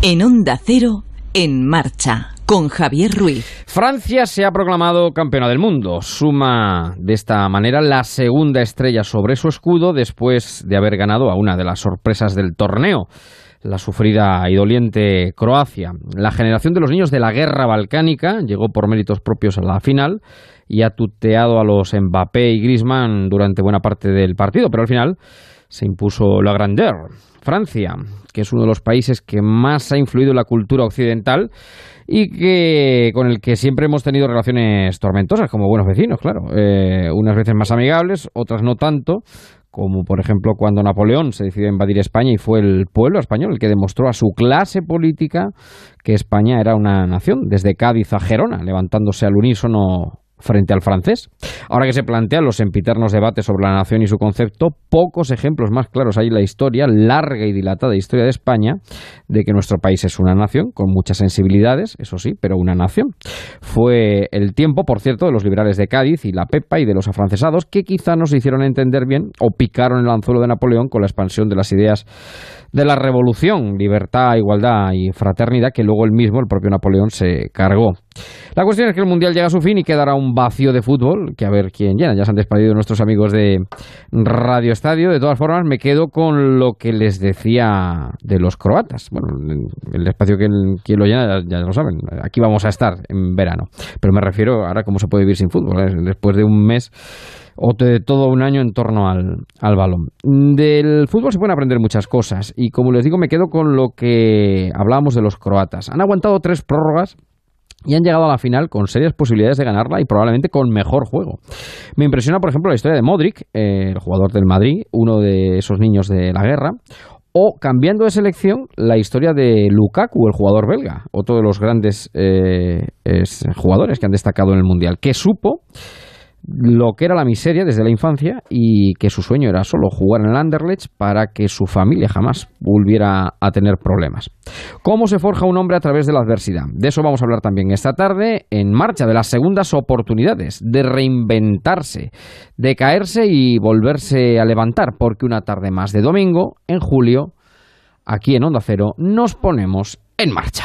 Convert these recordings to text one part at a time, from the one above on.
En Onda Cero, en marcha, con Javier Ruiz. Francia se ha proclamado campeona del mundo. Suma de esta manera la segunda estrella sobre su escudo después de haber ganado a una de las sorpresas del torneo la sufrida y doliente Croacia. La generación de los niños de la guerra balcánica llegó por méritos propios a la final y ha tuteado a los Mbappé y Griezmann durante buena parte del partido, pero al final se impuso la grandeur. Francia, que es uno de los países que más ha influido en la cultura occidental y que con el que siempre hemos tenido relaciones tormentosas como buenos vecinos, claro, eh, unas veces más amigables, otras no tanto, como por ejemplo cuando Napoleón se decidió a invadir España y fue el pueblo español el que demostró a su clase política que España era una nación, desde Cádiz a Gerona, levantándose al unísono frente al francés. Ahora que se plantean los empiternos debates sobre la nación y su concepto, pocos ejemplos más claros hay en la historia, larga y dilatada historia de España, de que nuestro país es una nación, con muchas sensibilidades, eso sí, pero una nación. Fue el tiempo, por cierto, de los liberales de Cádiz y la Pepa y de los afrancesados, que quizá no se hicieron entender bien o picaron el anzuelo de Napoleón con la expansión de las ideas de la revolución, libertad, igualdad y fraternidad, que luego el mismo, el propio Napoleón, se cargó. La cuestión es que el Mundial llega a su fin y quedará un vacío de fútbol, que a ver quién llena. Ya se han despedido nuestros amigos de Radio Estadio. De todas formas, me quedo con lo que les decía de los croatas. Bueno, el espacio que quien lo llena ya, lo saben. Aquí vamos a estar en verano. Pero me refiero ahora cómo se puede vivir sin fútbol. ¿eh? Después de un mes o de todo un año en torno al, al, balón. Del fútbol se pueden aprender muchas cosas y como les digo me quedo con lo que hablábamos de los croatas. Han aguantado tres prórrogas y han llegado a la final con serias posibilidades de ganarla y probablemente con mejor juego. Me impresiona, por ejemplo, la historia de Modric, eh, el jugador del Madrid, uno de esos niños de la guerra, o cambiando de selección, la historia de Lukaku, el jugador belga, otro de los grandes eh, jugadores que han destacado en el Mundial, que supo lo que era la miseria desde la infancia y que su sueño era solo jugar en el Anderlecht para que su familia jamás volviera a tener problemas. ¿Cómo se forja un hombre a través de la adversidad? De eso vamos a hablar también esta tarde en marcha, de las segundas oportunidades, de reinventarse, de caerse y volverse a levantar, porque una tarde más de domingo, en julio, aquí en Onda Cero, nos ponemos en marcha.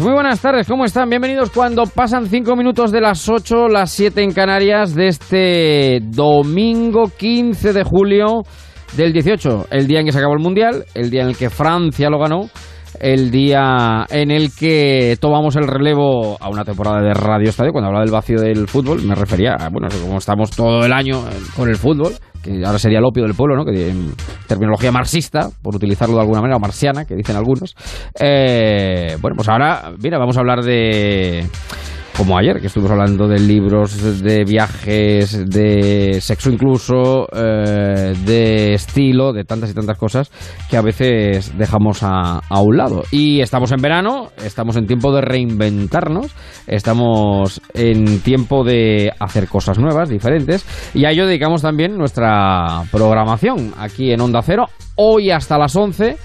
Muy buenas tardes, ¿cómo están? Bienvenidos cuando pasan 5 minutos de las 8, las 7 en Canarias de este domingo 15 de julio del 18, el día en que se acabó el Mundial, el día en el que Francia lo ganó, el día en el que tomamos el relevo a una temporada de Radio Estadio, cuando hablaba del vacío del fútbol, me refería a, bueno, como estamos todo el año con el fútbol, que ahora sería el opio del pueblo, ¿no? Que terminología marxista, por utilizarlo de alguna manera, o marciana, que dicen algunos. Eh, bueno, pues ahora, mira, vamos a hablar de como ayer, que estuvimos hablando de libros, de viajes, de sexo incluso, eh, de estilo, de tantas y tantas cosas que a veces dejamos a, a, un lado. Y estamos en verano, estamos en tiempo de reinventarnos, estamos en tiempo de hacer cosas nuevas, diferentes, y a ello dedicamos también nuestra programación aquí en Onda Cero, hoy hasta las 11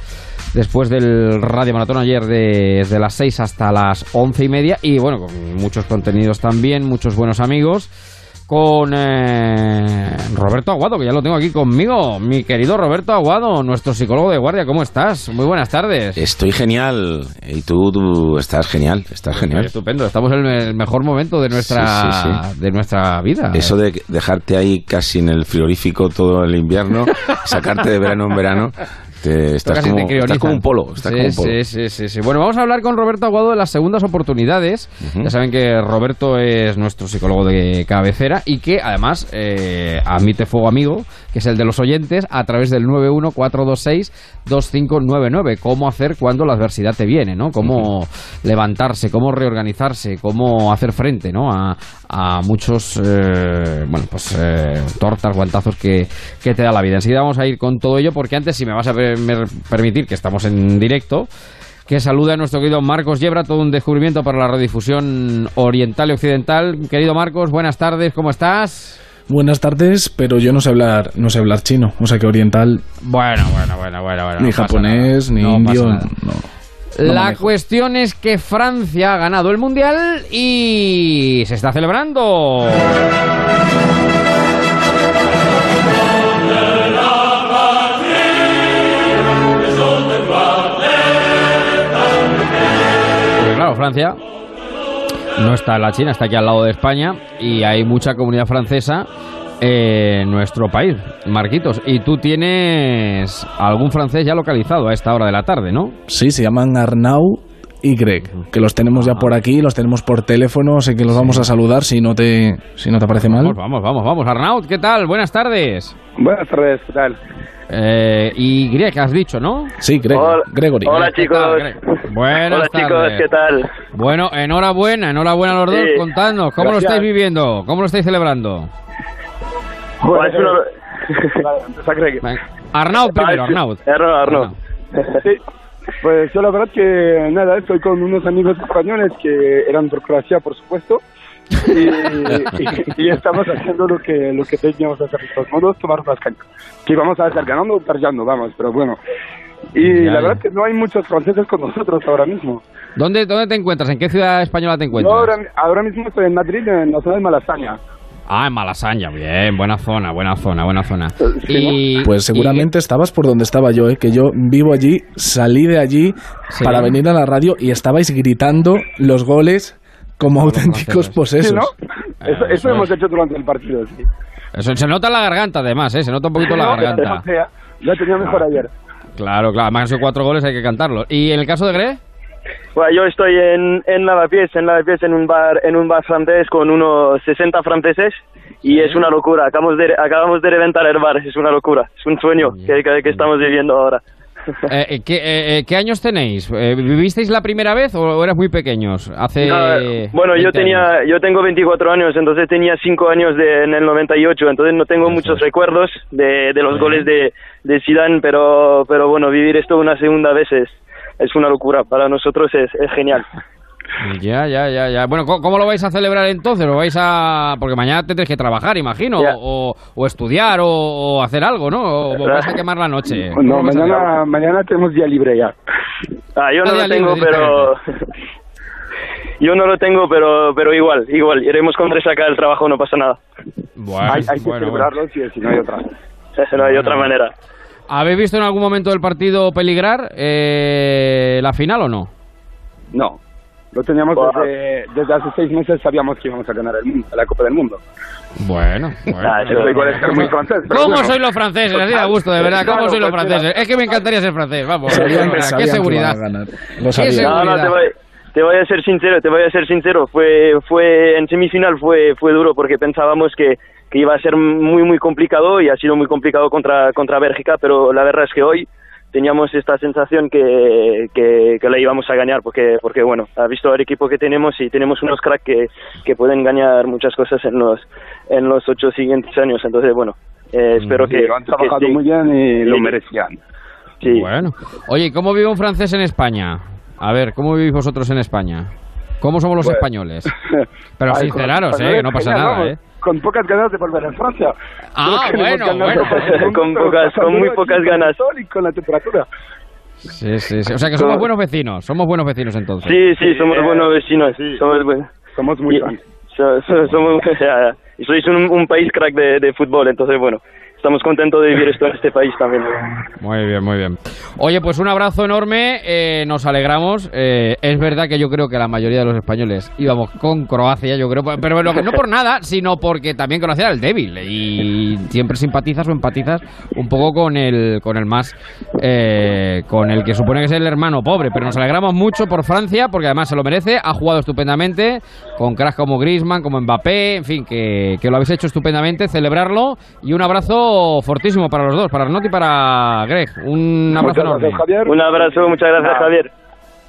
después del Radio Maratón ayer desde las 6 hasta las 11 y media y bueno, con muchos contenidos también, muchos buenos amigos con eh, Roberto Aguado, que ya lo tengo aquí conmigo. Mi querido Roberto Aguado, nuestro psicólogo de guardia, ¿cómo estás? Muy buenas tardes. Estoy genial. Y tú, tú estás genial, estás genial. Estupendo, estamos en el mejor momento de nuestra, De nuestra vida. Eso de dejarte ahí casi en el frigorífico todo el invierno, sacarte de verano en verano, estás, como, un polo. sí, Sí, sí, Bueno, vamos a hablar con Roberto Aguado de las segundas oportunidades. Ya saben que Roberto es nuestro psicólogo de cabecera y que además eh, admite fuego amigo, que es el de los oyentes, a través del 914262599. Cómo hacer cuando la adversidad te viene, ¿no? Cómo levantarse, cómo reorganizarse, cómo hacer frente, ¿no? A, muchos, eh, bueno, pues eh, tortas, guantazos que, que te da la vida. Enseguida vamos a ir con todo ello porque antes, si me vas a permitir que estamos en directo, que saluda a nuestro querido Marcos Yebra, todo un descubrimiento para la redifusión oriental y occidental. Querido Marcos, buenas tardes, ¿cómo estás? Buenas tardes, pero yo no sé hablar, no sé hablar chino, o sea que oriental. Bueno, bueno, bueno, bueno, bueno. Ni japonés, ni indio, la cuestión es que Francia ha ganado el mundial y se está celebrando. Francia. No está la China, está aquí al lado de España y hay mucha comunidad francesa en nuestro país, Marquitos. Y tú tienes algún francés ya localizado a esta hora de la tarde, ¿no? Sí, se llaman Arnau y Greg, que los tenemos ya por aquí, los tenemos por teléfono, sé que los vamos a saludar si no te, si no te parece mal. Vamos, vamos, vamos, vamos. Arnaud, ¿qué tal? Buenas tardes. Buenas tardes, ¿qué tal? Eh, y Greg, has dicho, ¿no? Sí, Greg, hola, Gregory. Hola, chicos. Buenas hola, chicos, ¿qué tal? Bueno, enhorabuena, enhorabuena a los dos. Contadnos, ¿cómo lo estáis viviendo? ¿Cómo lo estáis celebrando? Pues, Arnaud primero, Arnaud. Arnaud. Sí. Pues yo la verdad que nada, estoy con unos amigos españoles que eran por Croacia, por supuesto. y, estamos haciendo lo que lo que teníamos que hacer de todos modos, tomar más caña. Que vamos a estar ganando o perdiendo, vamos, pero bueno. Y la verdad que no hay muchos franceses con nosotros ahora mismo. ¿Dónde, dónde te encuentras? ¿En qué ciudad española te encuentras? ahora, ahora mismo estoy en Madrid, en la zona de Malasaña. Ah, en Malasaña, bien, buena zona, buena zona, buena zona. y, pues seguramente estabas por donde estaba yo, ¿eh? que yo vivo allí, salí de allí para venir a la radio y estabais gritando los goles como auténticos posesos. Eso, eso, hemos hecho durante el partido, sí. Eso se nota en la garganta, además, ¿eh? Se nota un poquito la garganta. Lo tenía mejor ayer. Claro, claro. Más de cuatro goles hay que cantarlo. ¿Y en el caso de Gre? Bueno, yo estoy en, en Lavapiés, en Lavapiés, en un bar, en un bar francés con unos 60 franceses y es una locura. Acabamos de, acabamos de reventar el bar, es una locura, es un sueño que, que estamos viviendo ahora. Eh, eh, ¿qué, eh, ¿qué, años tenéis? ¿Vivisteis la primera vez o eras muy pequeños? Hace bueno, yo tenía, yo tengo 24 años, entonces tenía 5 años de, en el 98, entonces no tengo muchos recuerdos de, de los goles de, de Zidane, pero, pero bueno, vivir esto una segunda vez es, es una locura. Para nosotros es, es genial. Ya, ya, ya, ya. Bueno, ¿cómo, lo vais a celebrar entonces? ¿Lo vais a...? Porque mañana tendréis que trabajar, imagino, o, o, estudiar, o, hacer algo, ¿no? ¿O vais a quemar la noche? No, mañana, mañana tenemos día libre ya. Ah, yo no lo tengo, pero... yo no lo tengo, pero pero igual, igual. Iremos con resaca el trabajo, no pasa nada. Bueno, hay, que celebrarlo si, no hay otra. no hay otra manera. ¿Habéis visto en algún momento del partido peligrar eh, la final o no? No, lo teníamos desde, desde, hace seis meses, sabíamos que íbamos a ganar el, la Copa del Mundo. Bueno, bueno. Ah, muy francés, ¿Cómo sois los franceses? Así da gusto, de verdad. ¿Cómo sois los pues franceses? Es que me encantaría ser francés, vamos. qué seguridad. Qué seguridad. Te voy, a ser sincero, te voy a ser sincero. Fue, fue en semifinal fue, fue duro porque pensábamos que, que iba a ser muy, muy complicado y ha sido muy complicado contra, contra Bélgica, pero la verdad es que hoy teníamos esta sensación que, que, que, la íbamos a ganar porque porque bueno ha visto el equipo que tenemos y tenemos unos cracks que, que pueden ganar muchas cosas en los en los ocho siguientes años. Entonces bueno eh, espero que lo han trabajado muy bien y lo merecían. Sí. bueno. Oye cómo vive un francés en España a ver cómo vivís vosotros en España cómo somos los pues, españoles pero sinceraros eh que no pasa nada eh con pocas ganas de volver a Francia. Ah, bueno, bueno. con, pocas, con muy pocas ganas. Y con la temperatura. Sí, sí, sí. O sea que somos buenos vecinos. Somos buenos vecinos entonces. Sí, sí, somos buenos vecinos. Somos, somos muy buenos. somos, y sois un, un, país crack de, de, fútbol, entonces bueno, estamos contentos de vivir esto en este país también. Muy bien, muy bien. Oye, pues un abrazo enorme, eh, nos alegramos. Eh, es verdad que yo creo que la mayoría de los españoles íbamos con Croacia, yo creo, pero no por nada, sino porque también Croacia era el débil y siempre simpatizas o empatizas un poco con el, con el más, eh, con el que supone que es el hermano pobre. Pero nos alegramos mucho por Francia, porque además se lo merece, ha jugado estupendamente, con cracks como Griezmann, como Mbappé, en fin, que, que lo habéis hecho estupendamente, celebrarlo y un abrazo fortísimo para los dos, para Arnott y para Greg. Un abrazo enorme. Un abrazo, muchas gracias, Javier.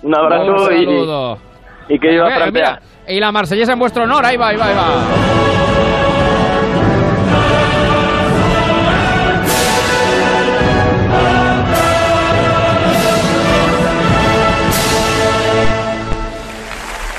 Un abrazo y, y, que viva Francia. y la marsellesa en vuestro honor, ahí va, ahí va, ahí va.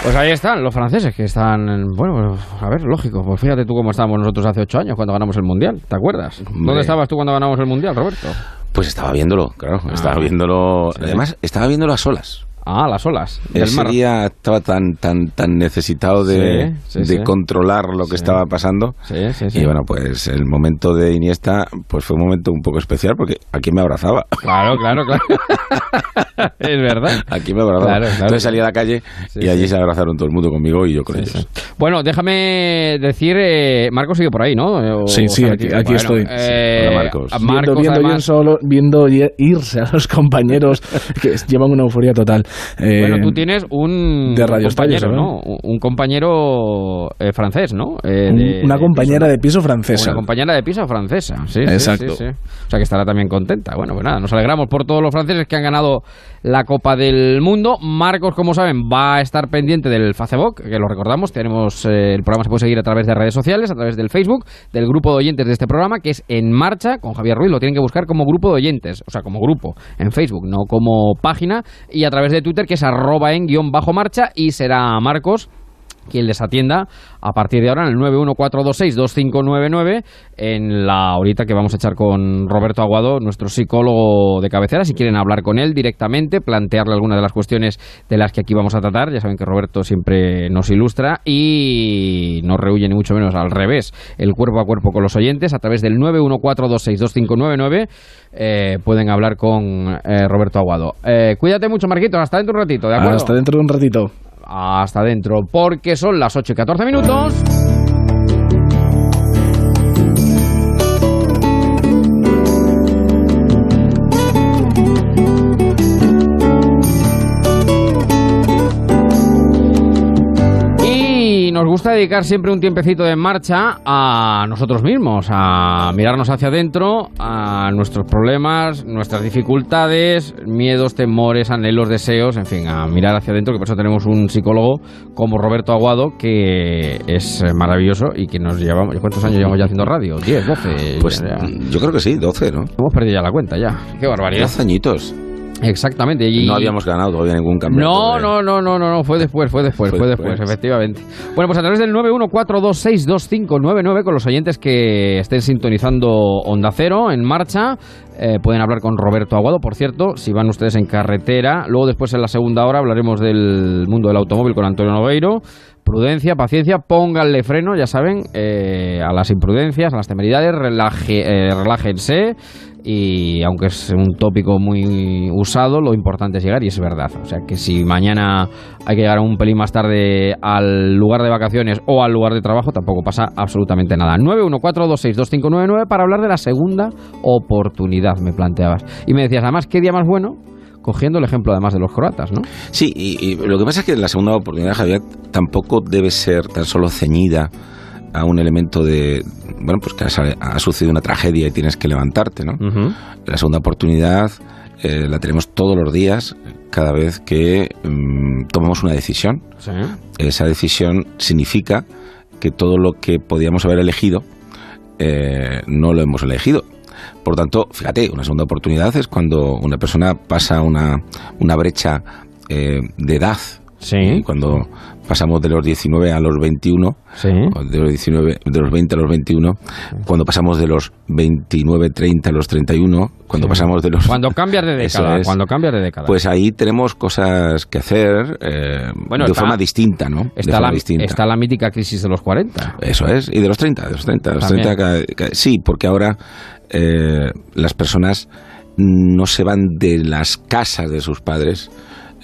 Pues ahí están los franceses que están, bueno, a ver, lógico, pues fíjate tú cómo estábamos nosotros hace ocho años cuando ganamos el Mundial, ¿te acuerdas? ¿Dónde estabas tú cuando ganamos el Mundial, Roberto? Pues estaba viéndolo, claro, estaba ah, viéndolo, además estaba viéndolo a solas. Ah, las olas. Ese día estaba tan, tan, tan necesitado de, de controlar lo que estaba pasando. Y bueno, pues el momento de Iniesta pues fue un momento un poco especial porque aquí me abrazaba. Claro, claro, claro. es verdad. Aquí me abrazaba. Entonces salí a la calle y allí se abrazaron todo el mundo conmigo y yo con ellos. Bueno, déjame decir, eh, Marcos sigue por ahí, ¿no? sí, sí, aquí, estoy. Eh, Marcos. viendo, solo, viendo irse a los compañeros que llevan una euforia total. Bueno, tú tienes un, de Radio compañero, ¿no? Un compañero eh, francés, ¿no? Eh, una compañera de piso francesa. Una compañera de piso francesa, sí. Exacto. Sí, o sea que estará también contenta. Bueno, pues nada, nos alegramos por todos los franceses que han ganado la Copa del Mundo. Marcos, como saben, va a estar pendiente del Facebook, que lo recordamos. Tenemos eh, el programa se puede seguir a través de redes sociales, a través del Facebook, del grupo de oyentes de este programa, que es En Marcha con Javier Ruiz. Lo tienen que buscar como grupo de oyentes, o sea, como grupo en Facebook, no como página. Y a través de Twitter, que es arroba en guion bajo marcha. Y será Marcos quien les atienda a partir de ahora en el 914262599 en la horita que vamos a echar con Roberto Aguado, nuestro psicólogo de cabecera. Si quieren hablar con él directamente, plantearle algunas de las cuestiones de las que aquí vamos a tratar, ya saben que Roberto siempre nos ilustra y no rehuye ni mucho menos al revés, el cuerpo a cuerpo con los oyentes a través del 914262599 eh, pueden hablar con eh, Roberto Aguado. Eh, cuídate mucho, Marquitos, hasta dentro de un ratito, ¿de acuerdo? Hasta dentro de un ratito hasta dentro, porque son las 8 y 14 minutos. Nos gusta dedicar siempre un tiempecito de marcha a nosotros mismos, a mirarnos hacia adentro, a nuestros problemas, nuestras dificultades, miedos, temores, anhelos, deseos, en fin, a mirar hacia adentro, que por eso tenemos un psicólogo como Roberto Aguado, que es maravilloso y que nos llevamos, ¿cuántos años llevamos ya haciendo radio? ¿10, 12? Pues yo creo que sí, 12, ¿no? Hemos perdido ya la cuenta, ya. Qué barbaridad. 12 añitos. Exactamente. Y... No habíamos ganado todavía ningún cambio. No, no, no, no, no, no, fue después, fue después, fue, después, efectivamente. Bueno, pues a través del 914262599 con los oyentes que estén sintonizando Onda Cero en marcha, eh, pueden hablar con Roberto Aguado, por cierto, si van ustedes en carretera. Luego después en la segunda hora hablaremos del mundo del automóvil con Antonio Nogueiro prudencia, paciencia, pónganle freno, ya saben, eh, a las imprudencias, a las temeridades, relaje, eh, relájense y aunque es un tópico muy usado, lo importante es llegar y es verdad. O sea que si mañana hay que llegar un pelín más tarde al lugar de vacaciones o al lugar de trabajo, tampoco pasa absolutamente nada. 914262599 para hablar de la segunda oportunidad, me planteabas. Y me decías, además, ¿qué día más bueno? Cogiendo el ejemplo además de los croatas, ¿no? Sí, y, lo que pasa es que la segunda oportunidad, Javier, tampoco debe ser tan solo ceñida a un elemento de, bueno, pues que ha, sucedido una tragedia y tienes que levantarte, ¿no? La segunda oportunidad eh, la tenemos todos los días, cada vez que mm, tomamos una decisión. Esa decisión significa que todo lo que podíamos haber elegido eh, no lo hemos elegido. Por tanto, fíjate, una segunda oportunidad es cuando una persona pasa una, una brecha eh, de edad. Y cuando pasamos de los 19 a los 21, de los 19, de los 20 a los 21, cuando pasamos de los 29, 30 a los 31, cuando pasamos de los cuando cambias de década, cuando cambias de década. Pues ahí tenemos cosas que hacer eh, de forma distinta, ¿no? Está, la, está la mítica crisis de los 40. Eso es, y de los 30, de los 30, de los 30 sí, porque ahora eh, las personas no se van de las casas de sus padres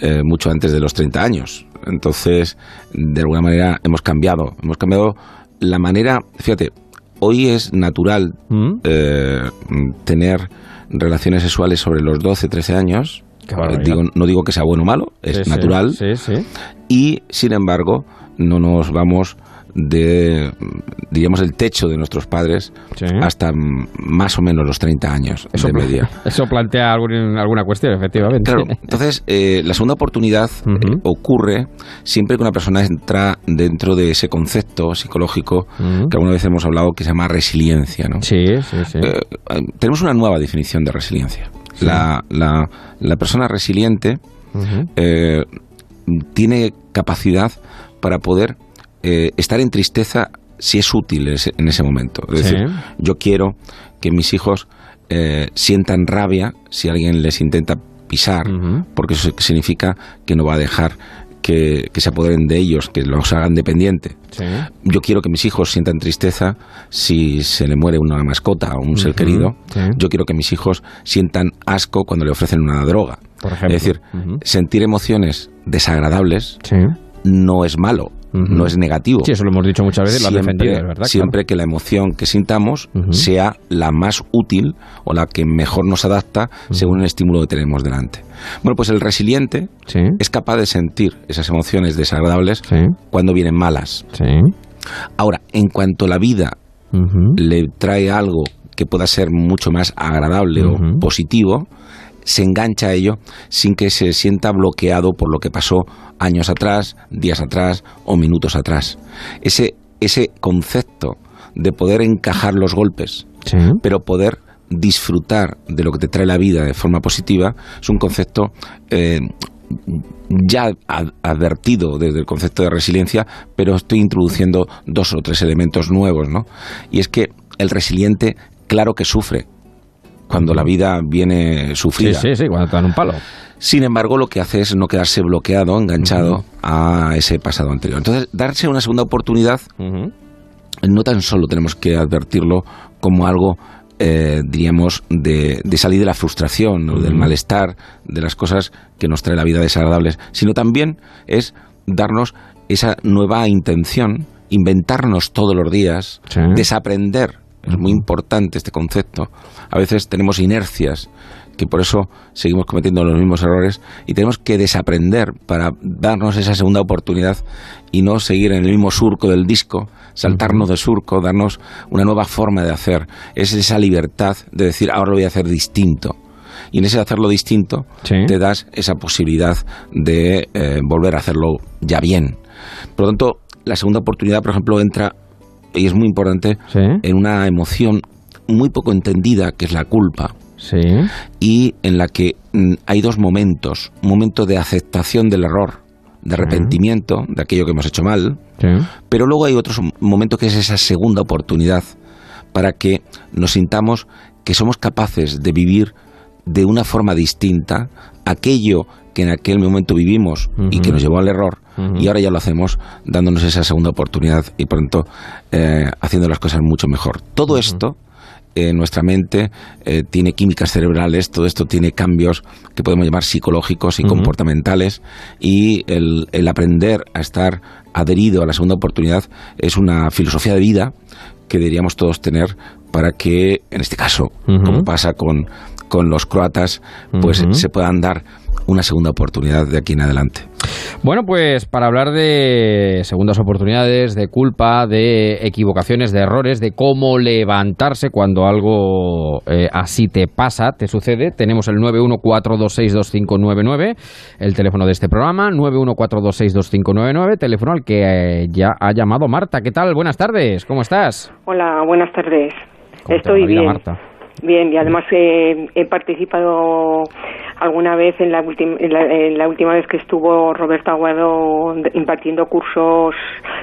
eh, mucho antes de los 30 años. Entonces, de alguna manera hemos cambiado, hemos cambiado la manera, fíjate, hoy es natural ¿Mm? eh, tener relaciones sexuales sobre los 12, 13 años. Digo, no digo que sea bueno o malo, es natural. y, sin embargo, no nos vamos de, diríamos, el techo de nuestros padres hasta más o menos los 30 años eso de media. Eso plantea alguna cuestión, efectivamente. Claro, entonces, eh, la segunda oportunidad eh, ocurre siempre que una persona entra dentro de ese concepto psicológico que alguna vez hemos hablado que se llama resiliencia. ¿no? Sí, sí, sí. Eh, tenemos una nueva definición de resiliencia. La, la, la, persona resiliente tiene capacidad para poder eh, estar en tristeza si es útil en ese momento. Es decir, yo quiero que mis hijos eh, sientan rabia si alguien les intenta pisar, porque eso significa que no va a dejar que, se apoderen de ellos, que los hagan dependiente. Yo quiero que mis hijos sientan tristeza si se le muere una mascota o un ser querido. Yo quiero que mis hijos sientan asco cuando le ofrecen una droga. Es decir, sentir emociones desagradables no es malo, no es negativo. Sí, eso lo hemos dicho muchas veces, siempre, ¿verdad? Siempre que la emoción que sintamos sea la más útil o la que mejor nos adapta según el estímulo que tenemos delante. Bueno, pues el resiliente es capaz de sentir esas emociones desagradables cuando vienen malas. Ahora, en cuanto la vida le trae algo que pueda ser mucho más agradable o positivo, se engancha a ello sin que se sienta bloqueado por lo que pasó años atrás, días atrás o minutos atrás. Ese, ese concepto de poder encajar los golpes, pero poder disfrutar de lo que te trae la vida de forma positiva, es un concepto eh, ya advertido desde el concepto de resiliencia, pero estoy introduciendo dos o tres elementos nuevos, ¿no? Y es que el resiliente, claro que sufre, cuando la vida viene sufrida. Sí, sí, sí, cuando te dan un palo. Sin embargo, lo que hace es no quedarse bloqueado, enganchado a ese pasado anterior. Entonces, darse una segunda oportunidad, no tan solo tenemos que advertirlo como algo, eh, diríamos, de, salir de la frustración o del malestar, de las cosas que nos trae la vida desagradables, sino también es darnos esa nueva intención, inventarnos todos los días, desaprender es muy importante este concepto. A veces tenemos inercias que por eso seguimos cometiendo los mismos errores y tenemos que desaprender para darnos esa segunda oportunidad y no seguir en el mismo surco del disco, saltarnos de surco, darnos una nueva forma de hacer. Es esa libertad de decir, ahora lo voy a hacer distinto. Y en ese hacerlo distinto te das esa posibilidad de eh, volver a hacerlo ya bien. Por lo tanto, la segunda oportunidad, por ejemplo, entra y es muy importante, en una emoción muy poco entendida, que es la culpa. Y en la que mm, hay dos momentos. Un momento de aceptación del error, de arrepentimiento de aquello que hemos hecho mal. Pero luego hay otro momento que es esa segunda oportunidad para que nos sintamos que somos capaces de vivir de una forma distinta aquello que en aquel momento vivimos y que nos llevó al error, y ahora ya lo hacemos dándonos esa segunda oportunidad y pronto eh, haciendo las cosas mucho mejor. Todo esto en eh, nuestra mente eh, tiene químicas cerebrales, todo esto tiene cambios que podemos llamar psicológicos y comportamentales y el, el, aprender a estar adherido a la segunda oportunidad es una filosofía de vida que deberíamos todos tener para que, en este caso, como pasa con, con los croatas, pues se puedan dar una segunda oportunidad de aquí en adelante. Bueno, pues para hablar de segundas oportunidades, de culpa, de equivocaciones, de errores, de cómo levantarse cuando algo eh, así te pasa, te sucede, tenemos el 914262599, el teléfono de este programa, 914262599, teléfono al que eh, ya ha llamado Marta. ¿Qué tal? Buenas tardes, ¿cómo estás? Hola, buenas tardes. Estoy bien. Marta? Bien, y además he participado alguna vez en la, en la, última vez que estuvo Roberto Aguado impartiendo cursos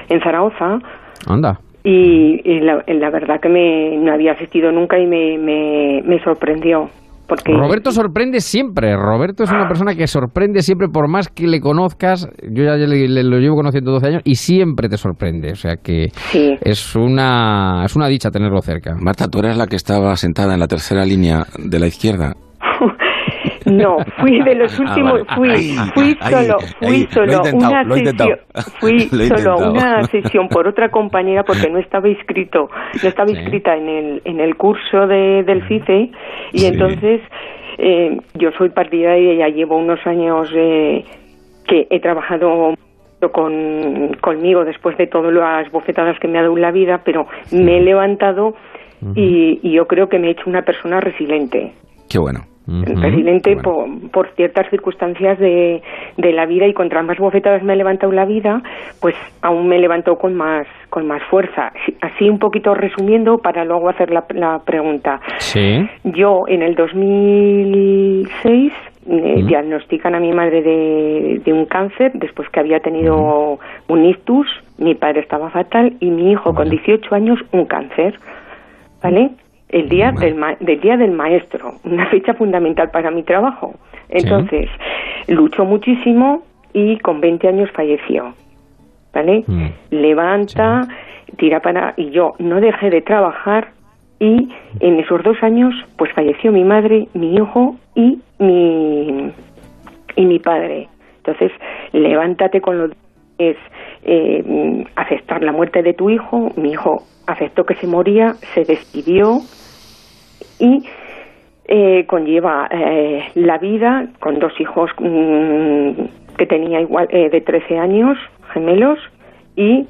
en Zaragoza. Anda. Y, la, verdad que me, no había asistido nunca y me, me sorprendió. Roberto sorprende siempre. Roberto es una persona que sorprende siempre, por más que le conozcas. Yo ya le, lo llevo conociendo 12 años y siempre te sorprende. O sea que es, una, es una dicha tenerlo cerca. Marta, tú eres la que estaba sentada en la tercera línea de la izquierda. No, fui de los ah, últimos, fui, fui solo, fui solo una sesión, fui solo una sesión por otra compañera porque no estaba inscrito, no estaba inscrita en el en el curso de, del FICE y entonces eh, yo soy partidaria y ya llevo unos años eh, que he trabajado con, conmigo después de todas las bofetadas que me ha dado la vida, pero me he levantado y, y yo creo que me he hecho una persona resiliente. Qué bueno. Resiliente por, ciertas circunstancias de, de, la vida y contra más bofetadas me ha levantado la vida, pues aún me levantó con más, con más fuerza. Así un poquito resumiendo para luego hacer la, la pregunta. Sí. Yo en el 2006 eh, diagnostican a mi madre de, de, un cáncer después que había tenido un ictus, mi padre estaba fatal y mi hijo con 18 años un cáncer. ¿Vale? El día del, del día del maestro, una fecha fundamental para mi trabajo. Entonces, luchó muchísimo y con 20 años falleció. ¿Vale? Mm. Levanta, tira para y yo no dejé de trabajar y en esos dos años pues falleció mi madre, mi hijo y mi y mi padre. Entonces, levántate con lo que es eh, aceptar la muerte de tu hijo. Mi hijo aceptó que se moría, se despidió y eh, conlleva eh, la vida con dos hijos mm, que tenía igual eh, de 13 años, gemelos, y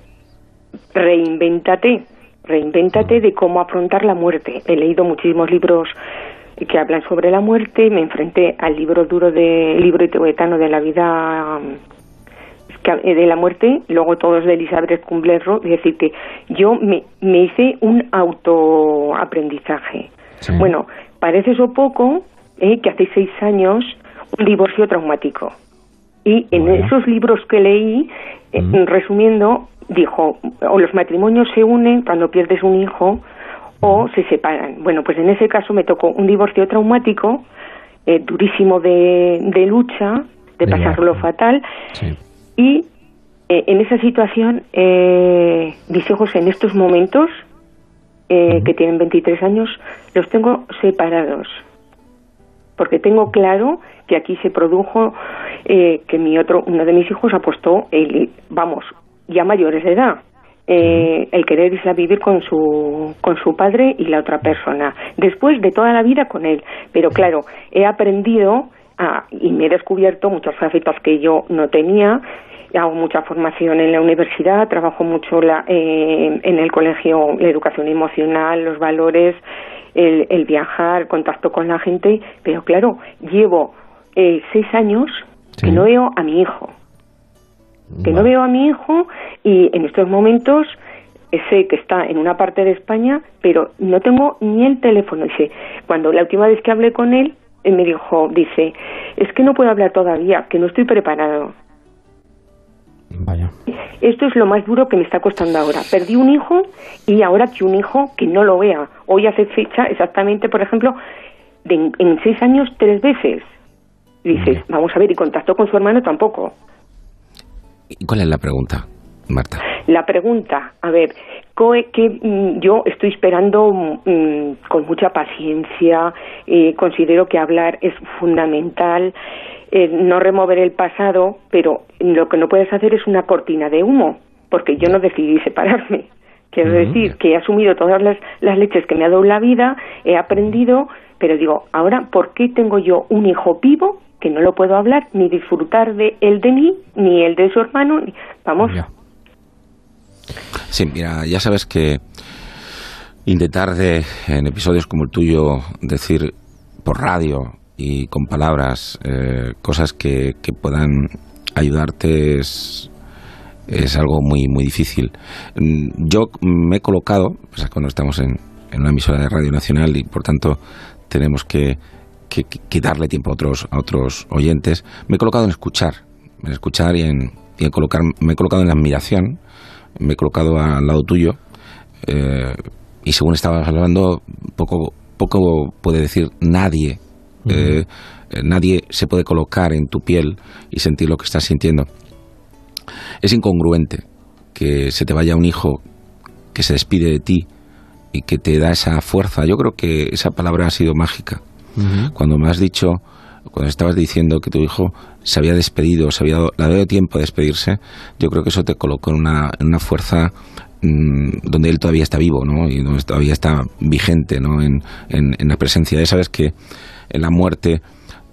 reinvéntate, reinvéntate de cómo afrontar la muerte. He leído muchísimos libros que hablan sobre la muerte, me enfrenté al libro duro de libro tibetano de la vida de la muerte, luego todos de Elizabeth Kubler-Ross, es decir, que yo me, me hice un autoaprendizaje bueno, parece eso poco eh, que hace seis años un divorcio traumático. Y en esos libros que leí, eh, resumiendo, dijo, o los matrimonios se unen cuando pierdes un hijo o se separan. Bueno, pues en ese caso me tocó un divorcio traumático, eh, durísimo de, de, lucha, de, pasarlo fatal. Y en esa situación, mis hijos en estos momentos eh, que tienen 23 años, los tengo separados. Porque tengo claro que aquí se produjo eh, que mi otro, uno de mis hijos apostó, el, vamos, ya mayores de edad, eh, el querer irse a vivir con su, con su padre y la otra persona. Después de toda la vida con él. Pero claro, he aprendido y me he descubierto muchas facetas que yo no tenía hago mucha formación en la universidad, trabajo mucho la, eh, en el colegio, la educación emocional, los valores, el, viajar, contacto con la gente, pero claro, llevo eh, seis años que no veo a mi hijo, que no veo a mi hijo y en estos momentos sé que está en una parte de España, pero no tengo ni el teléfono. Dice, cuando la última vez que hablé con él, él me dijo, dice, es que no puedo hablar todavía, que no estoy preparado. Vaya. Esto es lo más duro que me está costando ahora. Perdí un hijo y ahora que un hijo que no lo vea. Hoy hace fecha exactamente, por ejemplo, en seis años tres veces. dices, vamos a ver, y contactó con su hermano tampoco. ¿Y cuál es la pregunta, Marta? La pregunta, a ver, que mm, yo estoy esperando mm, con mucha paciencia, eh, considero que hablar es fundamental. Eh, no remover el pasado, pero lo que no puedes hacer es una cortina de humo, porque yo no decidí separarme. Quiero decir que he asumido todas las, leches que me ha dado la vida, he aprendido, pero digo, ahora, ¿por qué tengo yo un hijo vivo que no lo puedo hablar ni disfrutar de él de mí, ni el de su hermano? Vamos. Sí, mira, ya sabes que intentar de, en episodios como el tuyo decir por radio y con palabras eh, cosas que, que, puedan ayudarte es, es algo muy muy difícil. Mm, yo me he colocado, pues cuando estamos en, en una emisora de Radio Nacional y por tanto tenemos que, que, darle tiempo a otros, a otros oyentes. Me he colocado en escuchar, en escuchar y en, y en colocar, me he colocado en admiración, me he colocado al lado tuyo eh, y según estabas hablando, poco, poco puede decir nadie. Eh, nadie se puede colocar en tu piel y sentir lo que estás sintiendo. Es incongruente que se te vaya un hijo que se despide de ti y que te da esa fuerza. Yo creo que esa palabra ha sido mágica. Cuando me has dicho, cuando estabas diciendo que tu hijo se había despedido, se había dado, le había dado tiempo a despedirse, yo creo que eso te colocó en una, en una fuerza mm, donde él todavía está vivo, ¿no? Y donde todavía está vigente, ¿no? En, en, la presencia. Ya sabes que la muerte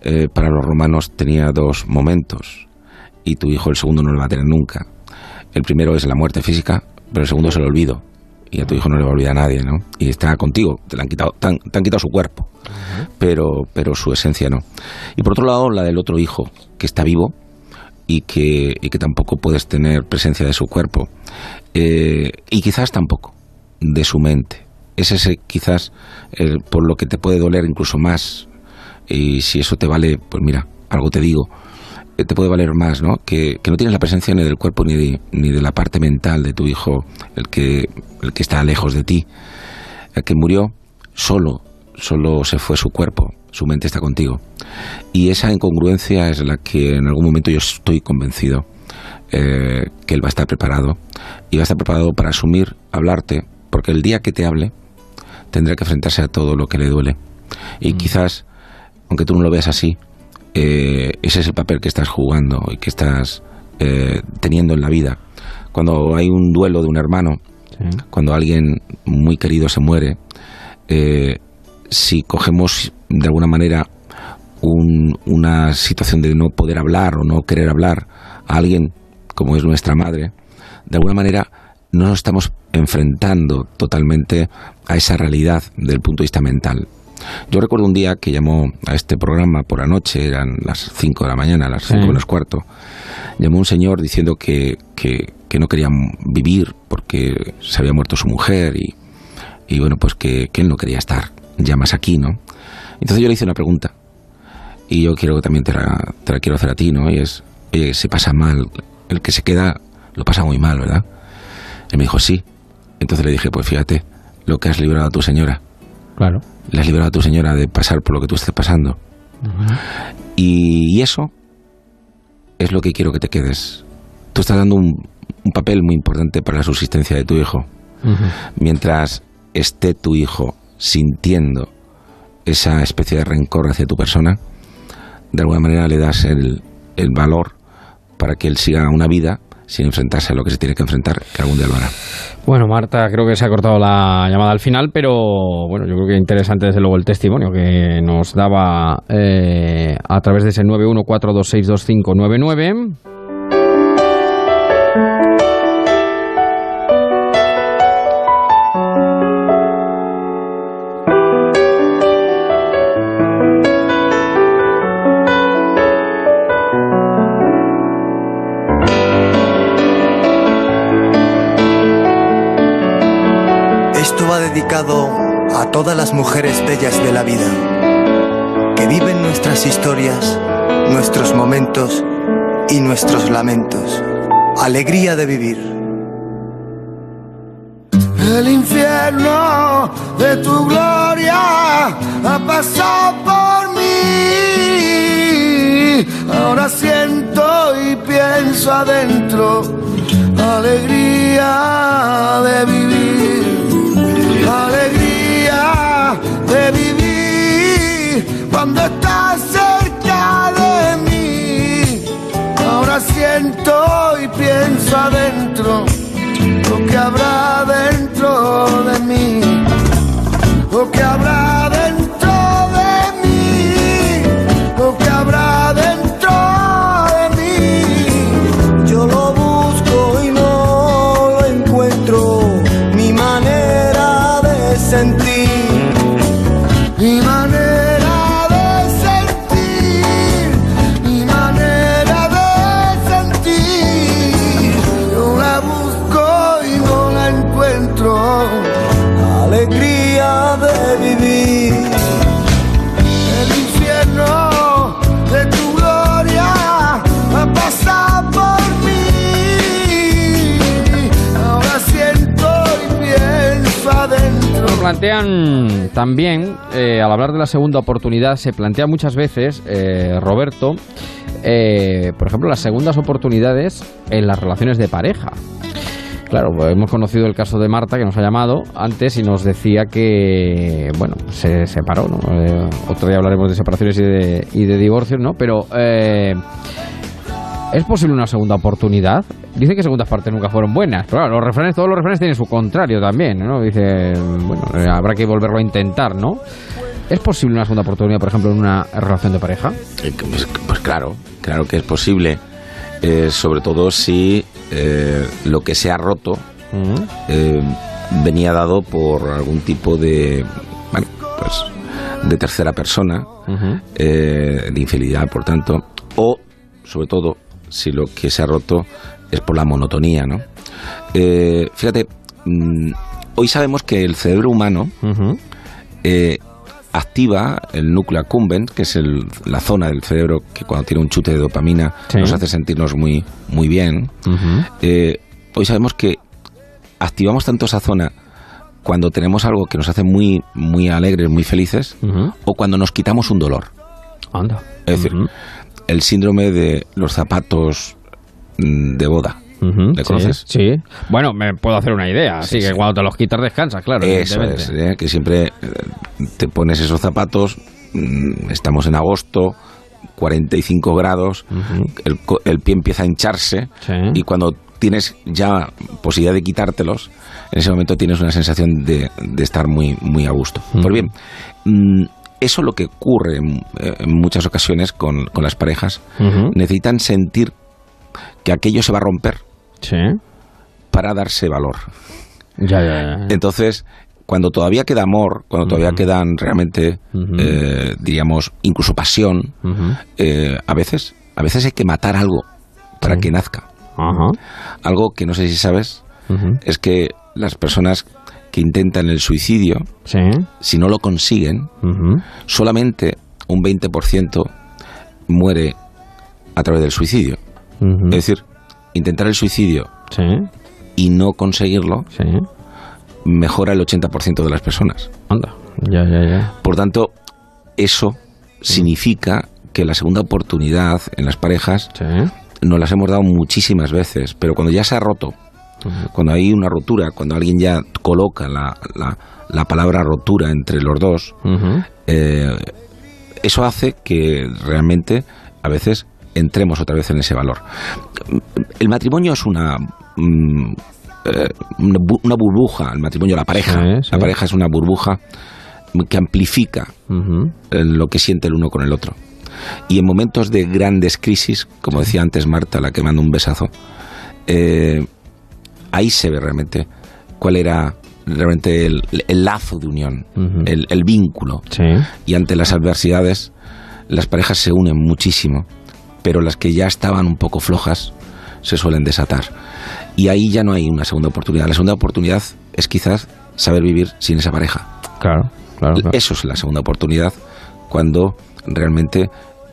eh, para los romanos tenía dos momentos y tu hijo el segundo no lo va a tener nunca. El primero es la muerte física, pero el segundo es el olvido y a tu hijo no le va a olvidar nadie, ¿no? Y está contigo, te, han, quitado, te, han, quitado su cuerpo, pero, pero su esencia no. Y por otro lado, la del otro hijo, que está vivo y que, y que tampoco puedes tener presencia de su cuerpo, eh, y quizás tampoco de su mente. Es ese quizás el, por lo que te puede doler incluso más, y si eso te vale, pues mira, algo te digo, te puede valer más, ¿no? Que, no tienes la presencia ni del cuerpo ni de, ni de la parte mental de tu hijo, el que, el que está lejos de ti. El que murió solo, solo se fue su cuerpo, su mente está contigo. Y esa incongruencia es la que en algún momento yo estoy convencido eh, que él va a estar preparado y va a estar preparado para asumir, hablarte, porque el día que te hable tendrá que enfrentarse a todo lo que le duele. Y mm. quizás, aunque tú no lo veas así, eh, ese es el papel que estás jugando y que estás eh, teniendo en la vida. Cuando hay un duelo de un hermano, cuando alguien muy querido se muere, eh, si cogemos de alguna manera una situación de no poder hablar o no querer hablar a alguien como es nuestra madre, de alguna manera no nos estamos enfrentando totalmente a esa realidad desde el punto de vista mental. Yo recuerdo un día que llamó a este programa por la noche, eran las 5 de la mañana, las 5 menos cuarto, llamó un señor diciendo que, que, no quería vivir porque se había muerto su mujer y, y bueno, pues que, él no quería estar ya más aquí, ¿no? Entonces yo le hice una pregunta y yo quiero también te la, te la quiero hacer a ti, ¿no? Y es, oye, se pasa mal, el que se queda lo pasa muy mal, ¿verdad? Él me dijo, sí. Entonces le dije, pues fíjate, lo que has librado a tu señora. Claro le has liberado a tu señora de pasar por lo que tú estés pasando. y, eso es lo que quiero que te quedes. Tú estás dando un, papel muy importante para la subsistencia de tu hijo. Mientras esté tu hijo sintiendo esa especie de rencor hacia tu persona, de alguna manera le das el, el valor para que él siga una vida sin enfrentarse a lo que se tiene que enfrentar, que algún día lo hará. Bueno, Marta, creo que se ha cortado la llamada al final, pero bueno, yo creo que interesante desde luego el testimonio que nos daba eh, a través de ese 914262599. A todas las mujeres bellas de la vida, que viven nuestras historias, nuestros momentos y nuestros lamentos. Alegría de vivir. El infierno de tu gloria ha pasado por mí. Ahora siento y pienso adentro. Alegría de vivir alegría cuando estás cerca de mí. Ahora siento y pienso adentro lo que habrá dentro de mí, lo que habrá plantean también, eh, al hablar de la segunda oportunidad, se plantea muchas veces, eh, Roberto, eh, por ejemplo, las segundas oportunidades en las relaciones de pareja. Claro, pues hemos conocido el caso de Marta que nos ha llamado antes y nos decía que, bueno, se separó, ¿no? Otro día hablaremos de separaciones y de, y de divorcios, ¿no? Pero, ¿es posible una segunda oportunidad? Dicen que segundas partes nunca fueron buenas, pero claro, los refranes, todos los refranes tienen su contrario también, ¿no? Dice, bueno, eh, habrá que volverlo a intentar, ¿no? ¿Es posible una segunda oportunidad, por ejemplo, en una relación de pareja? Eh, Pues, pues claro, claro que es posible. Eh, sobre todo si eh, lo que se ha roto eh, venía dado por algún tipo de, bueno, pues, de tercera persona, eh, de infidelidad, por tanto, o sobre todo si lo que se ha roto es por la monotonía, ¿no? Eh, fíjate, mm, hoy sabemos que el cerebro humano eh, activa el núcleo accumbens, que es el- la zona del cerebro que cuando tiene un chute de dopamina Sí. nos hace sentirnos muy, muy bien. Eh, hoy sabemos que activamos tanto esa zona cuando tenemos algo que nos hace muy, muy alegres, muy felices, o cuando nos quitamos un dolor. Anda. Es decir, el síndrome de los zapatos mm, de boda. ¿Le sí, conoces? Sí. Bueno, me puedo hacer una idea. Así Sí, que sí. cuando te los quitas descansas, claro. Eso es, ¿eh? que siempre eh, te pones esos zapatos, mm, estamos en agosto, 45 grados, el, co- el pie empieza a hincharse Sí. y cuando tienes ya posibilidad de quitártelos, en ese momento tienes una sensación de, de estar muy, muy a gusto. Pues bien, mm, eso es lo que ocurre en, eh, en muchas ocasiones con, con las parejas. Necesitan sentir que aquello se va a romper Sí. para darse valor. Ya, ya, ya. Entonces, cuando todavía queda amor, cuando todavía quedan realmente, eh, diríamos, incluso pasión, eh, a veces, a veces hay que matar algo para que nazca. Algo que no sé si sabes es que las personas que intentan el suicidio, Sí. si no lo consiguen, solamente un 20% muere a través del suicidio. Es decir, intentar el suicidio Sí. y no conseguirlo Sí. mejora el 80% de las personas. Anda. Ya, ya, ya. Por tanto, eso significa que la segunda oportunidad en las parejas nos las hemos dado muchísimas veces, pero cuando ya se ha roto, cuando hay una rotura, cuando alguien ya coloca la, la- la palabra rotura entre los dos, eh, eso hace que realmente a veces entremos otra vez en ese valor. El matrimonio es una... mm, eh, una bu- una burbuja, el matrimonio, la pareja. Sí, sí. La pareja es una burbuja que amplifica lo que siente el uno con el otro. Y en momentos de grandes crisis, como decía antes Marta, la que manda un besazo, eh, ahí se ve realmente cuál era realmente el, el lazo de unión, el, el vínculo. Sí. Y ante las adversidades, las parejas se unen muchísimo, pero las que ya estaban un poco flojas se suelen desatar. Y ahí ya no hay una segunda oportunidad. La segunda oportunidad es quizás saber vivir sin esa pareja. Claro, claro. claro. Eso es la segunda oportunidad cuando realmente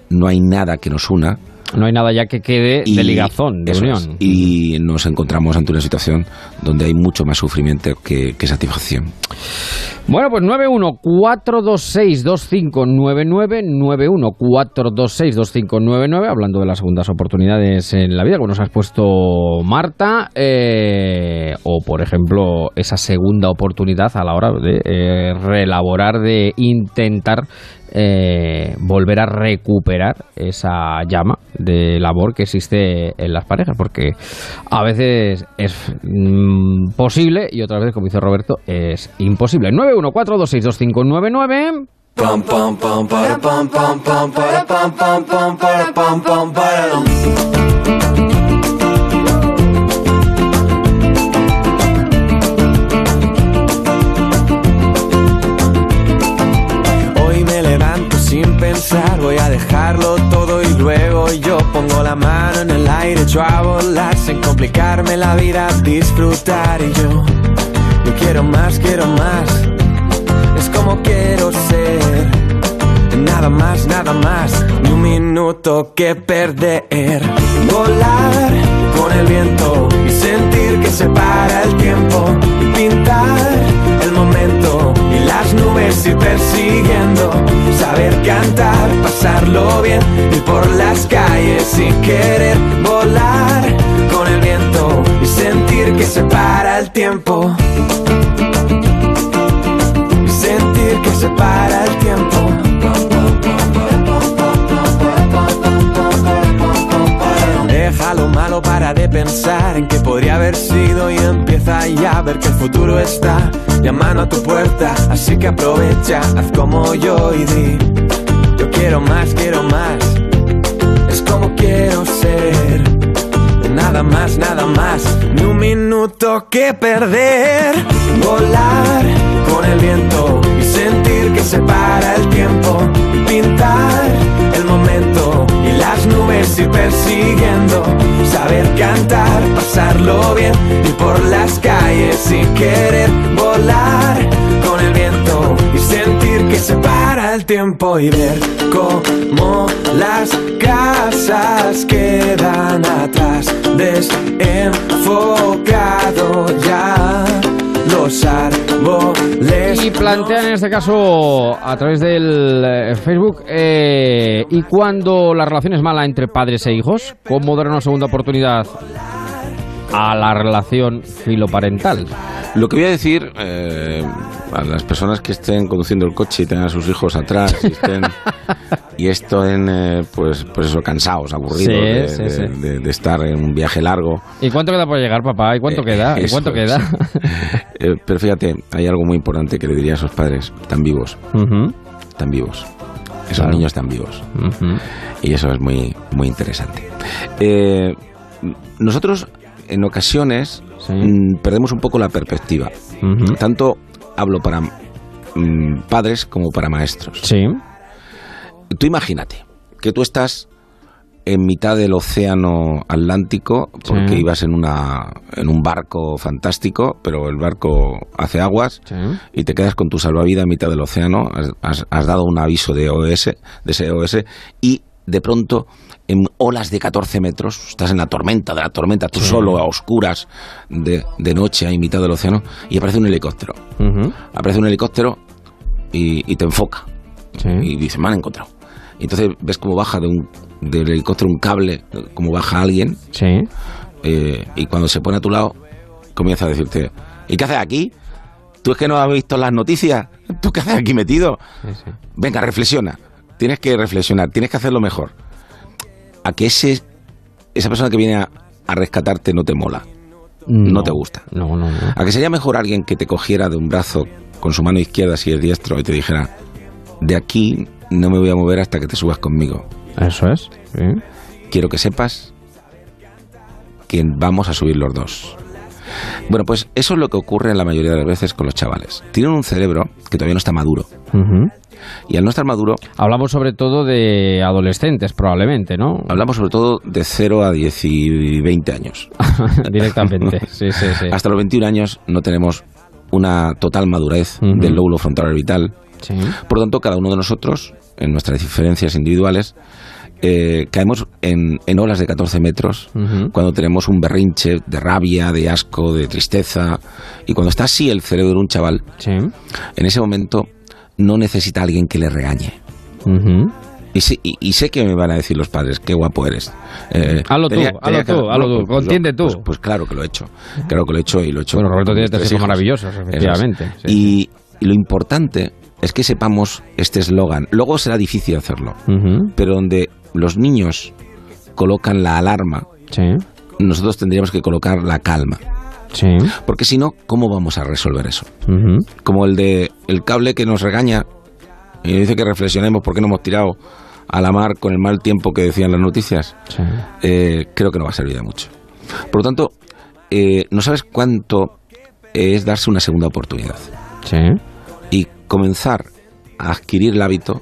no hay nada que nos una. No hay nada ya que quede de ligazón, de unión. es, y nos encontramos ante una situación donde hay mucho más sufrimiento que, que satisfacción. Bueno, pues 91-426-2599, 91-426-2599, hablando de las segundas oportunidades en la vida, como nos has puesto Marta, eh, o por ejemplo, esa segunda oportunidad a la hora de eh, reelaborar, de intentar eh, volver a recuperar esa llama del amor que existe en las parejas, porque a veces es mm, posible y otras veces, como dice Roberto, es imposible. 914262599. Pam pam pam para pam pam pam para pam voy a dejarlo todo y luego yo pongo la mano en el aire, echo a volar sin complicarme la vida, disfrutar y yo, yo quiero más, quiero más, es como quiero ser, nada más, nada más, ni un minuto que perder, volar con el viento y sentir que se para el tiempo y pintar el momento y nubes y persiguiendo, saber cantar, pasarlo bien, ir por las calles y querer volar con el viento y sentir que se para el tiempo. Sentir que se para Deja lo malo para de pensar en que podría haber sido y empieza ya a ver que el futuro está llamando a tu puerta. Así que aprovecha, haz como yo y di: Yo quiero más, quiero más. Es como quiero ser. Nada más, nada más. Ni un minuto que perder. Volar con el viento y sentir que se para el tiempo. Pintar nubes ir persiguiendo. Saber cantar, pasarlo bien y por las calles y querer volar con el viento y sentir que se para el tiempo y ver cómo las casas quedan atrás, desenfocado ya los árboles. Y plantean en este caso a través del eh, Facebook, eh, ¿y cuando la relación es mala entre padres e hijos? ¿Cómo dar una segunda oportunidad a la relación filoparental? Lo que voy a decir eh, a las personas que estén conduciendo el coche y tengan a sus hijos atrás y estén y estén eh, pues pues eso cansados, aburridos Sí, de, sí, de- sí. de- de estar en un viaje largo. ¿Y cuánto queda por llegar, papá? ¿Y cuánto Eh, queda? ¿Y eso cuánto queda? Eh, pero fíjate, hay algo muy importante que le diría a esos padres, tan vivos, tan vivos. Esos Claro. niños tan vivos. Y eso es muy, muy interesante. Eh, nosotros, en ocasiones, mm, perdemos un poco la perspectiva. Tanto hablo para mm, padres como para maestros. Sí. Tú imagínate que tú estás en mitad del océano Atlántico porque Sí. ibas en una en un barco fantástico, pero el barco hace aguas Sí. y te quedas con tu salvavidas en mitad del océano, has, has- dado un aviso de OS, de SOS y de pronto en olas de 14 metros, estás en la tormenta de la tormenta, tú Sí. solo a oscuras de, de noche ahí en mitad del océano y aparece un helicóptero. Aparece un helicóptero y, y te enfoca y dice, me han encontrado. Y entonces ves cómo baja de un, del helicóptero un cable, como baja alguien, Sí. eh, y cuando se pone a tu lado, comienza a decirte, ¿y qué haces aquí? ¿Tú es que no has visto las noticias? ¿Tú qué haces aquí metido? Sí, sí. Venga, reflexiona. Tienes que reflexionar, tienes que hacerlo mejor. A que ese, esa persona que viene a, a rescatarte no te mola, no, te gusta. No, no, no. A que sería mejor alguien que te cogiera de un brazo con su mano izquierda si es diestro y te dijera, de aquí no me voy a mover hasta que te subas conmigo. Eso es. Sí. Quiero que sepas que vamos a subir los dos. Bueno, pues eso es lo que ocurre en la mayoría de las veces con los chavales. Tienen un cerebro que todavía no está maduro. Y al no estar maduro, Hablamos sobre todo de adolescentes, probablemente, ¿no? hablamos sobre todo de 0 a 10 y 20 años. Directamente. Sí, sí, sí. Hasta los 21 años no tenemos una total madurez del lóbulo frontal orbital. Sí. Por lo tanto, cada uno de nosotros, en nuestras diferencias individuales, eh, caemos en, en olas de 14 metros cuando tenemos un berrinche de rabia, de asco, de tristeza. Y cuando está así el cerebro de un chaval, Sí. en ese momento no necesita a alguien que le regañe. Y sé, y, y sé que me van a decir los padres, qué guapo eres. Eh, Hazlo tú, tenía- hazlo tenía que- tú, hazlo tú, pues contiende tú. Pues, pues claro que lo he hecho. Claro que lo he hecho y lo he hecho. Bueno, Roberto tiene tres hijos maravillosos, efectivamente. Sí, y, y lo importante es que sepamos este eslogan. Luego será difícil hacerlo, pero donde los niños colocan la alarma, Sí. nosotros tendríamos que colocar la calma. Sí. Porque si no, ¿cómo vamos a resolver eso? Como el de el cable que nos regaña y dice que reflexionemos por qué no hemos tirado a la mar con el mal tiempo que decían las noticias. Sí. eh, creo que no va a servir de mucho. Por lo tanto, eh, no sabes cuánto es darse una segunda oportunidad Sí. Comenzar a adquirir el hábito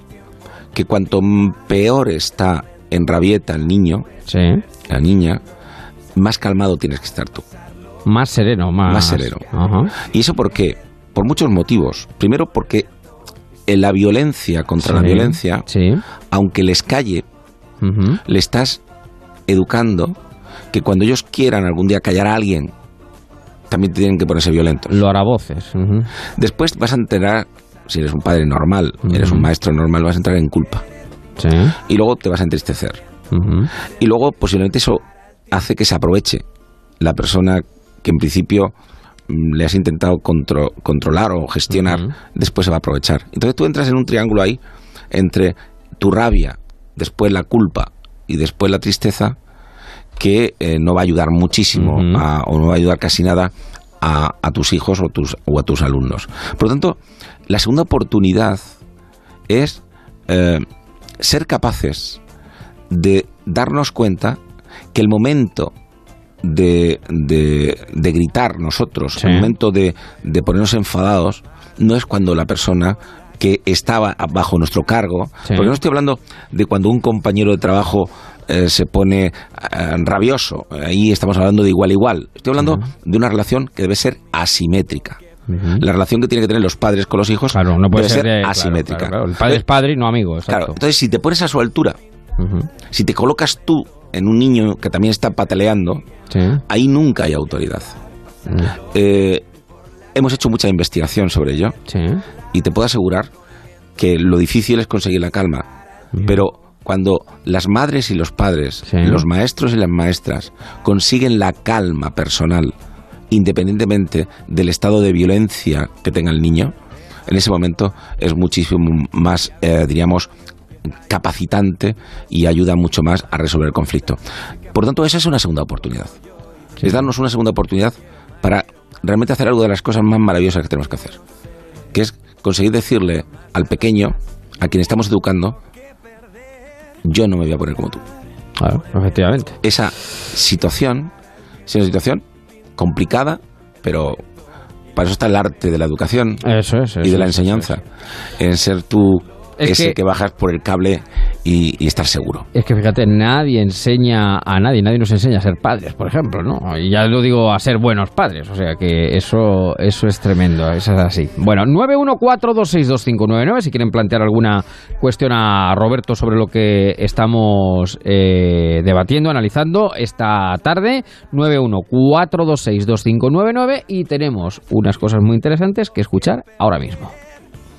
que cuanto peor está en rabieta el niño, Sí. la niña, más calmado tienes que estar tú. Más sereno, más... Más sereno. Ajá. ¿Y eso por qué? Por muchos motivos. Primero porque en la violencia contra la violencia, Sí. aunque les calle, le estás educando que cuando ellos quieran algún día callar a alguien, también tienen que ponerse violentos. Lo hará voces. Después vas a enterar si eres un padre normal, eres un maestro normal, vas a entrar en culpa. Y luego te vas a entristecer. Y luego posiblemente eso hace que se aproveche la persona que en principio mm, le has intentado controlar o gestionar, después se va a aprovechar. Entonces tú entras en un triángulo ahí entre tu rabia, después la culpa y después la tristeza, que eh, no va a ayudar muchísimo o no va a ayudar casi nada a, tus hijos o, tus, o a tus alumnos. Por lo tanto, la segunda oportunidad es eh, ser capaces de darnos cuenta que el momento de, de, gritar nosotros, el momento de, de, ponernos enfadados, no es cuando la persona que estaba bajo nuestro cargo, porque no estoy hablando de cuando un compañero de trabajo eh, se pone eh, rabioso, ahí estamos hablando de igual a igual, estoy hablando de una relación que debe ser asimétrica. La relación que tienen que tener los padres con los hijos no puede debe ser, asimétrica. El padre es padre y no amigo. entonces si te pones a su altura, si te colocas tú en un niño que también está pataleando, ahí nunca hay autoridad. Eh, hemos hecho mucha investigación sobre ello y te puedo asegurar que lo difícil es conseguir la calma. Pero cuando las madres y los padres, los maestros y las maestras consiguen la calma personal, independientemente del estado de violencia que tenga el niño, en ese momento es muchísimo más, eh, diríamos, capacitante y ayuda mucho más a resolver el conflicto. Por lo tanto, esa es una segunda oportunidad. Es darnos una segunda oportunidad para realmente hacer algo de las cosas más maravillosas que tenemos que hacer, que es conseguir decirle al pequeño, a quien estamos educando, yo no me voy a poner como tú. Claro, efectivamente. Esa situación es una situación complicada, pero para eso está el arte de la educación y de la enseñanza, en ser tú ese que, bajas por el cable y, estar seguro. Es que fíjate, nadie enseña a nadie, nadie nos enseña a ser padres, por ejemplo, ¿no? Y ya lo digo a ser buenos padres, o sea que eso, eso es tremendo, eso es así. Bueno, 914262599, si quieren plantear alguna cuestión a Roberto sobre lo que estamos eh, debatiendo, analizando esta tarde, 914262599 y tenemos unas cosas muy interesantes que escuchar ahora mismo.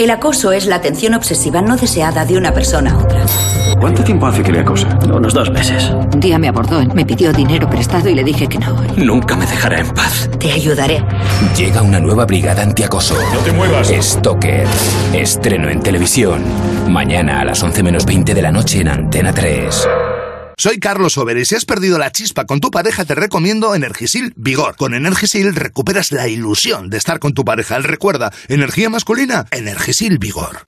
El acoso es la atención obsesiva no deseada de una persona a otra. ¿Cuánto tiempo hace que le acosa? Unos dos meses. Un día me abordó, me pidió dinero prestado y le dije que no. Nunca me dejará en paz. Te ayudaré. Llega una nueva brigada antiacoso. No te muevas. Stalker. Estreno en televisión. Mañana a las 11 menos 20 de la noche en Antena 3. Soy Carlos Over y si has perdido la chispa con tu pareja te recomiendo Energisil Vigor. Con Energisil recuperas la ilusión de estar con tu pareja. Recuerda, energía masculina, Energisil Vigor.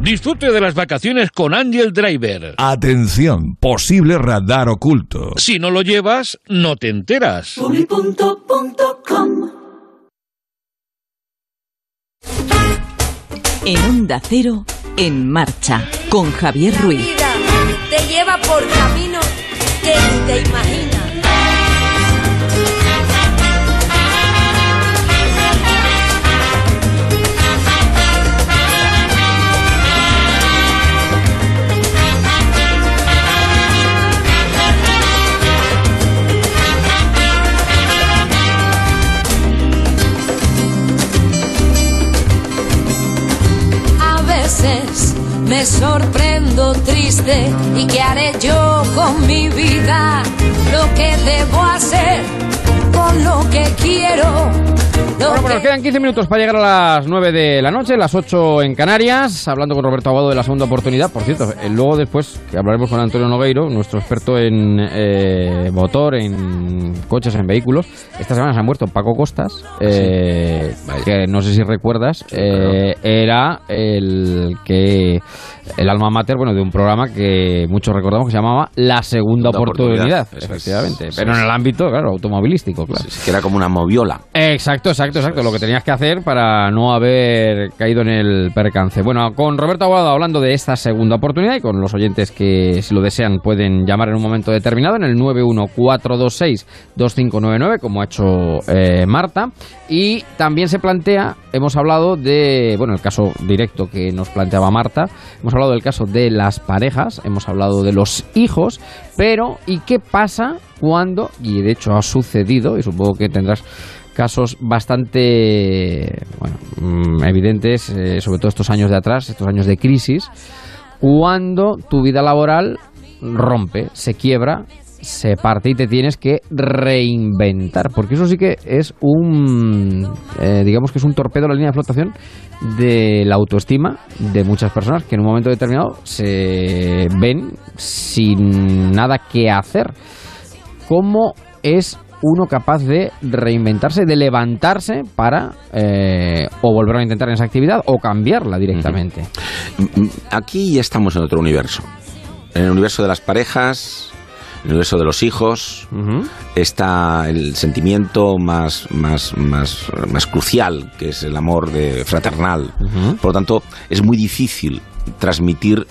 Disfrute de las vacaciones con Angel Driver. Atención, posible radar oculto. Si no lo llevas, no te enteras. En Onda Cero, en marcha, con Javier Ruiz te lleva por caminos que ni te imaginas. Veces me sorprendo triste y qué haré yo con mi vida, lo que debo hacer lo que quiero. Bueno, pues nos quedan 15 minutos para llegar a las 9 de la noche, las 8 en Canarias, hablando con Roberto Aguado de la segunda oportunidad. Por cierto, eh, luego después que hablaremos con Antonio Nogueiro, nuestro experto en eh, motor, en coches, en vehículos. Esta semana se ha muerto Paco Costas, ah, eh, que no sé si recuerdas, era el que el alma mater, bueno, de un programa que muchos recordamos que se llamaba La Segunda Oportunidad, efectivamente. pero en el ámbito, claro, automovilístico, claro. que era como una moviola. Exacto, exacto, exacto. Lo que tenías que hacer para no haber caído en el percance. Bueno, con Roberto Aguado hablando de esta segunda oportunidad y con los oyentes que, si lo desean, pueden llamar en un momento determinado en el 914262599, como ha hecho eh, Marta. Y también se plantea, hemos hablado de, bueno, el caso directo que nos planteaba Marta, hemos hablado del caso de las parejas, hemos hablado de los hijos, pero ¿y qué pasa cuando, y de hecho ha sucedido, y supongo que tendrás casos bastante bueno, mm, evidentes, eh, sobre todo estos años de atrás, estos años de crisis, cuando tu vida laboral rompe, se quiebra se parte y te tienes que reinventar. Porque eso sí que es un, eh, digamos que es un torpedo la línea de flotación de la autoestima de muchas personas que en un momento determinado se ven sin nada que hacer. ¿Cómo es uno capaz de reinventarse, de levantarse para eh, o volver a intentar en esa actividad o cambiarla directamente? Aquí ya estamos en otro universo. En el universo de las parejas, el universo de los hijos está el sentimiento más, más, más, más, crucial, que es el amor de fraternal. Por lo tanto, es muy difícil transmitir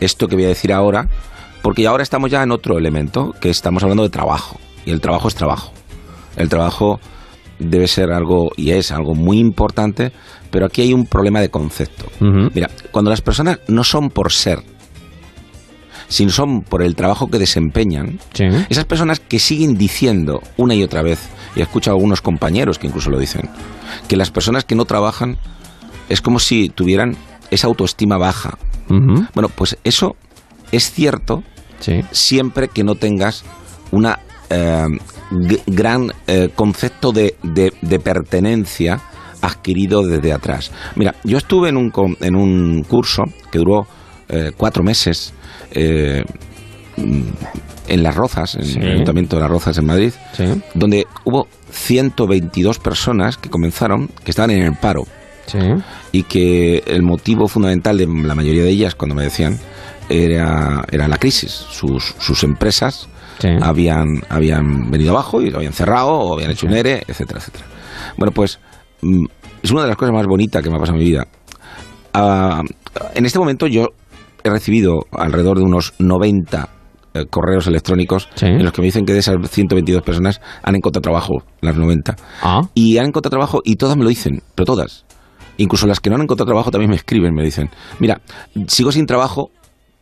esto que voy a decir ahora, porque ahora estamos ya en otro elemento, que estamos hablando de trabajo. Y el trabajo es trabajo. El trabajo debe ser algo, y es algo muy importante, pero aquí hay un problema de concepto. Mira, cuando las personas no son por ser, sino son por el trabajo que desempeñan, esas personas que siguen diciendo una y otra vez, y escucho a algunos compañeros que incluso lo dicen, que las personas que no trabajan es como si tuvieran esa autoestima baja. Bueno, pues eso es cierto siempre que no tengas una eh, gran eh, concepto de, de, pertenencia adquirido desde atrás. Mira, yo estuve en un, en un curso que duró eh, cuatro meses eh, en Las Rozas, en el Ayuntamiento de Las Rozas en Madrid, donde hubo 122 personas que comenzaron, que estaban en el paro. Y que el motivo fundamental de la mayoría de ellas, cuando me decían, era, era la crisis. Sus, sus empresas habían, habían venido abajo y lo habían cerrado o habían hecho un ERE, etcétera, etcétera. Bueno, pues mm, es una de las cosas más bonitas que me ha pasado en mi vida. Ah, en este momento yo he recibido alrededor de unos 90 eh, correos electrónicos en los que me dicen que de esas 122 personas han encontrado trabajo, las 90. Ah. Y han encontrado trabajo y todas me lo dicen, pero todas. Incluso las que no han encontrado trabajo también me escriben, me dicen, mira, sigo sin trabajo,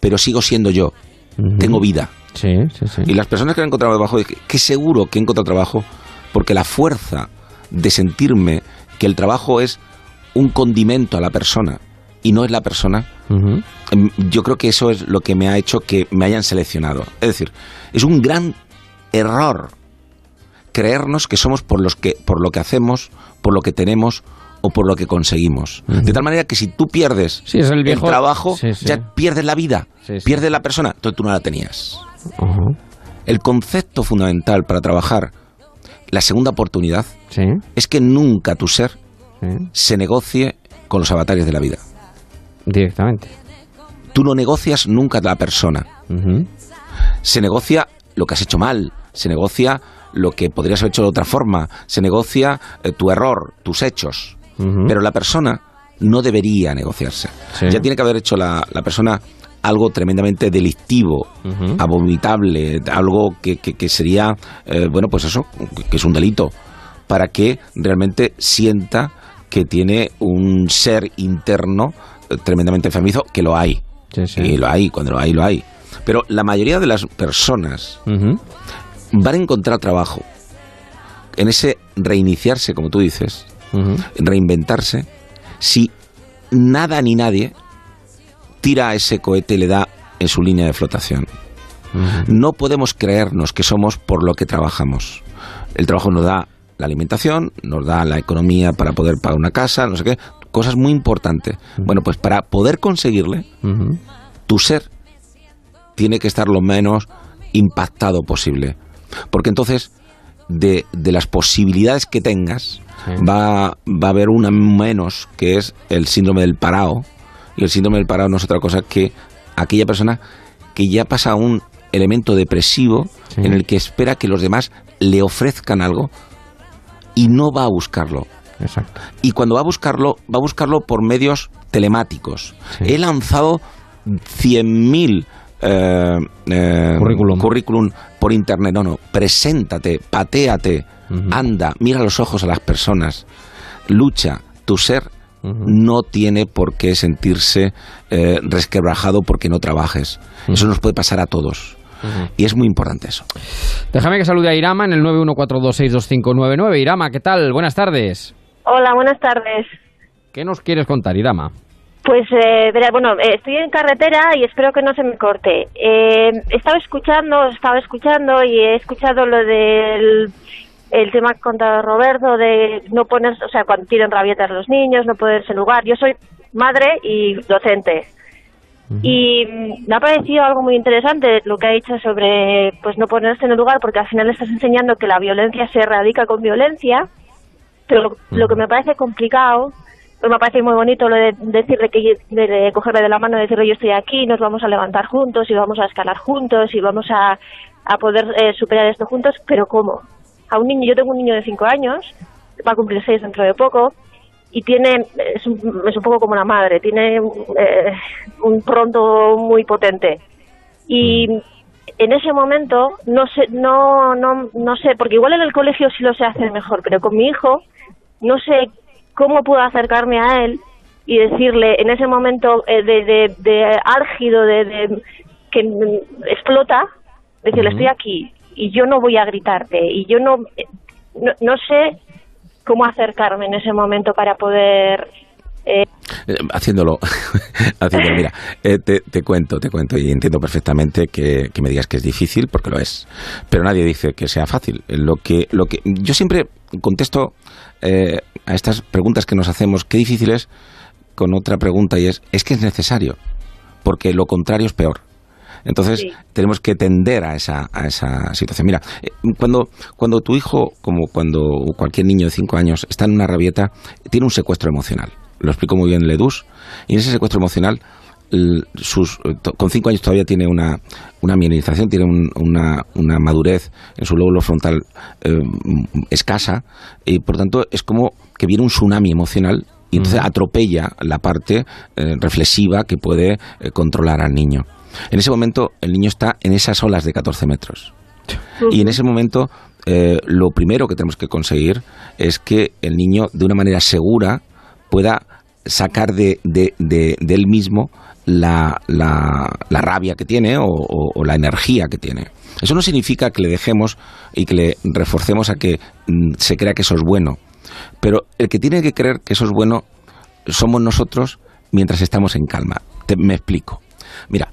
pero sigo siendo yo. Tengo vida. Y las personas que han encontrado trabajo, que seguro que he encontrado trabajo, porque la fuerza de sentirme que el trabajo es un condimento a la persona y no es la persona, em, yo creo que eso es lo que me ha hecho que me hayan seleccionado. Es decir, es un gran error creernos que somos por, los que, por lo que hacemos, por lo que tenemos o por lo que conseguimos. De tal manera que si tú pierdes el, trabajo, ya pierdes la vida, pierdes la persona, entonces tú no la tenías. El concepto fundamental para trabajar la segunda oportunidad es que nunca tu ser se negocie con los avatares de la vida. Directamente. Tú no negocias nunca la persona. Se negocia lo que has hecho mal, se negocia lo que podrías haber hecho de otra forma, se negocia eh, tu error, tus hechos. Pero la persona no debería negociarse. Ya tiene que haber hecho la, persona algo tremendamente delictivo, abominable, algo que, que, sería, eh, bueno, pues eso, que es un delito, para que realmente sienta que tiene un ser interno tremendamente enfermizo, que lo hay. Y lo hay, cuando lo hay, lo hay. Pero la mayoría de las personas van a encontrar trabajo en ese reiniciarse, como tú dices, reinventarse, si nada ni nadie tira a ese cohete y le da en su línea de flotación. No podemos creernos que somos por lo que trabajamos. El trabajo nos da la alimentación, nos da la economía para poder pagar una casa, no sé qué, cosas muy importantes. Bueno, pues para poder conseguirle, tu ser tiene que estar lo menos impactado posible. Porque entonces, de, de las posibilidades que tengas, va, va a haber una menos, que es el síndrome del parado, Y el síndrome del parado no es otra cosa que aquella persona que ya pasa un elemento depresivo en el que espera que los demás le ofrezcan algo y no va a buscarlo. Exacto. Y cuando va a buscarlo, va a buscarlo por medios telemáticos. He lanzado 100.000 eh, eh, currículum. por internet. No, no, preséntate, patéate, anda, mira los ojos a las personas, lucha. Tu ser no tiene por qué sentirse eh, resquebrajado porque no trabajes. Eso nos puede pasar a todos. Y es muy importante eso. Déjame que salude a Irama en el 914262599. Irama, ¿qué tal? Buenas tardes. Hola, buenas tardes. ¿Qué nos quieres contar, Irama? Pues, eh, bueno, eh, estoy en carretera y espero que no se me corte. Eh, estaba escuchando, estaba escuchando y he escuchado lo del el tema contra Roberto de no poner, o sea, cuando tienen rabietas los niños, no ponerse en lugar. Yo soy madre y docente. Y me ha parecido algo muy interesante lo que ha dicho sobre pues no ponerse en el lugar porque al final estás enseñando que la violencia se erradica con violencia, pero lo, que me parece complicado, pues me parece muy bonito lo de decirle que de, cogerle de la mano y decirle yo estoy aquí, nos vamos a levantar juntos y vamos a escalar juntos y vamos a, a poder eh, superar esto juntos, pero ¿cómo? A un niño, yo tengo un niño de 5 años, va a cumplir 6 dentro de poco, y tiene es un, es un poco como la madre, tiene eh, un pronto muy potente. Y en ese momento no sé, no, no, no sé, porque igual en el colegio sí lo sé hacer mejor, pero con mi hijo no sé cómo puedo acercarme a él y decirle en ese momento eh, de, de, de, álgido, de, de, que explota, decirle estoy aquí y yo no voy a gritarte y yo no, no, no sé cómo acercarme en ese momento para poder eh, haciéndolo, haciéndolo, mira, eh, te, te, cuento, te cuento y entiendo perfectamente que, que, me digas que es difícil porque lo es, pero nadie dice que sea fácil. Lo que, lo que yo siempre contesto eh, a estas preguntas que nos hacemos, qué difícil es, con otra pregunta y es, es que es necesario, porque lo contrario es peor. Entonces tenemos que tender a esa, a esa situación. Mira, eh, cuando, cuando tu hijo, como cuando cualquier niño de 5 años, está en una rabieta, tiene un secuestro emocional. Lo explico muy bien Ledus. Y en ese secuestro emocional, sus, con 5 años todavía tiene una, una tiene una, una, madurez en su lóbulo frontal eh, escasa y por tanto es como que viene un tsunami emocional y entonces atropella la parte eh, reflexiva que puede eh, controlar al niño. En ese momento el niño está en esas olas de 14 metros. Y en ese momento eh, lo primero que tenemos que conseguir es que el niño de una manera segura pueda sacar de, de, de, él mismo la, la, la, rabia que tiene o, o, la energía que tiene. Eso no significa que le dejemos y que le reforcemos a que mm, se crea que eso es bueno. Pero el que tiene que creer que eso es bueno somos nosotros mientras estamos en calma. Te, me explico. Mira,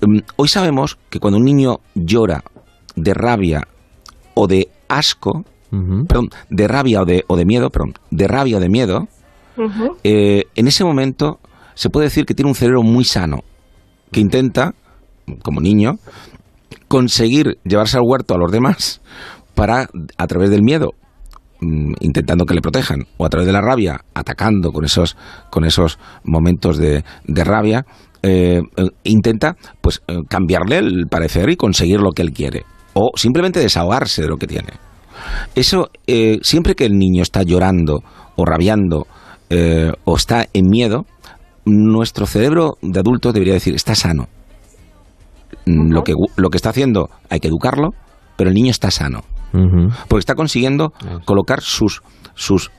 mm, hoy sabemos que cuando un niño llora de rabia o de asco, perdón, de rabia o de, o de miedo, perdón, de rabia o de miedo, eh, en ese momento se puede decir que tiene un cerebro muy sano, que intenta, como niño, conseguir llevarse al huerto a los demás para, a través del miedo, mm, intentando que le protejan, o a través de la rabia, atacando con esos, con esos momentos de, de rabia, eh, eh, intenta pues eh, cambiarle el parecer y conseguir lo que él quiere o simplemente desahogarse de lo que tiene. Eso siempre que el niño está llorando o rabiando o está en miedo, nuestro cerebro de adulto debería decir está sano. Lo, que, lo que está haciendo hay que educarlo, pero el niño está sano. Porque está consiguiendo colocar sus, sus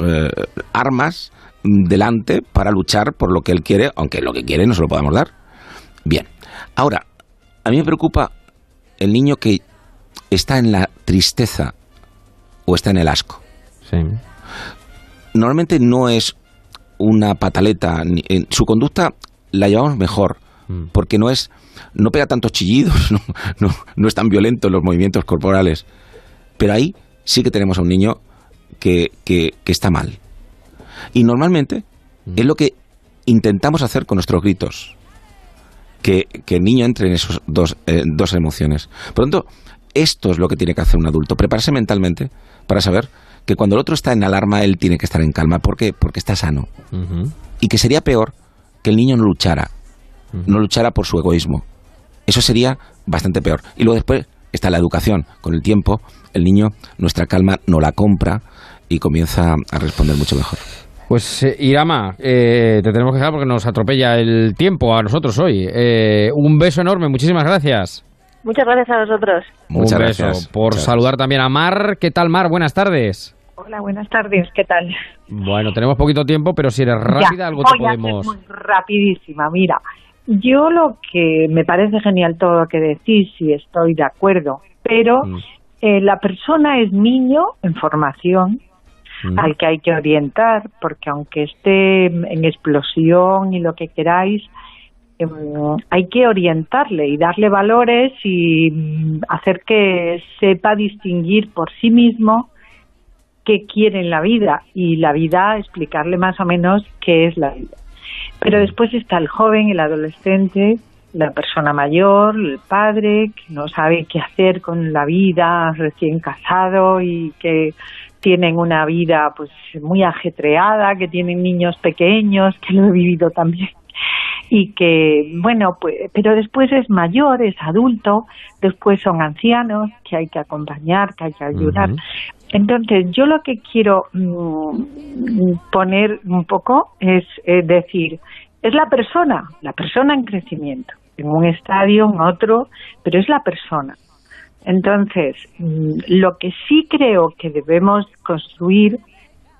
armas delante para luchar por lo que él quiere, aunque lo que quiere no se lo podamos dar. Bien, ahora, a mí me preocupa el niño que está en la tristeza o está en el asco. Normalmente no es una pataleta, su conducta la llevamos mejor, mm. porque no es no pega tantos chillidos, no, no, no es tan violento en los movimientos corporales. Pero ahí sí que tenemos a un niño que, que, que está mal. Y normalmente es lo que intentamos hacer con nuestros gritos. Que, el niño entre en esas dos, eh, dos emociones. Por lo tanto, esto es lo que tiene que hacer un adulto, prepararse mentalmente para saber que cuando el otro está en alarma, él tiene que estar en calma. ¿Por qué? Porque está sano. Y que sería peor que el niño no luchara, no luchara por su egoísmo. Eso sería bastante peor. Y luego después está la educación. Con el tiempo, el niño, nuestra calma no la compra y comienza a responder mucho mejor. Pues eh, Irama, eh, te tenemos que dejar porque nos atropella el tiempo a nosotros hoy. Eh, un beso enorme, muchísimas gracias. Muchas gracias a vosotros. Muchas un beso. gracias. Por Muchas saludar también a Mar. ¿Qué tal, Mar? Buenas tardes. Hola, buenas tardes, ¿qué tal? Bueno, tenemos poquito tiempo, pero si eres rápida, Ya, algo te podemos. muy rapidísima, mira. Yo lo que me parece genial todo lo que decís y estoy de acuerdo, pero Mm. eh, la persona es niño en formación Mm. al que hay que orientar, porque aunque esté en explosión y lo que queráis, em, hay que orientarle y darle valores y mm, hacer que sepa distinguir por sí mismo qué quiere en la vida y la vida explicarle más o menos qué es la vida. Pero después está el joven, el adolescente, la persona mayor, el padre, que no sabe qué hacer con la vida, recién casado y que tienen una vida pues muy ajetreada, que tienen niños pequeños, que lo he vivido también y que, bueno, pues, pero después es mayor, es adulto, después son ancianos que hay que acompañar, que hay que ayudar. Entonces, yo lo que quiero mm, poner un poco es eh, decir, es la persona, la persona en crecimiento, en un estadio, en otro, pero es la persona. Entonces, mm, lo que sí creo que debemos construir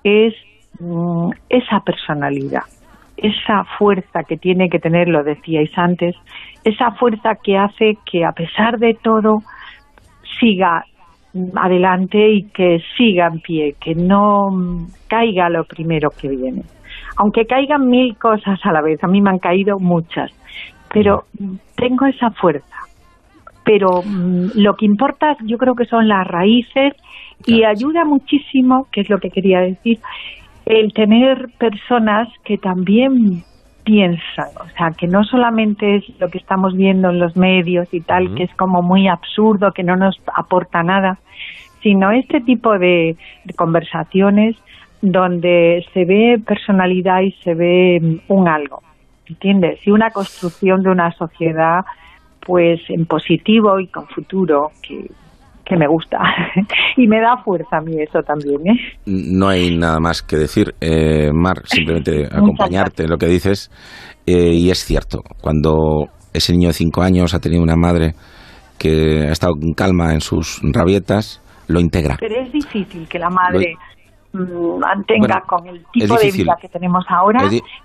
es mm, esa personalidad, esa fuerza que tiene que tener, lo decíais antes, esa fuerza que hace que a pesar de todo siga adelante y que siga en pie, que no caiga lo primero que viene. Aunque caigan mil cosas a la vez, a mí me han caído muchas, pero tengo esa fuerza. Pero mm, lo que importa yo creo que son las raíces y ayuda muchísimo, que es lo que quería decir, el tener personas que también piensan, o sea, que no solamente es lo que estamos viendo en los medios y tal, que es como muy absurdo, que no nos aporta nada, sino este tipo de, de conversaciones donde se ve personalidad y se ve mm, un algo, ¿entiendes? Y una construcción de una sociedad pues en positivo y con futuro, que, que me gusta. y me da fuerza a mí eso también, ¿eh? No hay nada más que decir, eh, Mar, simplemente acompañarte en lo que dices. eh, y es cierto, cuando ese niño de cinco años ha tenido una madre que ha estado en calma en sus rabietas, lo integra. Pero es difícil que la madre mm, mantenga Bueno, con el tipo de vida que tenemos ahora.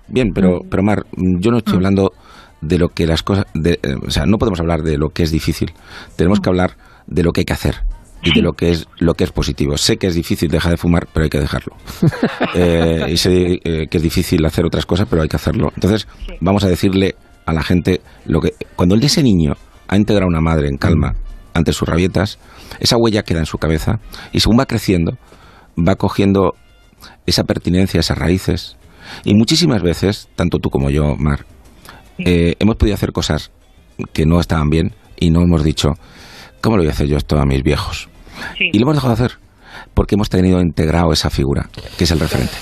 Bien, pero, pero Mar, mm, yo no estoy hablando de lo que las cosas, de, eh, o sea, no podemos hablar de lo que es difícil. Tenemos que hablar de lo que hay que hacer y de lo que es lo que es positivo. Sé que es difícil dejar de fumar, pero hay que dejarlo. Eh, y sé eh, que es difícil hacer otras cosas, pero hay que hacerlo. Entonces, vamos a decirle a la gente lo que cuando el de ese niño ha integrado a una madre en calma ante sus rabietas, esa huella queda en su cabeza y según va creciendo, va cogiendo esa pertinencia, esas raíces. Y muchísimas veces, tanto tú como yo, Mar, eh, hemos podido hacer cosas que no estaban bien y no hemos dicho, ¿cómo lo voy a hacer yo esto a mis viejos? Y lo hemos dejado de hacer porque hemos tenido integrado esa figura, que es el referente.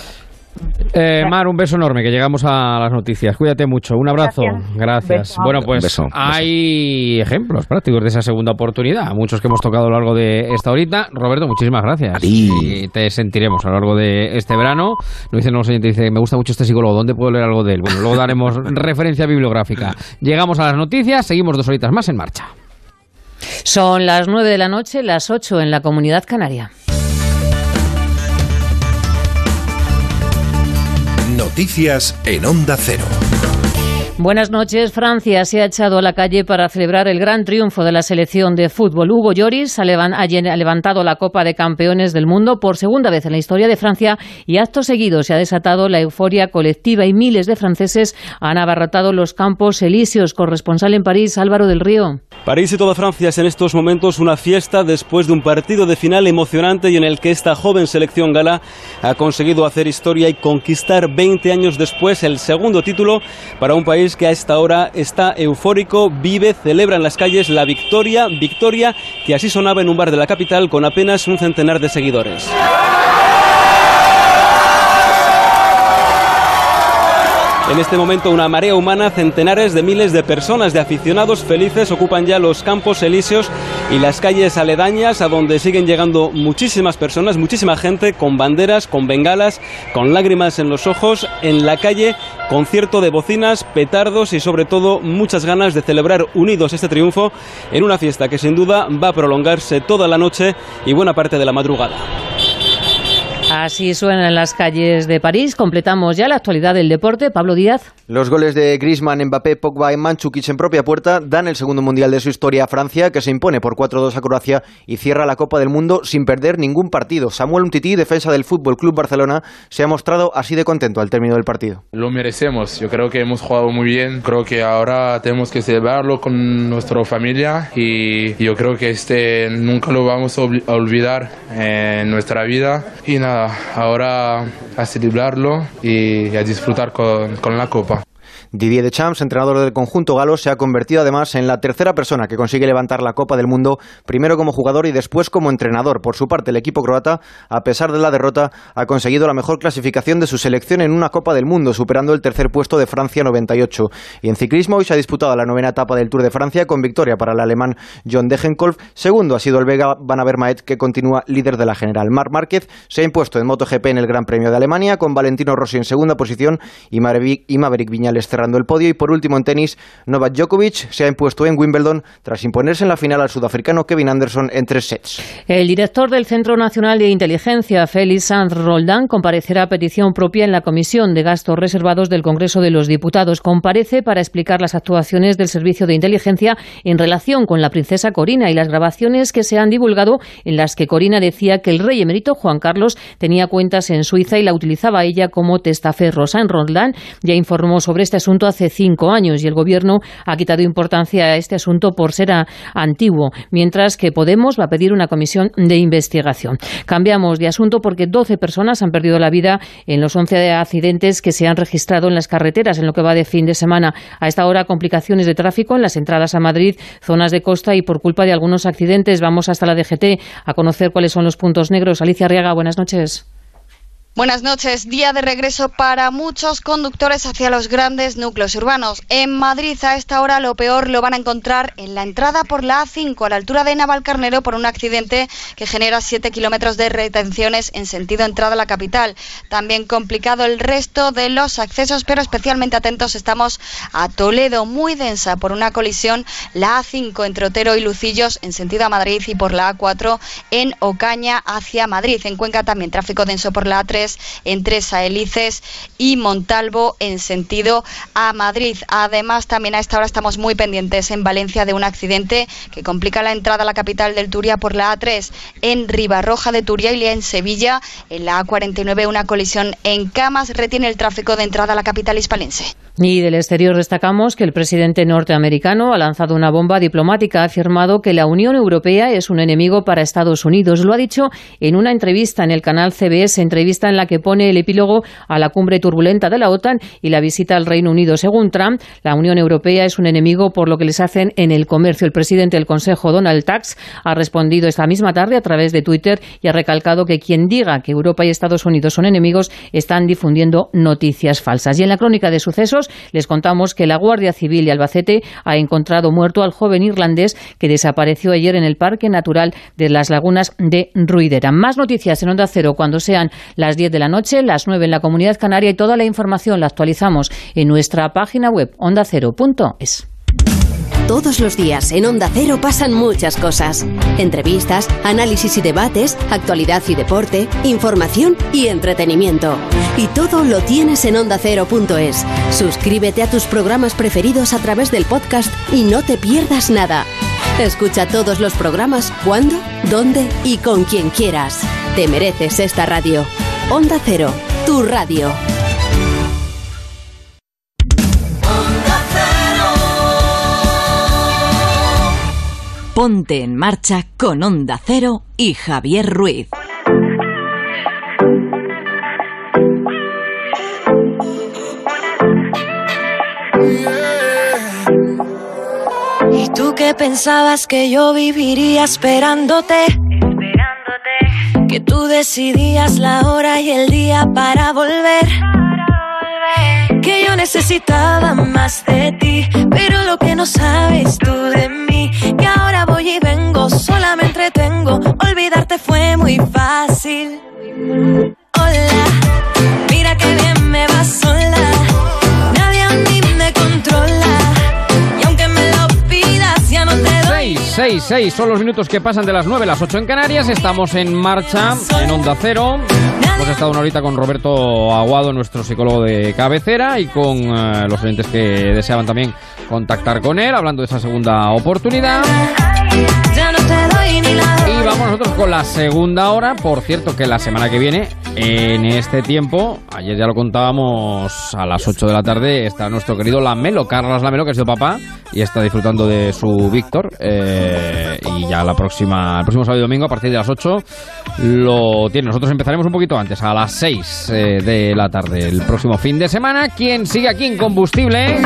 Eh, Mar, un beso enorme, que llegamos a las noticias. Cuídate mucho. Un abrazo. Gracias. Gracias. Beso. Bueno, pues Beso, beso. hay ejemplos prácticos de esa segunda oportunidad, muchos que hemos tocado a lo largo de esta horita. Roberto, muchísimas gracias. Y te sentiremos a lo largo de este verano. Nos dicen los oyentes, dice, me gusta mucho este psicólogo, ¿dónde puedo leer algo de él? Bueno, luego daremos referencia bibliográfica. Llegamos a las noticias, seguimos dos horitas más en marcha. Son las 9 de la noche, las 8 en la comunidad canaria. Noticias en Onda Cero. Buenas noches. Francia se ha echado a la calle para celebrar el gran triunfo de la selección de fútbol. Hugo Lloris ha levantado la Copa de Campeones del Mundo por segunda vez en la historia de Francia y acto seguido se ha desatado la euforia colectiva y miles de franceses han abarrotado los campos elíseos. Corresponsal en París, Álvaro del Río. París y toda Francia es en estos momentos una fiesta después de un partido de final emocionante y en el que esta joven selección gala ha conseguido hacer historia y conquistar 20 años después el segundo título para un país que a esta hora está eufórico, vive, celebra en las calles la victoria, victoria que así sonaba en un bar de la capital con apenas un centenar de seguidores. En este momento una marea humana, centenares de miles de personas, de aficionados felices ocupan ya los campos elíseos y las calles aledañas a donde siguen llegando muchísimas personas, muchísima gente con banderas, con bengalas, con lágrimas en los ojos, en la calle, concierto de bocinas, petardos y sobre todo muchas ganas de celebrar unidos este triunfo en una fiesta que sin duda va a prolongarse toda la noche y buena parte de la madrugada. Así suenan en las calles de París. Completamos ya la actualidad del deporte. Pablo Díaz. Los goles de Griezmann, Mbappé, Pogba y Manchukic en propia puerta dan el segundo mundial de su historia a Francia, que se impone por 4-2 a Croacia y cierra la Copa del Mundo sin perder ningún partido. Samuel Umtiti, defensa del Fútbol Club Barcelona, se ha mostrado así de contento al término del partido. Lo merecemos. Yo creo que hemos jugado muy bien. Creo que ahora tenemos que celebrarlo con nuestra familia y yo creo que este nunca lo vamos a olvidar en nuestra vida. Y nada, ahora a celebrarlo y a disfrutar con, con la copa. Didier Deschamps, entrenador del conjunto galo, se ha convertido además en la tercera persona que consigue levantar la Copa del Mundo, primero como jugador y después como entrenador. Por su parte, el equipo croata, a pesar de la derrota, ha conseguido la mejor clasificación de su selección en una Copa del Mundo, superando el tercer puesto de Francia 98. Y en ciclismo hoy se ha disputado la novena etapa del Tour de Francia con victoria para el alemán John Degenkolb. Segundo ha sido el Vega Van Avermaet, que continúa líder de la general. Marc Márquez se ha impuesto en MotoGP en el Gran Premio de Alemania, con Valentino Rossi en segunda posición y Maverick Viñales cerrando el podio. Y por último en tenis, Novak Djokovic se ha impuesto en Wimbledon tras imponerse en la final al sudafricano Kevin Anderson en tres sets. El director del Centro Nacional de Inteligencia, Félix Sanz Roldán, comparecerá a petición propia en la Comisión de Gastos Reservados del Congreso de los Diputados. Comparece para explicar las actuaciones del Servicio de Inteligencia en relación con la princesa Corina y las grabaciones que se han divulgado en las que Corina decía que el rey emérito Juan Carlos tenía cuentas en Suiza y la utilizaba ella como testaferro. San Roldán ya informó sobre este asunto hace cinco años y el Gobierno ha quitado importancia a este asunto por ser antiguo, mientras que Podemos va a pedir una comisión de investigación. Cambiamos de asunto porque 12 personas han perdido la vida en los 11 accidentes que se han registrado en las carreteras en lo que va de fin de semana. A esta hora, complicaciones de tráfico en las entradas a Madrid, zonas de costa y por culpa de algunos accidentes. Vamos hasta la DGT a conocer cuáles son los puntos negros. Alicia Arriaga, buenas noches. Buenas noches. Día de regreso para muchos conductores hacia los grandes núcleos urbanos. En Madrid a esta hora lo peor lo van a encontrar en la entrada por la A5 a la altura de Navalcarnero por un accidente que genera 7 kilómetros de retenciones en sentido entrada a la capital. También complicado el resto de los accesos, pero especialmente atentos estamos a Toledo, muy densa por una colisión la A5 entre Otero y Lucillos en sentido a Madrid y por la A4 en Ocaña hacia Madrid. En Cuenca también tráfico denso por la A3 entre Saelices y Montalvo en sentido a Madrid. Además, también a esta hora estamos muy pendientes en Valencia de un accidente que complica la entrada a la capital del Turia por la A3 en Ribarroja de Turia y en Sevilla. En la A49 una colisión en Camas retiene el tráfico de entrada a la capital hispalense. Y del exterior destacamos que el presidente norteamericano ha lanzado una bomba diplomática. Ha afirmado que la Unión Europea es un enemigo para Estados Unidos. Lo ha dicho en una entrevista en el canal CBS, entrevista en la que pone el epílogo a la cumbre turbulenta de la OTAN y la visita al Reino Unido. Según Trump, la Unión Europea es un enemigo por lo que les hacen en el comercio. El presidente del Consejo, Donald Tusk, ha respondido esta misma tarde a través de Twitter y ha recalcado que quien diga que Europa y Estados Unidos son enemigos están difundiendo noticias falsas. Y en la crónica de sucesos, les contamos que la Guardia Civil de Albacete ha encontrado muerto al joven irlandés que desapareció ayer en el Parque Natural de las Lagunas de Ruidera. Más noticias en Onda Cero cuando sean las 10 de la noche, las 9 en la Comunidad Canaria y toda la información la actualizamos en nuestra página web ondacero.es. Todos los días en Onda Cero pasan muchas cosas. Entrevistas, análisis y debates, actualidad y deporte, información y entretenimiento. Y todo lo tienes en ondacero.es. Suscríbete a tus programas preferidos a través del podcast y no te pierdas nada. Escucha todos los programas cuando, dónde y con quien quieras. Te mereces esta radio. Onda Cero, tu radio. Ponte en marcha con Onda Cero y Javier Ruiz. ¿Y tú qué pensabas que yo viviría esperándote? Que tú decidías la hora y el día para volver. Que yo necesitaba más de ti, pero lo que no sabes tú de mí, que ahora voy y vengo, sola me entretengo, olvidarte fue muy fácil. Hola, mira que bien me va sola, 6, 6, 6 son los minutos que pasan de las 9 a las 8 en Canarias. Estamos en marcha en Onda Cero. Hemos estado una horita con Roberto Aguado, nuestro psicólogo de cabecera, y con eh, los oyentes que deseaban también contactar con él, hablando de esa segunda oportunidad. Y vamos nosotros con la segunda hora. Por cierto, que la semana que viene, en este tiempo, ayer ya lo contábamos, a las 8 de la tarde, está nuestro querido Lamelo, Carlos Lamelo, que ha sido papá y está disfrutando de su Víctor. eh, y ya la próxima, el próximo sábado y domingo, a partir de las 8, lo tiene. Nosotros empezaremos un poquito antes, a las 6 eh, de la tarde, el próximo fin de semana. Quien sigue aquí en combustible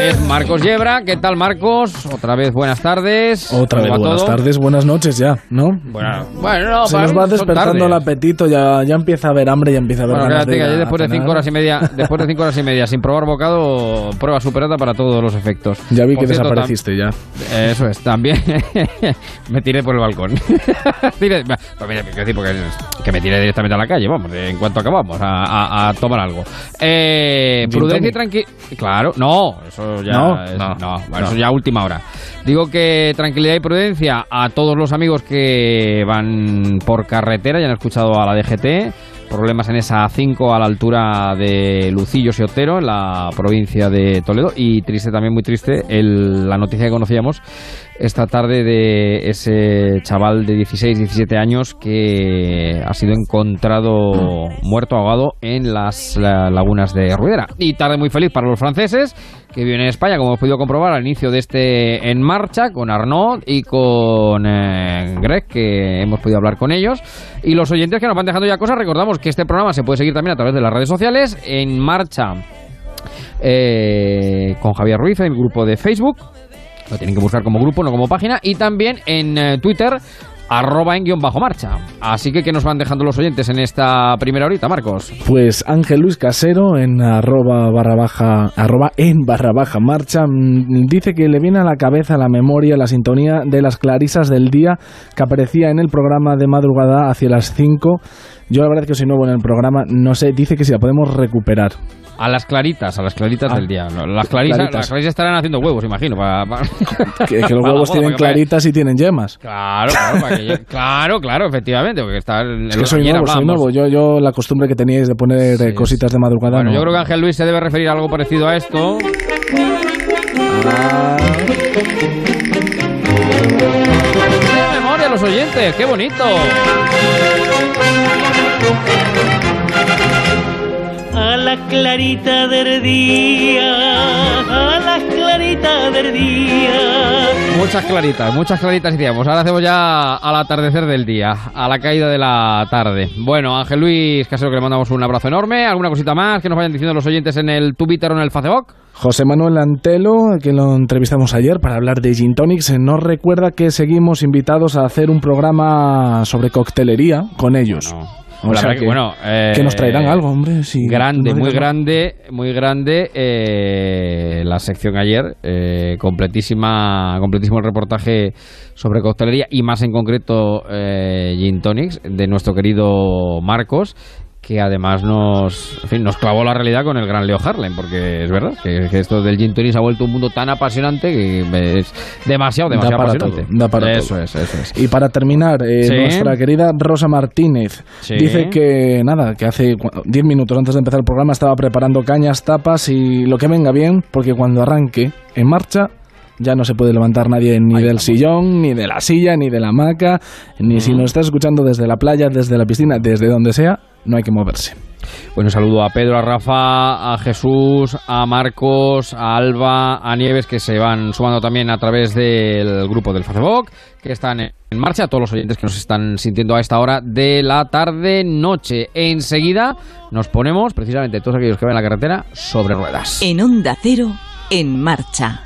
es Marcos Yebra. ¿Qué tal, Marcos? Otra vez, buenas tardes. Otra vez, ¿Cómo va buenas todo? tardes, buenas noches ya, ¿no? Bueno, bueno, no, Se para nos va despertando el apetito, ya, ya empieza a haber hambre, ya empieza a haber Bueno, ganas de ir después de cinco horas y media, después de cinco horas y media sin probar bocado, prueba superada para todos los efectos. Ya vi Por que cierto, desapareciste ya. Eso es, también me tiré por el balcón. Tiré- pues mira, quiero decir, porque que me tiré directamente a la calle, vamos, en cuanto acabamos, a, a- a tomar algo. Eh, prudencia y tranquilidad. Claro, no, eso ya. No, es- no, bueno, no. eso ya última hora. Digo que tranquilidad y prudencia a todos los amigos que van por carretera, ya han escuchado a la DGT. Problemas en esa A5 a la altura de Lucillos y Otero, en la provincia de Toledo. Y triste, también muy triste, el- la noticia que conocíamos esta tarde de ese chaval de 16, 17 años que ha sido encontrado muerto, ahogado en las la- lagunas de Ruidera. Y tarde muy feliz para los franceses que viven en España, como hemos podido comprobar al inicio de este En Marcha, con Arnaud y con eh, Greg, que hemos podido hablar con ellos. Y los oyentes que nos van dejando ya cosas, recordamos que este programa se puede seguir también a través de las redes sociales, En Marcha eh, con Javier Ruiz en el grupo de Facebook. Lo tienen que buscar como grupo, no como página. Y también en eh, Twitter, arroba en guion bajo marcha. Así que, ¿qué nos van dejando los oyentes en esta primera horita, Marcos? Pues Ángel Luis Casero en arroba barra baja, arroba en barra baja marcha mm, dice que le viene a la cabeza, la memoria, la sintonía de las clarisas del día que aparecía en el programa de madrugada hacia las 5. Yo la verdad es que soy nuevo en el programa, no sé, dice que si la podemos recuperar. A las claritas, a las claritas Ah, del día. Las claritas, claritas. las claritas estarán haciendo huevos, imagino. para- para- Que, que los huevos tienen claritas y tienen yemas. Claro, claro, para que- claro, claro, efectivamente, porque está Es que soy nuevo, soy nuevo. Yo, yo la costumbre que teníais de poner eh, cositas de madrugada. Bueno, no. yo creo que Ángel Luis se debe referir a algo parecido a esto. ¡Qué memoria los oyentes! ¡Qué bonito! A la clarita del día, a la clarita del día. Muchas claritas, muchas claritas hacíamos. Ahora hacemos ya al atardecer del día, a la caída de la tarde. Bueno, Ángel Luis Casero, que le mandamos un abrazo enorme. ¿Alguna cosita más que nos vayan diciendo los oyentes en el Twitter o en el Facebook? José Manuel Antelo, que lo entrevistamos ayer para hablar de Gin Tonics, eh, nos recuerda que seguimos invitados a hacer un programa sobre coctelería con ellos. O La sea que, bueno, eh, que nos traerán algo, hombre. si grande, no muy grande, muy grande eh, la sección ayer, eh, completísima, completísimo el reportaje sobre coctelería y más en concreto eh, gin tonics de nuestro querido Marcos que además nos, en fin, nos clavó la realidad con el gran Leo Harlem, porque es verdad que, que esto del gin tonic se ha vuelto un mundo tan apasionante que es demasiado, Da demasiado para apasionante. todo, da para eso todo. es, eso es. Y para terminar, eh, Sí. nuestra querida Rosa Martínez Sí. dice que nada, que hace cu- 10 minutos antes de empezar el programa estaba preparando cañas, tapas y lo que venga bien, porque cuando arranque en marcha ya no se puede levantar nadie ni del sillón, ni de la silla, ni de la hamaca, ni si nos estás escuchando desde la playa, desde la piscina, desde donde sea, no hay que moverse. Bueno, un saludo a Pedro, a Rafa, a Jesús, a Marcos, a Alba, a Nieves, que se van sumando también a través del grupo del Facebook, que están en marcha, a todos los oyentes que nos están sintiendo a esta hora de la tarde-noche. Enseguida nos ponemos, precisamente todos aquellos que van en la carretera, sobre ruedas. En Onda Cero, en marcha,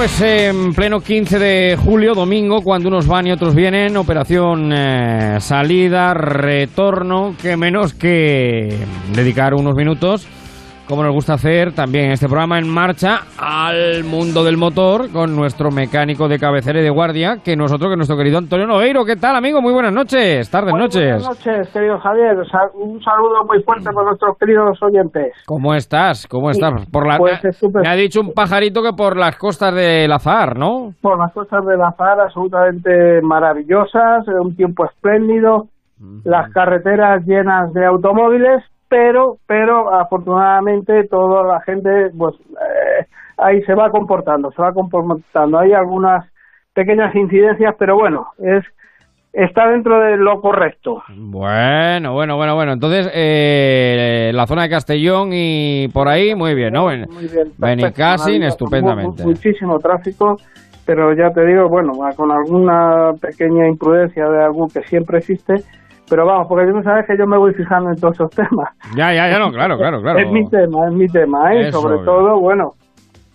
Pues en pleno 15 de julio, domingo, cuando unos van y otros vienen, operación eh, salida, retorno, que menos que dedicar unos minutos, como nos gusta hacer también en este programa en marcha, al mundo del motor con nuestro mecánico de cabecera y de guardia, que nosotros, que nuestro querido Antonio Nogueiro. ¿Qué tal, amigo? Muy buenas noches, tardes, Muy noches. Buenas noches, querido Javier. Un saludo muy fuerte para nuestros queridos oyentes. ¿Cómo estás? ¿Cómo estás? Por la, Pues me, ha dicho un pajarito que por las costas del azar, ¿no? Por las cosas del azar absolutamente maravillosas, un tiempo espléndido, las carreteras llenas de automóviles, pero, pero afortunadamente toda la gente, pues eh, ahí se va comportando, se va comportando. Hay algunas pequeñas incidencias, pero bueno, es está dentro de lo correcto. Bueno, bueno, bueno, bueno. Entonces, eh, la zona de Castellón y por ahí, muy bien, ¿no? Muy bien. Benicassin, estupendamente. Mu- mu- Muchísimo tráfico, pero ya te digo, bueno, con alguna pequeña imprudencia de algún que siempre existe, pero vamos, porque tú sabes que yo me voy fijando en todos esos temas. Ya, ya, ya, no, claro, claro, claro. Es mi tema, es mi tema, ¿eh? Eso, Sobre todo, bueno,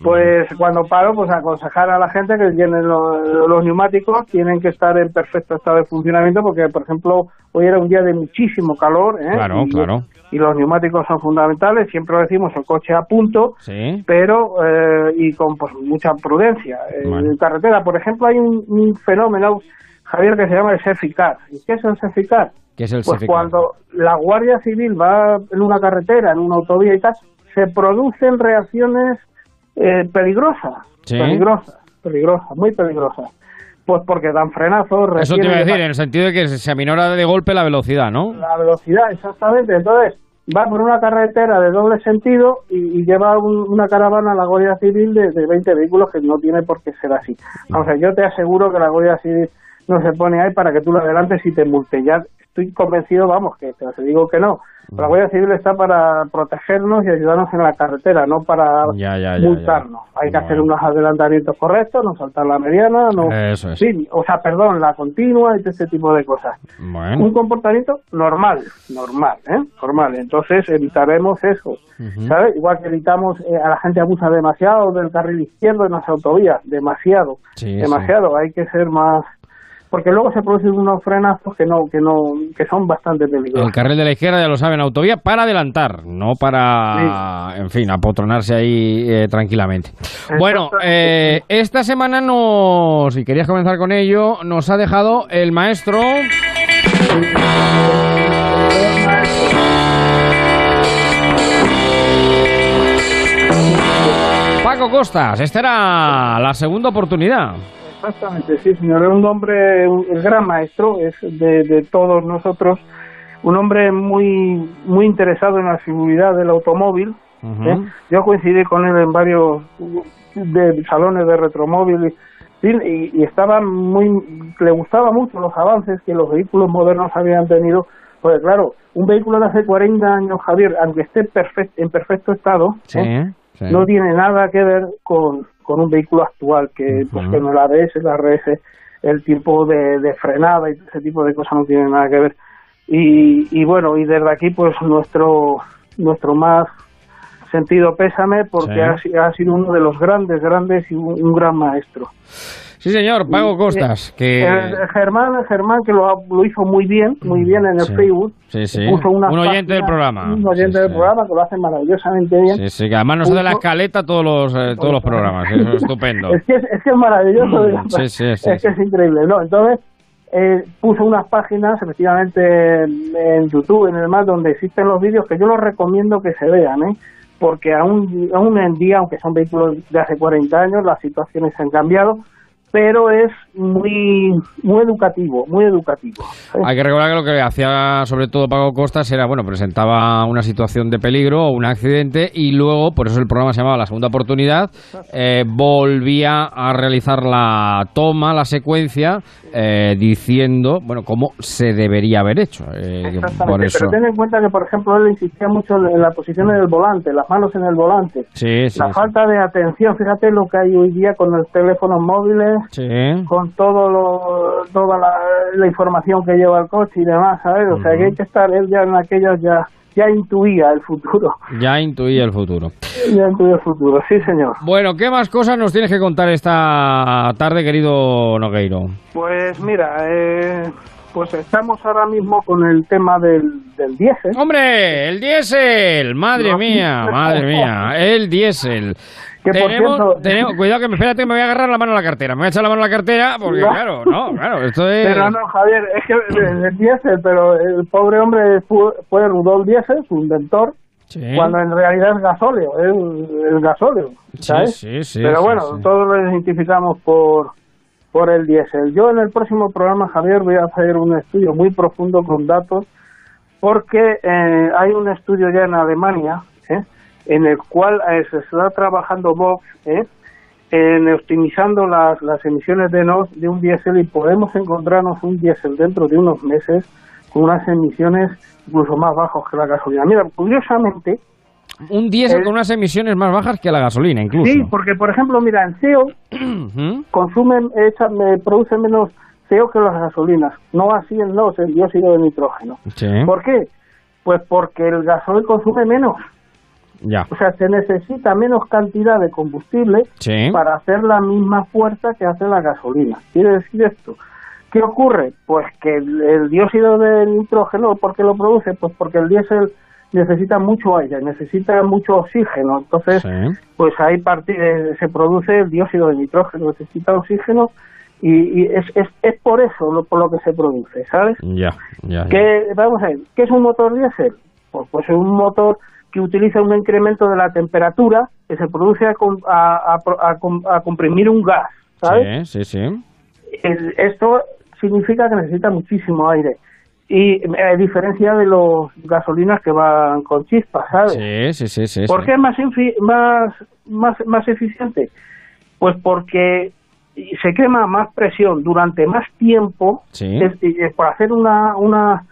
pues cuando paro, pues aconsejar a la gente que tienen los, los neumáticos, tienen que estar en perfecto estado de funcionamiento, porque, por ejemplo, hoy era un día de muchísimo calor, ¿eh? Claro, Y- claro. Y los neumáticos son fundamentales, siempre lo decimos, el coche a punto, Sí. pero eh, y con pues mucha prudencia. En carretera, por ejemplo, hay un, un fenómeno, Javier, que se llama el Seficar. ¿Y qué es el Seficar? ¿Qué es el Pues Seficar? cuando la Guardia Civil va en una carretera, en una autovía y tal, se producen reacciones eh, peligrosas, Sí. peligrosas, peligrosas, muy peligrosas. Pues porque dan frenazos, Eso te iba a decir, en el sentido de que se aminora de golpe la velocidad, ¿no? la velocidad, exactamente. Entonces, va por una carretera de doble sentido y, y lleva un- una caravana a la Guardia Civil de, de 20 vehículos que no tiene por qué ser así. O sea, yo te aseguro que la Guardia Civil no se pone ahí para que tú lo adelantes y te multe. Ya estoy convencido, vamos, que te digo que no. La Guardia Civil está para protegernos y ayudarnos en la carretera, no para Ya, ya, ya, multarnos. Hay que hacer unos adelantamientos correctos, no saltar la mediana, no... Eso es. Sí, o sea, perdón, la continua y ese tipo de cosas Bueno. un comportamiento normal, normal, ¿eh? Normal. Entonces evitaremos eso, ¿sabes? Igual que evitamos eh, a la gente abusa demasiado del carril izquierdo en las autovías, demasiado, Sí, demasiado. Hay que ser más, porque luego se producen unos frenazos que no, que no, que son bastante peligrosos. El carril de la izquierda, ya lo saben, autovía para adelantar, no para, en fin, apotronarse ahí eh, tranquilamente. Bueno, eh, esta semana nos, si querías comenzar con ello, nos ha dejado el maestro... Paco Costas, esta era la segunda oportunidad. Exactamente, sí, señor. Es un hombre, el gran maestro, es de, de todos nosotros, un hombre muy, muy interesado en la seguridad del automóvil. ¿eh? Yo coincidí con él en varios de salones de retromóvil y, y- y estaba muy, le gustaba mucho los avances que los vehículos modernos habían tenido. Pues claro, un vehículo de hace 40 años, Javier, aunque esté perfect- en perfecto estado, Sí, ¿eh? sí. no tiene nada que ver con, con un vehículo actual, que pues que no el ABS, el ARS, el tiempo de, de frenada y ese tipo de cosas no tiene nada que ver. Y, y bueno, y desde aquí pues nuestro nuestro más sentido pésame porque Sí. ha, ha sido uno de los grandes, grandes y un, un gran maestro. Sí, señor, Paco Costas, que... Eh, Germán, Germán que lo, lo hizo muy bien, muy bien en el Sí. Facebook. Sí, sí. Puso Un oyente del programa. Un oyente del programa que lo hace maravillosamente bien. Sí, sí, que además nos hace la escaleta todos los, eh, todos los programas, eso es estupendo. Es que es, es que es maravilloso. Mm, digamos. sí, sí, sí, es que es increíble. No, entonces, eh, puso unas páginas, efectivamente, en, en YouTube, en el más, donde existen los vídeos que yo los recomiendo que se vean, ¿eh? porque aún, aún en día, aunque son vehículos de hace 40 años, las situaciones han cambiado, pero es muy muy educativo, muy educativo. Hay que recordar que lo que hacía sobre todo Pago Costas era, bueno, presentaba una situación de peligro o un accidente y luego, por eso el programa se llamaba La Segunda Oportunidad, eh, volvía a realizar la toma, la secuencia, eh, diciendo, bueno, cómo se debería haber hecho. Eh, Exactamente, por eso... pero ten en cuenta que, por ejemplo, él insistía mucho en la posición del volante, las manos en el volante. Sí, sí, la sí. falta de atención, fíjate lo que hay hoy día con los teléfonos móviles, Sí. con todo lo, toda la, la información que lleva el coche y demás, ¿sabes? O sea, que hay que estar, él ya en aquellos ya, ya intuía el futuro, Ya intuía el futuro. ya intuía el futuro, sí señor. Bueno, ¿qué más cosas nos tienes que contar esta tarde, querido Nogueiro? Pues mira, eh, pues estamos ahora mismo con el tema del, del diésel. ¡Hombre! ¡El diésel! ¡Madre No. mía! ¡Madre mía! El diésel. Que, por tenemos, cierto- tenemos- cuidado que me espérate que me voy a agarrar la mano a la cartera. Me voy a echar la mano a la cartera porque, No. claro, no, claro, esto es... Pero no, Javier, es que el, diésel, pero el pobre hombre fue, fue Rudolf Diesel, su inventor, Sí. cuando en realidad es gasóleo, es el gasóleo, ¿sabes? sí, sí, Pero bueno, todos lo identificamos por, por el diésel. Yo en el próximo programa, Javier, voy a hacer un estudio muy profundo con datos, porque eh, hay un estudio ya en Alemania, ¿eh? En el cual eh, se está trabajando Vox, ¿eh? en optimizando las, las emisiones de NOx de un diésel y podemos encontrarnos un diésel dentro de unos meses con unas emisiones incluso más bajas que la gasolina. Mira, curiosamente, Un diésel el- con unas emisiones más bajas que la gasolina, incluso. sí, porque por ejemplo, mira, el CO Ujú. consume, echa- me produce menos CO que las gasolinas, no así el NOx, el dióxido de nitrógeno. Sí, ¿Por qué? Pues porque el gasoil consume menos, ya. o sea, se necesita menos cantidad de combustible Sí. para hacer la misma fuerza que hace la gasolina. Quiere decir esto. ¿Qué ocurre? Pues que el, el dióxido de nitrógeno, ¿por qué lo produce? Pues porque el diésel necesita mucho aire, necesita mucho oxígeno. Entonces, pues ahí eh, se produce el dióxido de nitrógeno, necesita oxígeno y, y es, es, es por eso lo, por lo que se produce, ¿sabes? Ya, ya. ya. ¿Qué, vamos a ver, ¿qué es un motor diésel? Pues, pues es un motor que utiliza un incremento de la temperatura que se produce a, a, a a com- a comprimir un gas, ¿sabes? Sí, sí, sí. El- esto significa que necesita muchísimo aire. Y eh, a diferencia de los gasolinas que van con chispas, ¿sabes? Sí, sí, sí, sí. ¿Por sí. qué es más, más, más, más eficiente? Pues porque se quema más presión durante más tiempo. Sí. Es- es por hacer una, una,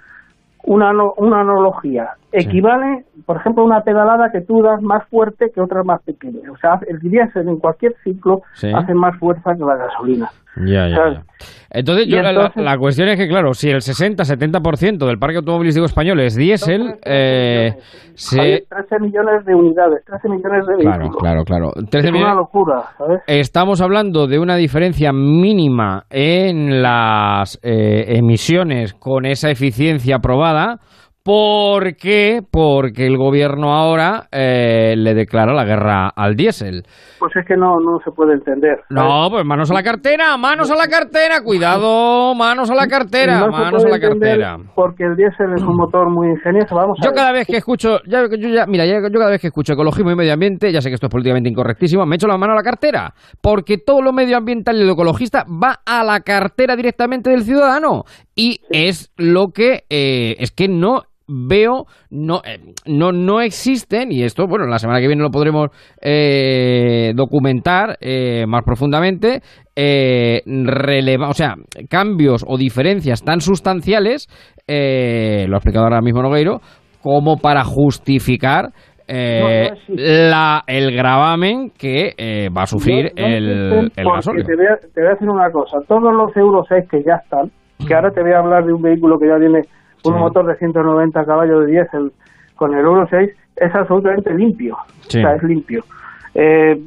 una, una analogía, equivale, por ejemplo, a una pedalada que tú das más fuerte que otra más pequeña. O sea, el diésel en cualquier ciclo Sí. hace más fuerza que la gasolina. Ya, ya. Entonces, yo, la- entonces- la, la cuestión es que, claro, si el 60-70% del parque automovilístico español es diésel, eh, se... Hay 13 millones de unidades, 13 millones de Claro, vehículos. claro, claro. 13 es una millones- locura, ¿sabes? Estamos hablando de una diferencia mínima en las eh, emisiones con esa eficiencia probada. ¿Por qué? Porque el gobierno ahora eh, le declara la guerra al diésel. Pues es que no, no se puede entender. No, pues manos a la cartera, manos a la cartera, cuidado, manos a la cartera, No se manos a la cartera. Porque el diésel es un motor muy ingenioso. Vamos a Yo ver. cada vez que escucho, ya, yo ya- mira, ya- yo cada vez que escucho ecologismo y medio ambiente, ya sé que esto es políticamente incorrectísimo, me echo la mano a la cartera, porque todo lo medioambiental y lo ecologista va a la cartera directamente del ciudadano y es lo que eh, es que no veo no eh, no no existen y esto bueno la semana que viene lo podremos eh, documentar eh, más profundamente eh, releva- o sea cambios o diferencias tan sustanciales eh, lo ha explicado ahora mismo Nogueiro como para justificar eh, No, no existe. la, el gravamen que eh, va a sufrir No- el, el gasóleo. Te voy, a, te voy a decir una cosa. Todos los Euro 6 que ya están, que ahora te voy a hablar de un vehículo que ya tiene un Sí. motor de 190 caballos de diésel con el Euro 6, es absolutamente limpio. Sí. O sea, es limpio. Eh,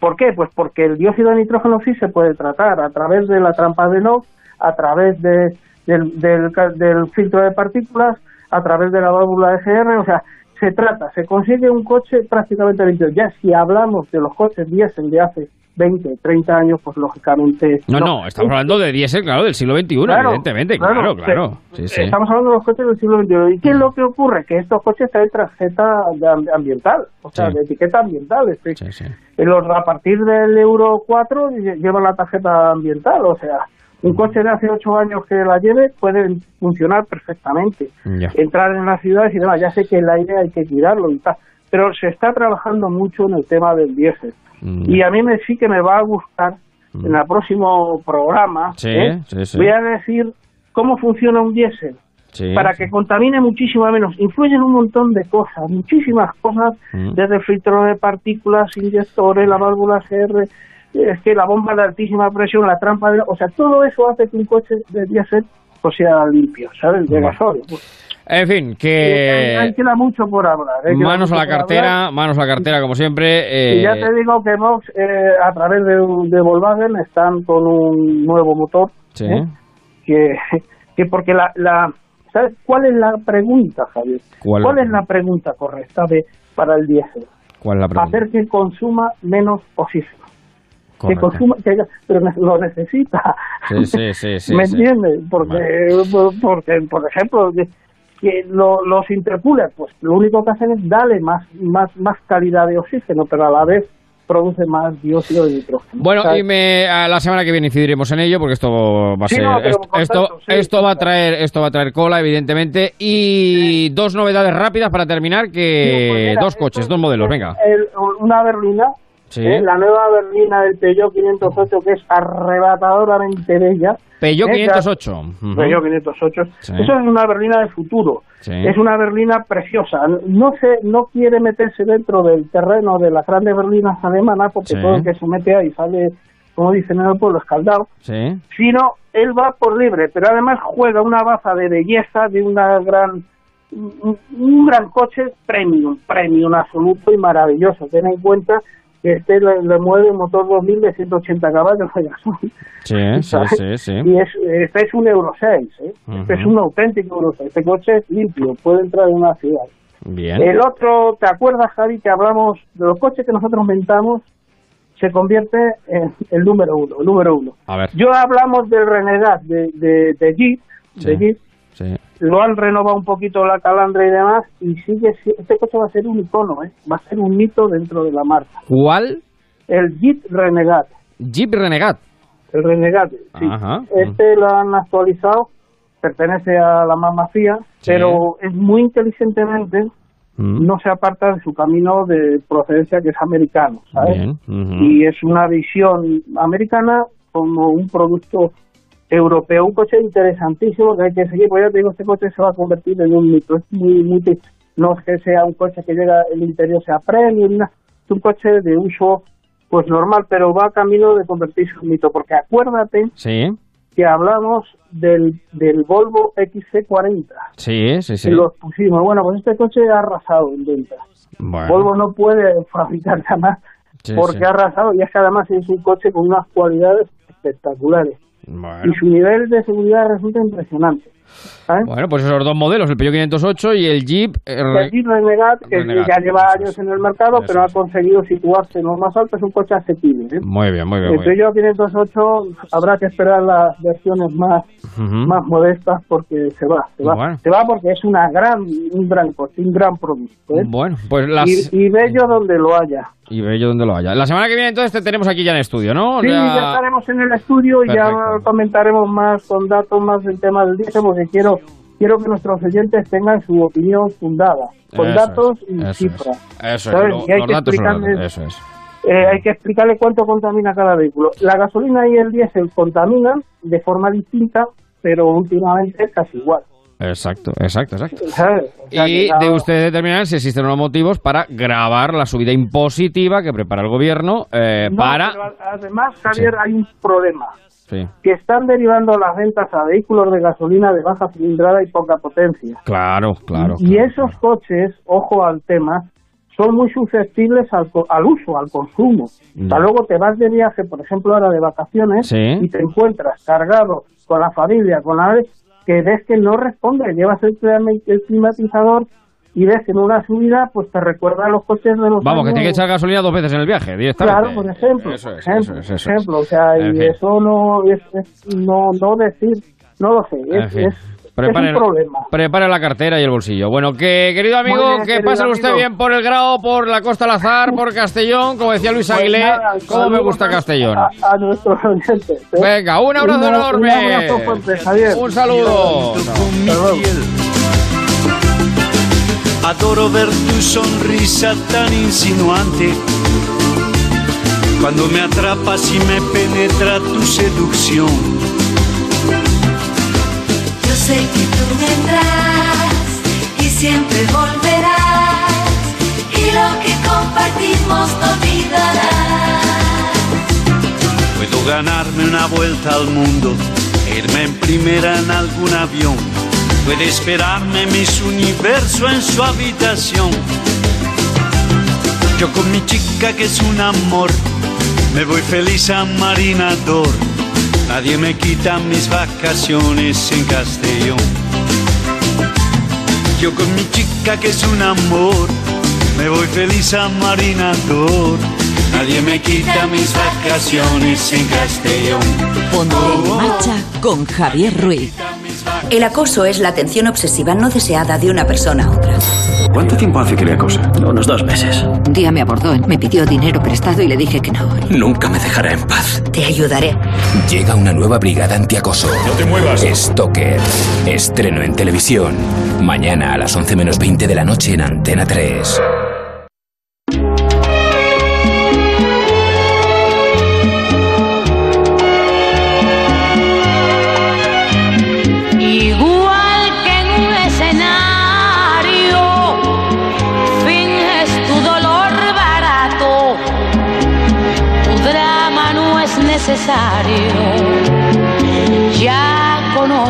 ¿Por qué? Pues porque el dióxido de nitrógeno sí se puede tratar a través de la trampa de NOx, a través de, del, del, del filtro de partículas, a través de la válvula EGR, o sea, se trata, se consigue un coche prácticamente limpio. Ya si hablamos de los coches diésel de hace 20, 30 años, pues lógicamente... No, no, estamos hablando de diésel, claro, del siglo XXI, Claro, evidentemente, claro, claro, claro. Sí, sí. Estamos hablando de los coches del siglo XXI. ¿Y qué es lo que ocurre? Que estos coches traen tarjeta de ambiental, o sea, Sí. de etiqueta ambiental. En los- a partir del Euro 4 lle- llevan la tarjeta ambiental, o sea, un coche de hace 8 años que la lleve puede funcionar perfectamente. Ya. Entrar en las ciudades y demás. Ya sé que el aire hay que cuidarlo y tal, pero se está trabajando mucho en el tema del diésel. Mm. Y a mí me, sí que me va a gustar en el próximo programa Sí, ¿eh? sí, sí. voy a decir cómo funciona un diésel para que contamine muchísimo menos. Influyen un montón de cosas, muchísimas cosas, Mm. desde el filtro de partículas, inyectores, la válvula CR, es que la bomba de altísima presión, la trampa de... O sea, todo eso hace que un coche de diésel pues, sea limpio, ¿sabes? De. Pues, En fin, que hay mucho por hablar. ¿eh? Manos a la cartera, manos a la cartera como siempre. Y ya eh, te digo que Vox, eh, a través de, de Volkswagen, están con un nuevo motor. Sí. ¿eh? Que, que porque la, la... ¿Sabes cuál es la pregunta, Javier? ¿Cuál? es la pregunta correcta de, para el diésel? ¿Cuál es la pregunta? Hacer que consuma menos oxígeno. Que consuma, que, pero lo necesita. Sí, sí, sí, ¿Me entiendes? Porque, porque, por ejemplo, que, lo- los intercoolers, pues lo único que hacen es darle más, más, más calidad de oxígeno, pero a la vez produce más dióxido de nitrógeno. Bueno, ¿sabes? y me, a la semana que viene incidiremos en ello porque esto va a Sí, ser no, esto, esto, tanto, sí, esto va a traer esto va a traer cola evidentemente y dos novedades rápidas para terminar que pues mira, dos coches, dos modelos, venga. El- una berlina, Sí. ¿eh? la nueva berlina del Peugeot 508 que es arrebatadoramente bella. Peugeot ¿eh? 508. Ya- Ujú. Peugeot 508. Sí. Eso es una berlina de futuro. Sí. Es una berlina preciosa. No se, no quiere meterse dentro del terreno de las grandes berlinas alemanas porque todo el que se mete ahí sale, como dicen en el pueblo, escaldado. Sino él va por libre, pero además juega una baza de belleza de una gran un, un gran coche premium, premium absoluto y maravilloso. Ten en cuenta que este le, le mueve un motor 2000 de 180 caballos de gasolina. Sí, sí, ¿sabes? sí, sí. Y es, este es un Euro 6, ¿eh? este es un auténtico Euro 6. Este coche es limpio, puede entrar en una ciudad. Bien. El otro, ¿te acuerdas, Javi, que hablamos de los coches que nosotros inventamos? Se convierte en el número uno, el número uno. A ver. Yo hablamos del Renegade de, de, de Jeep, de. Jeep, Sí. lo han renovado un poquito la calandra y demás, y sigue, si- este coche va a ser un icono, ¿eh? va a ser un mito dentro de la marca. ¿Cuál? El Jeep Renegade, Jeep Renegade. el Renegade, sí. Ajá. Este lo han actualizado, pertenece a la mamá FIA, Sí. pero es muy inteligentemente, Mm. no se aparta de su camino de procedencia que es americano, ¿sabes? Bien. Y es una visión americana como un producto europeo, un coche interesantísimo que hay que seguir, porque ya te digo, este coche se va a convertir en un mito, es muy, muy, no es que sea un coche que llega, el interior sea premium, nada. es un coche de uso pues normal, pero va camino de convertirse en un mito, porque acuérdate Sí. que hablamos del, del Volvo XC40, Sí, sí, sí. y los pusimos, bueno, pues este coche ha arrasado en ventas. Bueno. Volvo no puede fabricar ya más Sí, porque sí. ha arrasado y es que además es un coche con unas cualidades espectaculares Bueno. y su nivel de seguridad resulta impresionante. ¿sabes? Bueno, pues esos dos modelos, el Peugeot 508 y el Jeep eh, Re- El Jeep Renegade, que Renegade, ya lleva años en el mercado, Eso pero es. ha conseguido situarse en lo más alto, es un coche asequible. ¿eh? Muy bien, muy bien. El Muy. Peugeot 508 habrá que esperar las versiones más Ujú. más modestas porque se va, se va, Bueno. se va porque es una gran, un gran coche, un gran producto. ¿eh? Bueno, pues las... Y, y bello donde lo haya. Y bello donde lo haya. La semana que viene entonces te tenemos aquí ya en estudio, ¿no? Sí, Ya- ya estaremos en el estudio y ya comentaremos más con datos, más del tema del diésel, porque quiero quiero que nuestros oyentes tengan su opinión fundada, con Eso datos es, y eso es. cifras. Eso es, hay los que datos explicarles- datos, eso es. Eh, hay que explicarle cuánto contamina cada vehículo. La gasolina y el diésel contaminan de forma distinta, pero últimamente es casi igual. Exacto, exacto, exacto. ¿sabes? O sea, Y que de no- usted determinar si existen unos motivos para grabar la subida impositiva que prepara el gobierno eh, No, para... pero además, Javier, hay un problema. Sí, Que están derivando las ventas a vehículos de gasolina de baja cilindrada y poca potencia. claro, claro. y esos coches, ojo al tema, son muy susceptibles al, al uso, al consumo. O sea, luego te vas de viaje, por ejemplo, ahora de vacaciones, Sí. y te encuentras cargado con la familia, con la que ves que no responde, llevas el, clima- el climatizador y ves que en una subida pues te recuerda a los coches de los Vamos, que tiene que echar gasolina dos veces en el viaje, directamente. Claro, por ejemplo, Eso es, ejemplo, eso es, eso es. ejemplo, o sea, En y fin. eso no es, es- no no decir, no lo sé, es, fin. es, Prepare, un problema. prepare la cartera y el bolsillo. Bueno, que querido amigo, bien, que pase usted amigo. bien por el Grao, por la Costa Lazar, por Castellón, como decía Luis Pues Aguilé. nada, ¿Cómo me gusta a- Castellón? A, a nuestros oyentes. ¿eh? Venga, un abrazo Un- enorme. Un abrazo fuerte, Javier. Un saludo. Adoro ver tu sonrisa tan insinuante. Cuando me atrapas y me penetra tu seducción. Yo sé que tú vendrás y siempre volverás y lo que compartimos no olvidarás. Puedo ganarme una vuelta al mundo, irme en primera en algún avión. Puede esperarme Miss Universo en su habitación. Yo con mi chica que es un amor, me voy feliz a Marinador. Nadie me quita mis vacaciones en Castellón. Yo con mi chica que es un amor, me voy feliz a Marinador. Nadie me quita mis vacaciones en Castellón. Ponte en marcha con Javier Ruiz. El acoso es la atención obsesiva no deseada de una persona a otra. ¿Cuánto tiempo hace que le acosa? Unos dos meses. Un día me abordó, me pidió dinero prestado y le dije que no. Nunca me dejará en paz. Te ayudaré. Llega una nueva brigada antiacoso. No te muevas. Stalker. Estreno en televisión. Mañana a las 11 menos 20 de la noche en Antena 3.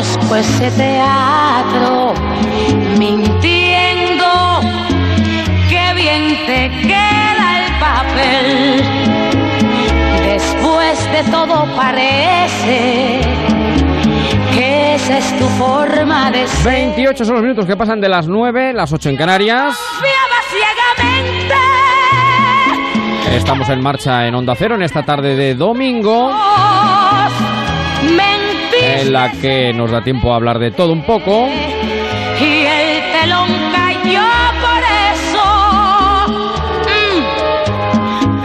Conozco ese teatro, mintiendo, que bien te queda el papel. Después de todo parece que esa es tu forma de ser. 28 son los minutos que pasan de las 9, las 8 en Canarias. Estamos en marcha en Onda Cero en esta tarde de domingo, Mentiste en la que nos da tiempo a hablar de todo un poco. y el telón cayó por eso.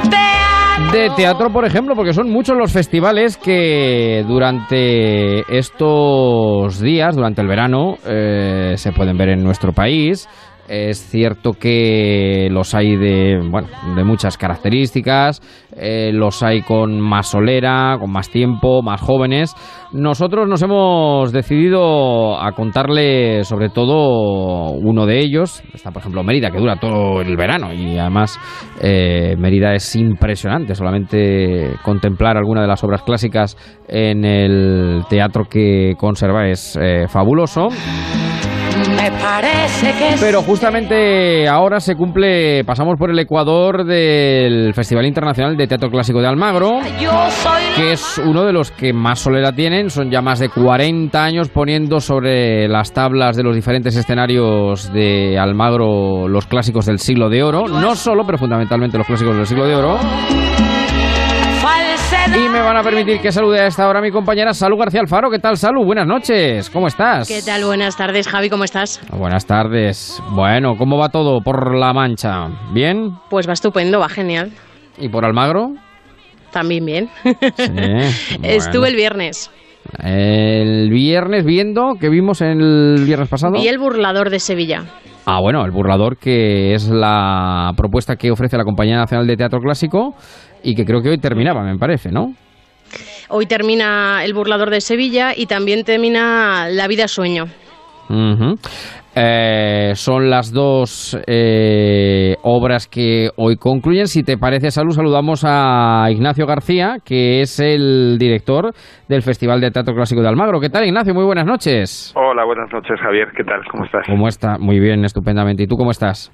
Mm. Teatro. De teatro, por ejemplo, porque son muchos los festivales que durante estos días, durante el verano, eh, se pueden ver en nuestro país. Es cierto que los hay de, bueno, de muchas características, eh, los hay con más solera, con más tiempo, más jóvenes. Nosotros nos hemos decidido a contarle sobre todo uno de ellos. Está, por ejemplo, Mérida, que dura todo el verano y además eh, Mérida es impresionante. Solamente contemplar alguna de las obras clásicas en el teatro que conserva es eh, fabuloso. Me parece que Pero justamente ahora se cumple, pasamos por el Ecuador del Festival Internacional de Teatro Clásico de Almagro, que es uno de los que más solera tienen. Son ya más de 40 años poniendo sobre las tablas de los diferentes escenarios de Almagro los clásicos del siglo de oro. No solo, pero fundamentalmente los clásicos del siglo de oro. Van a permitir que salude a esta hora mi compañera Salud García Alfaro. ¿Qué tal, Salud? Buenas noches. ¿Cómo estás? ¿Qué tal? Buenas tardes, Javi, ¿cómo estás? Buenas tardes. Bueno, ¿cómo va todo por La Mancha? ¿Bien? Pues va estupendo, va genial. ¿Y por Almagro? También bien. Sí. Estuve el viernes. El viernes viendo, que vimos el viernes pasado. Vi el burlador de Sevilla. Ah, bueno, el burlador, que es la propuesta que ofrece la Compañía Nacional de Teatro Clásico y que creo que hoy terminaba, me parece, ¿no? Hoy termina el burlador de Sevilla y también termina La vida sueño. Eh, son las dos eh, obras que hoy concluyen. Si te parece, Salud, saludamos a Ignacio García, que es el director del Festival de Teatro Clásico de Almagro. ¿Qué tal, Ignacio? Muy buenas noches. Hola, buenas noches, Javier. ¿Qué tal? ¿Cómo estás? ¿Cómo está? Muy bien, estupendamente. ¿Y tú cómo estás?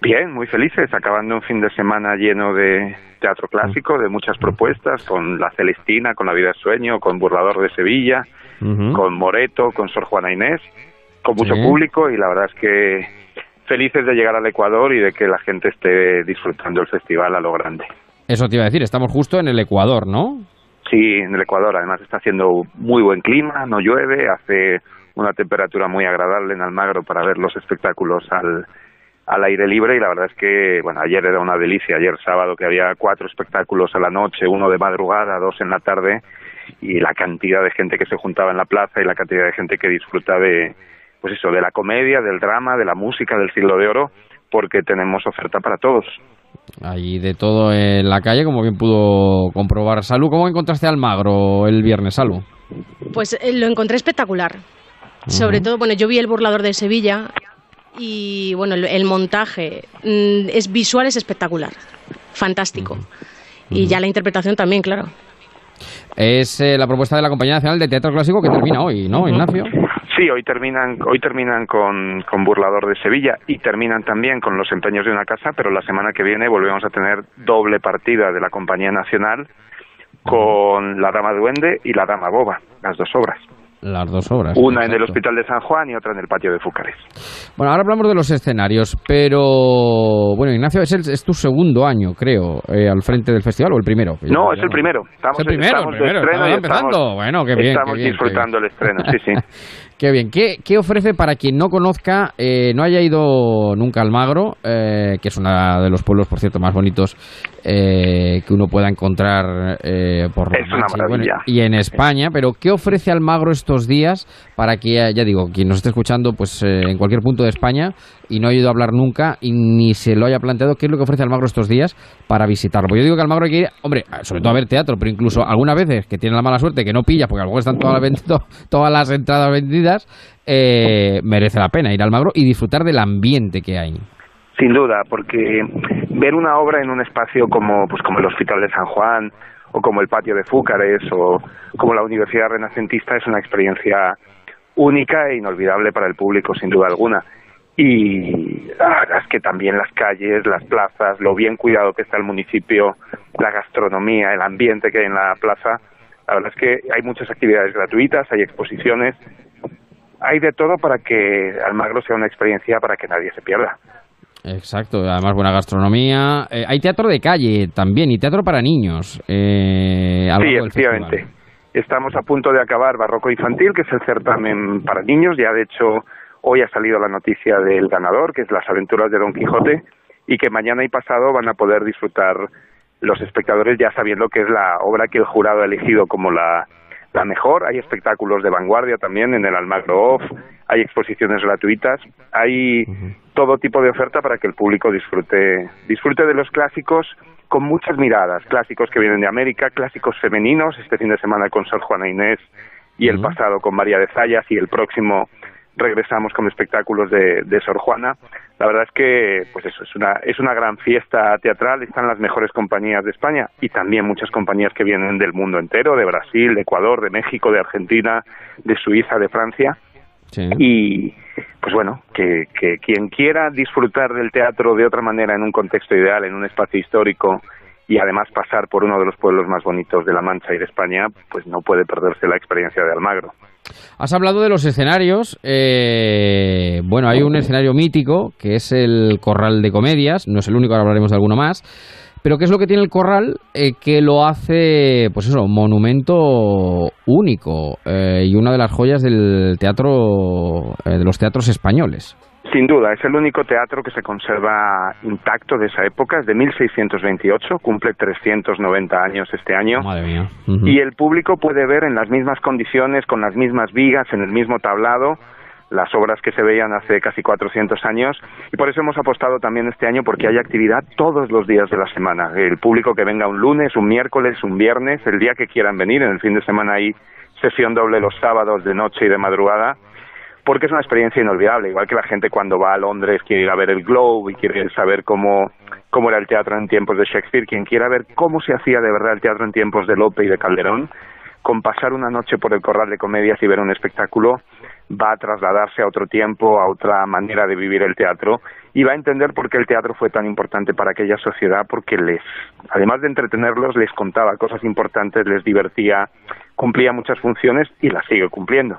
Bien, muy felices, acabando un fin de semana lleno de teatro clásico, de muchas propuestas, con La Celestina, con La Vida de Sueño, con Burlador de Sevilla, con Moreto, con Sor Juana Inés, con mucho Sí. público y la verdad es que felices de llegar al Ecuador y de que la gente esté disfrutando el festival a lo grande. Eso te iba a decir, estamos justo en el Ecuador, ¿no? Sí, en el Ecuador. Además está haciendo muy buen clima, no llueve, hace una temperatura muy agradable en Almagro para ver los espectáculos al, al aire libre y la verdad es que, bueno, ayer era una delicia, ayer sábado que había cuatro espectáculos a la noche, uno de madrugada, dos en la tarde y la cantidad de gente que se juntaba en la plaza y la cantidad de gente que disfruta de, pues eso, de la comedia, del drama, de la música, del siglo de oro, porque tenemos oferta para todos. Allí de todo en la calle, como bien pudo comprobar Salud. ¿Cómo encontraste al Magro el viernes, Salud? Pues eh, lo encontré espectacular. Sobre todo, bueno, yo vi el burlador de Sevilla y bueno, el, el montaje mm, es visual, es espectacular, fantástico. Y ya la interpretación también, claro. Es eh, la propuesta de la Compañía Nacional de Teatro Clásico que termina hoy, ¿no, Ignacio? Sí, hoy terminan, hoy terminan con, con Burlador de Sevilla y terminan también con Los Empeños de una Casa, pero la semana que viene volvemos a tener doble partida de la Compañía Nacional con La Dama Duende y La Dama Boba, las dos obras. Las dos obras. Una en el. Hospital de San Juan y otra en el Patio de Fúcares. Bueno, ahora hablamos de los escenarios, pero bueno, Ignacio, es, el- es tu segundo año, creo, eh, al frente del festival o el primero. No, es el primero. Estamos, Es el primero, estamos el primero, de estreno estamos y empezando. estamos, Bueno, qué bien, estamos qué bien, qué disfrutando el estreno, sí, sí. Qué bien. ¿Qué, qué ofrece para quien no conozca, eh, no haya ido nunca al Magro, eh, que es uno de los pueblos, por cierto, más bonitos eh, que uno pueda encontrar eh, por la Es una y, bueno, maravilla. y en España? Pero ¿qué ofrece Almagro estos días para que, ya, ya digo, quien nos esté escuchando pues eh, en cualquier punto de España y no ha ido a hablar nunca y ni se lo haya planteado, ¿qué es lo que ofrece Almagro estos días para visitarlo? Porque yo digo que Almagro hay que ir, hombre, sobre todo a ver teatro, pero incluso algunas veces que tiene la mala suerte que no pilla, porque a están todas las, todas las entradas vendidas, eh, merece la pena ir al Magro y disfrutar del ambiente que hay. Sin duda, porque ver una obra en un espacio como, pues, como el Hospital de San Juan o como el Patio de Fúcares o como la Universidad Renacentista es una experiencia única e inolvidable para el público, sin duda alguna. Y verdad es que también las calles, las plazas, lo bien cuidado que está el municipio, la gastronomía, el ambiente que hay en la plaza, la verdad es que hay muchas actividades gratuitas, hay exposiciones, hay de todo para que Almagro sea una experiencia para que nadie se pierda. Exacto, además buena gastronomía. Eh, hay teatro de calle también y teatro para niños. Eh, Sí, efectivamente. festival. Estamos a punto de acabar Barroco Infantil, que es el certamen para niños. Ya, de hecho, hoy ha salido la noticia del ganador, que es Las aventuras de Don Quijote, y que mañana y pasado van a poder disfrutar los espectadores ya sabiendo que es la obra que el jurado ha elegido como la, la mejor. Hay espectáculos de vanguardia también en el Almagro Off, hay exposiciones gratuitas, hay todo tipo de oferta para que el público disfrute, disfrute de los clásicos con muchas miradas, clásicos que vienen de América, clásicos femeninos, este fin de semana con Sor Juana Inés y el pasado con María de Zayas y el próximo regresamos con espectáculos de, de Sor Juana. La verdad es que pues eso es una es una gran fiesta teatral, están las mejores compañías de España y también muchas compañías que vienen del mundo entero, de Brasil, de Ecuador, de México, de Argentina, de Suiza, de Francia. Y pues bueno, que, que quien quiera disfrutar del teatro de otra manera en un contexto ideal, en un espacio histórico y además pasar por uno de los pueblos más bonitos de La Mancha y de España, pues no puede perderse la experiencia de Almagro. Has hablado de los escenarios. eh, bueno, hay un escenario mítico que es el Corral de Comedias. No es el único, ahora hablaremos de alguno más. Pero ¿qué es lo que tiene el Corral eh, que lo hace, pues eso, monumento único eh, y una de las joyas del teatro, eh, de los teatros españoles? Sin duda, es el único teatro que se conserva intacto de esa época, es de 1628, cumple 390 años este año. Madre mía. Y el público puede ver en las mismas condiciones, con las mismas vigas, en el mismo tablado, las obras que se veían hace casi 400 años. Y por eso hemos apostado también este año porque hay actividad todos los días de la semana. El público que venga un lunes, un miércoles, un viernes, el día que quieran venir. En el fin de semana hay sesión doble los sábados de noche y de madrugada porque es una experiencia inolvidable, igual que la gente cuando va a Londres quiere ir a ver el Globe y quiere saber cómo, cómo era el teatro en tiempos de Shakespeare, quien quiera ver cómo se hacía de verdad el teatro en tiempos de Lope y de Calderón, con pasar una noche por el corral de comedias y ver un espectáculo, va a trasladarse a otro tiempo, a otra manera de vivir el teatro y va a entender por qué el teatro fue tan importante para aquella sociedad, porque les, además de entretenerlos, les contaba cosas importantes, les divertía, cumplía muchas funciones y las sigue cumpliendo.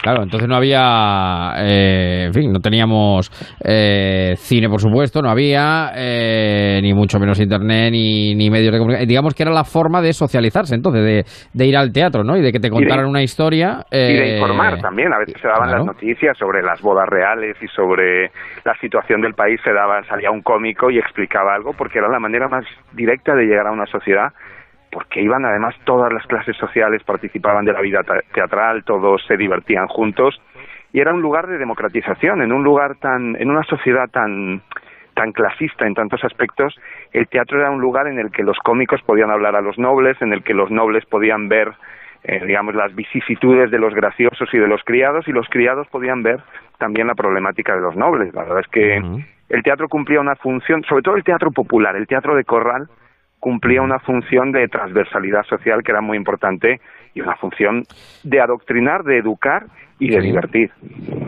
Claro, entonces no había, eh, en fin, no teníamos eh, cine, por supuesto, no había, eh, ni mucho menos internet, ni, ni medios de comunicación. Digamos que era la forma de socializarse, entonces, de, de ir al teatro, ¿no? Y de que te contaran una historia. y de eh, informar también. A veces se daban claro. las noticias sobre las bodas reales y sobre la situación del país. Se daba, salía un cómico y explicaba algo porque era la manera más directa de llegar a una sociedad. Porque iban además todas las clases sociales, participaban de la vida te- teatral, todos se divertían juntos y era un lugar de democratización, en un lugar tan, en una sociedad tan tan clasista en tantos aspectos, el teatro era un lugar en el que los cómicos podían hablar a los nobles, en el que los nobles podían ver eh, digamos, las vicisitudes de los graciosos y de los criados, y los criados podían ver también la problemática de los nobles. La verdad es que el teatro cumplía una función, sobre todo el teatro popular, el teatro de corral, cumplía una función de transversalidad social que era muy importante y una función de adoctrinar, de educar y de Sí. divertir.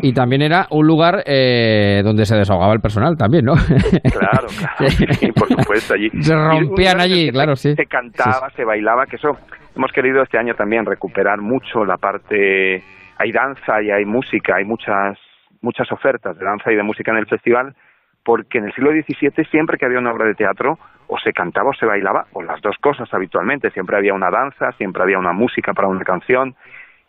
Y también era un lugar eh, donde se desahogaba el personal también, ¿no? Claro, claro, sí, por supuesto, allí. Se rompían allí, claro, se, sí. Se cantaba, se bailaba, que eso hemos querido este año también recuperar mucho la parte, hay danza y hay música, hay muchas muchas ofertas de danza y de música en el festival, porque en el siglo XVII siempre que había una obra de teatro o se cantaba o se bailaba, o las dos cosas habitualmente, siempre había una danza, siempre había una música para una canción,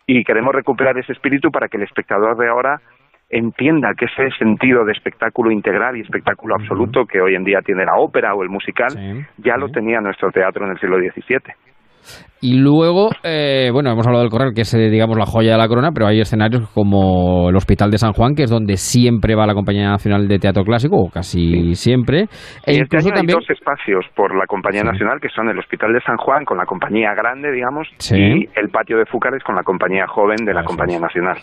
y queremos recuperar ese espíritu para que el espectador de ahora entienda que ese sentido de espectáculo integral y espectáculo absoluto que hoy en día tiene la ópera o el musical, ya lo tenía nuestro teatro en el siglo XVII. Y luego, eh, bueno, hemos hablado del Corral, que es, eh, digamos, la joya de la corona, pero hay escenarios como el Hospital de San Juan, que es donde siempre va la Compañía Nacional de Teatro Clásico, o casi siempre. E Y este incluso año también... hay dos espacios por la Compañía Nacional, que son el Hospital de San Juan con la Compañía Grande, digamos, Sí. y el Patio de Fúcares con la Compañía Joven de la Compañía Nacional.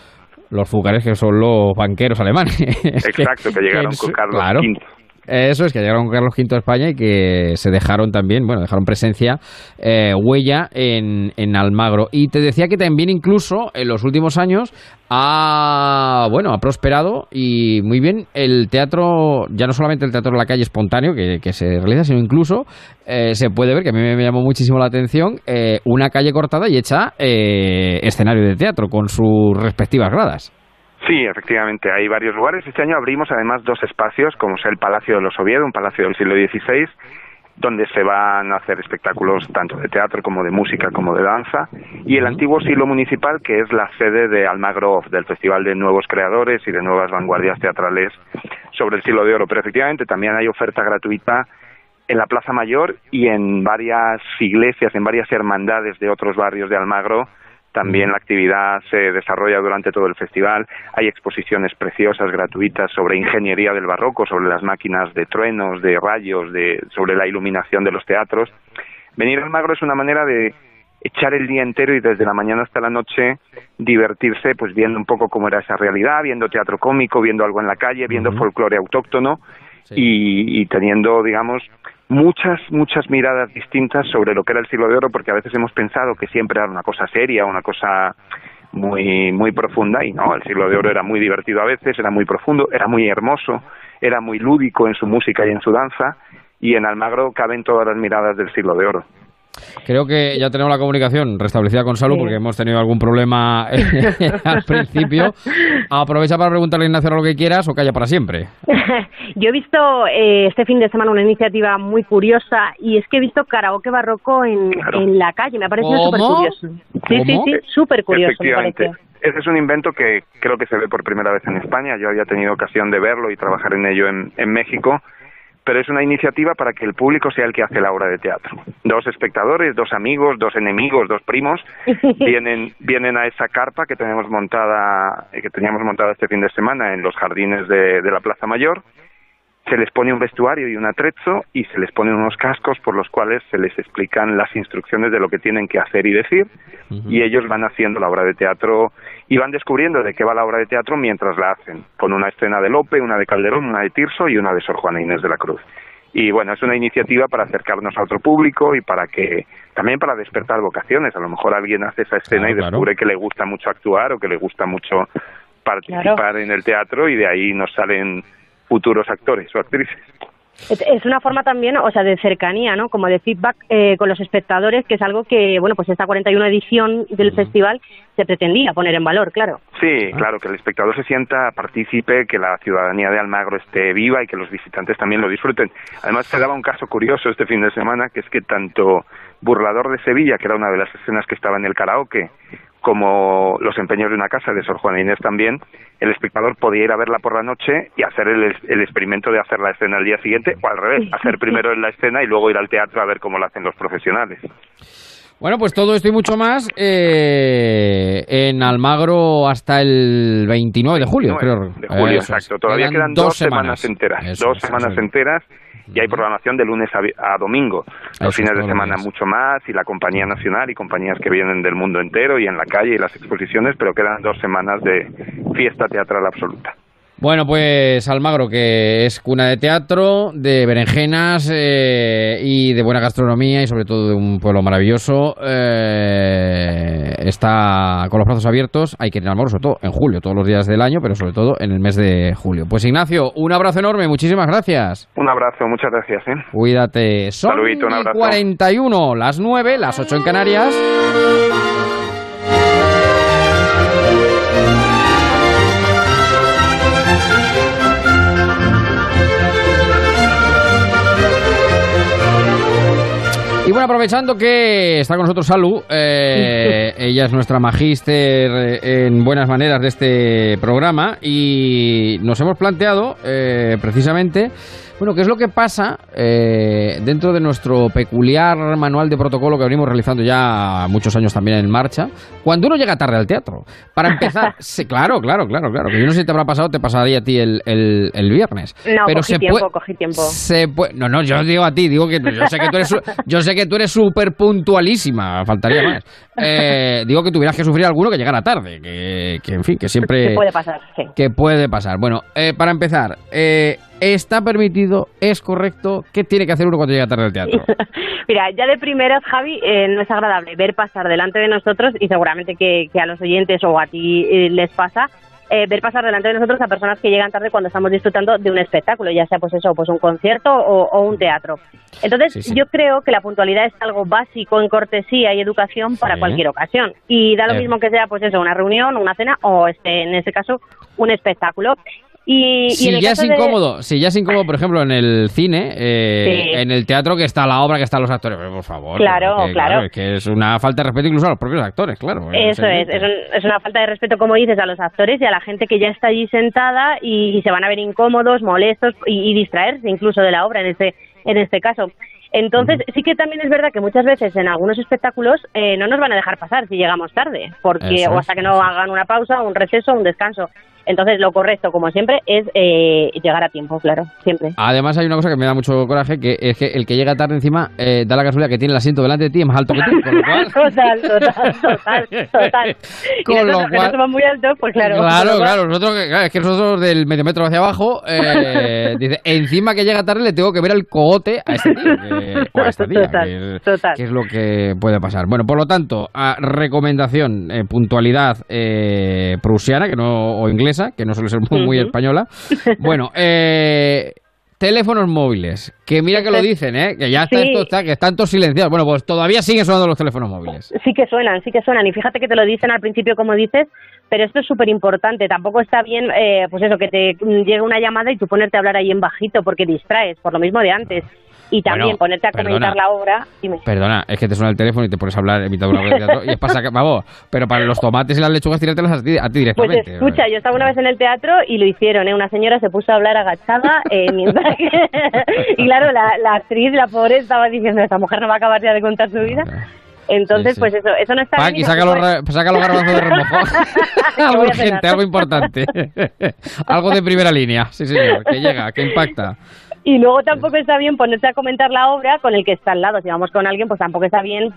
Los fúcares, que son los banqueros alemanes. Es Exacto, que llegaron con Carlos claro. V. Eso es, que llegaron Carlos V a España y que se dejaron también, bueno, dejaron presencia, eh, huella en, en Almagro. Y te decía que también incluso en los últimos años ha, bueno, ha prosperado y muy bien el teatro, ya no solamente el teatro de la calle espontáneo que, que se realiza, sino incluso eh, se puede ver, que a mí me llamó muchísimo la atención, eh, una calle cortada y hecha eh, escenario de teatro con sus respectivas gradas. Sí, efectivamente, hay varios lugares. Este año abrimos además dos espacios, como es el Palacio de los Oviedo, un palacio del siglo XVI, donde se van a hacer espectáculos tanto de teatro como de música como de danza, y el antiguo silo municipal, que es la sede de Almagro del Festival de Nuevos Creadores y de Nuevas Vanguardias Teatrales sobre el siglo de oro. Pero efectivamente también hay oferta gratuita en la Plaza Mayor y en varias iglesias, en varias hermandades de otros barrios de Almagro. También la actividad se desarrolla durante todo el festival. Hay exposiciones preciosas, gratuitas, sobre ingeniería del barroco, sobre las máquinas de truenos, de rayos, de, sobre la iluminación de los teatros. Venir a Almagro es una manera de echar el día entero y desde la mañana hasta la noche divertirse, pues viendo un poco cómo era esa realidad, viendo teatro cómico, viendo algo en la calle, viendo folclore autóctono y, y teniendo, digamos, muchas, muchas miradas distintas sobre lo que era el siglo de oro, porque a veces hemos pensado que siempre era una cosa seria, una cosa muy, muy profunda, y no, el siglo de oro era muy divertido a veces, era muy profundo, era muy hermoso, era muy lúdico en su música y en su danza, y en Almagro caben todas las miradas del siglo de oro. Creo que ya tenemos la comunicación restablecida con Salud Sí. porque hemos tenido algún problema al principio. Aprovecha para preguntarle a Ignacio lo que quieras o calla para siempre. Yo he visto eh, este fin de semana una iniciativa muy curiosa y es que he visto karaoke barroco en, en la calle. Me ha parecido súper curioso. Sí, sí, sí, súper curioso me Efectivamente. Ese es un invento que creo que se ve por primera vez en España. Yo había tenido ocasión de verlo y trabajar en ello en, en México. Pero es una iniciativa para que el público sea el que hace la obra de teatro. Dos espectadores, dos amigos, dos enemigos, dos primos vienen vienen a esa carpa que tenemos montada eh, que teníamos montada este fin de semana en los jardines de, de la Plaza Mayor se les pone un vestuario y un atrezo y se les ponen unos cascos por los cuales se les explican las instrucciones de lo que tienen que hacer y decir y ellos van haciendo la obra de teatro y van descubriendo de qué va la obra de teatro mientras la hacen, con una escena de Lope, una de Calderón, una de Tirso y una de Sor Juana Inés de la Cruz. Y bueno, es una iniciativa para acercarnos a otro público y para que también para despertar vocaciones. A lo mejor alguien hace esa escena Claro, y claro. descubre que le gusta mucho actuar o que le gusta mucho participar en el teatro y de ahí nos salen futuros actores o actrices. Es, una forma también, o sea, de cercanía, ¿no? Como de feedback eh, con los espectadores, que es algo que, bueno, pues esta 41 edición del festival se pretendía poner en valor, claro. Sí, claro, que el espectador se sienta partícipe, que la ciudadanía de Almagro esté viva y que los visitantes también lo disfruten. Además, se daba un caso curioso este fin de semana, que es que tanto Burlador de Sevilla, que era una de las escenas que estaba en el karaoke, como Los empeños de una casa de Sor Juana Inés también, el espectador podía ir a verla por la noche y hacer el, el experimento de hacer la escena al día siguiente, o al revés, hacer primero la escena y luego ir al teatro a ver cómo lo hacen los profesionales. Bueno, pues todo esto y mucho más eh, en Almagro hasta el 29 de julio, creo. De julio, exacto. Todavía quedan, dos semanas, enteras. Eso dos semanas eso enteras y hay programación de lunes a, domingo. Los fines es, de semana días. mucho más y la compañía nacional y compañías que vienen del mundo entero y en la calle y las exposiciones, pero quedan dos semanas de fiesta teatral absoluta. Bueno, pues Almagro, que es cuna de teatro, de berenjenas eh, y de buena gastronomía y sobre todo de un pueblo maravilloso, eh, está con los brazos abiertos. Hay que ir a Almagro, sobre todo en julio, todos los días del año, pero sobre todo en el mes de julio. Pues Ignacio, un abrazo enorme, muchísimas gracias. Un abrazo, muchas gracias. ¿eh? Cuídate. Son Saludito, un abrazo. 41, las 9, las 8 en Canarias. Y bueno, aprovechando que está con nosotros Salu, eh, ella es nuestra magíster eh, en buenas maneras de este programa y nos hemos planteado eh, precisamente, bueno, qué es lo que pasa eh, dentro de nuestro peculiar manual de protocolo que venimos realizando ya muchos años también en marcha, cuando uno llega tarde al teatro. Para empezar, sí, claro, claro, claro, claro, que yo no sé si te habrá pasado, te pasaría a ti el, el- el viernes. No, pero cogí se tiempo, puede- cogí tiempo. se puede- no, no, yo digo a ti, digo que yo sé que tú eres, yo sé que tú eres súper puntualísima, faltaría más. Eh, digo que tuvieras que sufrir alguno que llegara tarde, que, que, en fin, que siempre Que puede pasar, sí. que puede pasar. Bueno, eh, para empezar, eh, ¿está permitido? ¿Es correcto? ¿Qué tiene que hacer uno cuando llega tarde al teatro? Mira, ya de primeras, Javi, eh, no es agradable ver pasar delante de nosotros, y seguramente que, que a los oyentes o a ti eh, les pasa, eh, ver pasar delante de nosotros a personas que llegan tarde cuando estamos disfrutando de un espectáculo, ya sea pues eso, pues un concierto o, o un teatro. Entonces, Sí, sí. yo creo que la puntualidad es algo básico en cortesía y educación para cualquier ocasión. Y da lo Eh. mismo que sea, pues eso, una reunión, una cena o, este, en este caso, un espectáculo. Y, y en si el ya es de- incómodo, si ya es incómodo, por ejemplo, en el cine, eh, Sí. en el teatro que está la obra, que están los actores, pero, por favor. Claro, porque, claro. Es que es una falta de respeto incluso a los propios actores, claro. Eso es, es, un- es una falta de respeto, como dices, a los actores y a la gente que ya está allí sentada y, se van a ver incómodos, molestos y, y distraerse incluso de la obra en este, en este caso. Entonces, sí que también es verdad que muchas veces en algunos espectáculos eh, no nos van a dejar pasar si llegamos tarde, porque o hasta que no hagan una pausa, un receso, un descanso. Entonces, lo correcto, como siempre, es eh, llegar a tiempo, claro, siempre. Además hay una cosa que me da mucho coraje, que es que el que llega tarde encima eh, da la casualidad que tiene el asiento delante de ti es más alto que tú, con lo cual... total, total, total, total. Y Con nosotros, lo que no cual- somos muy altos, pues claro. Claro, cual- claro, nosotros, que- claro, es que nosotros del medio metro hacia abajo, eh, dice, encima que llega tarde le tengo que ver el cogote a este tío, que- o a esta tía, Total, que, es, total. que es lo que puede pasar. Bueno, por lo tanto, a recomendación, eh, puntualidad eh, prusiana, que no, o inglesa, que no suele ser muy, española. Bueno, eh, teléfonos móviles, que mira que lo dicen, ¿eh? que ya está Sí. esto, está, que están todos silenciados. Bueno, pues todavía siguen sonando los teléfonos móviles. Sí que suenan, sí que suenan. Y fíjate que te lo dicen al principio, como dices, pero esto es súper importante. Tampoco está bien, eh, pues eso, que te llegue una llamada y tú ponerte a hablar ahí en bajito porque distraes, por lo mismo de antes. Y también Bueno, ponerte a comentar perdona. la obra. Dime. Perdona, es que te suena el teléfono y te pones a hablar en mitad de una obra de teatro y es para sacar, vamos, pero para los tomates y las lechugas tirártelas a ti, a ti Pues directamente. escucha, yo estaba una vez en el teatro y lo hicieron, ¿eh? Una señora se puso a hablar agachada eh, mientras que... y claro, la, la actriz, la pobre, estaba diciendo, esta mujer no va a acabar ya de contar su vida. Entonces, Sí, sí. pues eso, eso no está bien. y saca los, ra- saca los garbanzos de remojo. ¿Qué algo urgente, algo importante. algo de primera línea. Sí, señor, que llega, que impacta. Y luego tampoco está bien ponerte a comentar la obra con el que está al lado. Si vamos con alguien, pues tampoco está bien,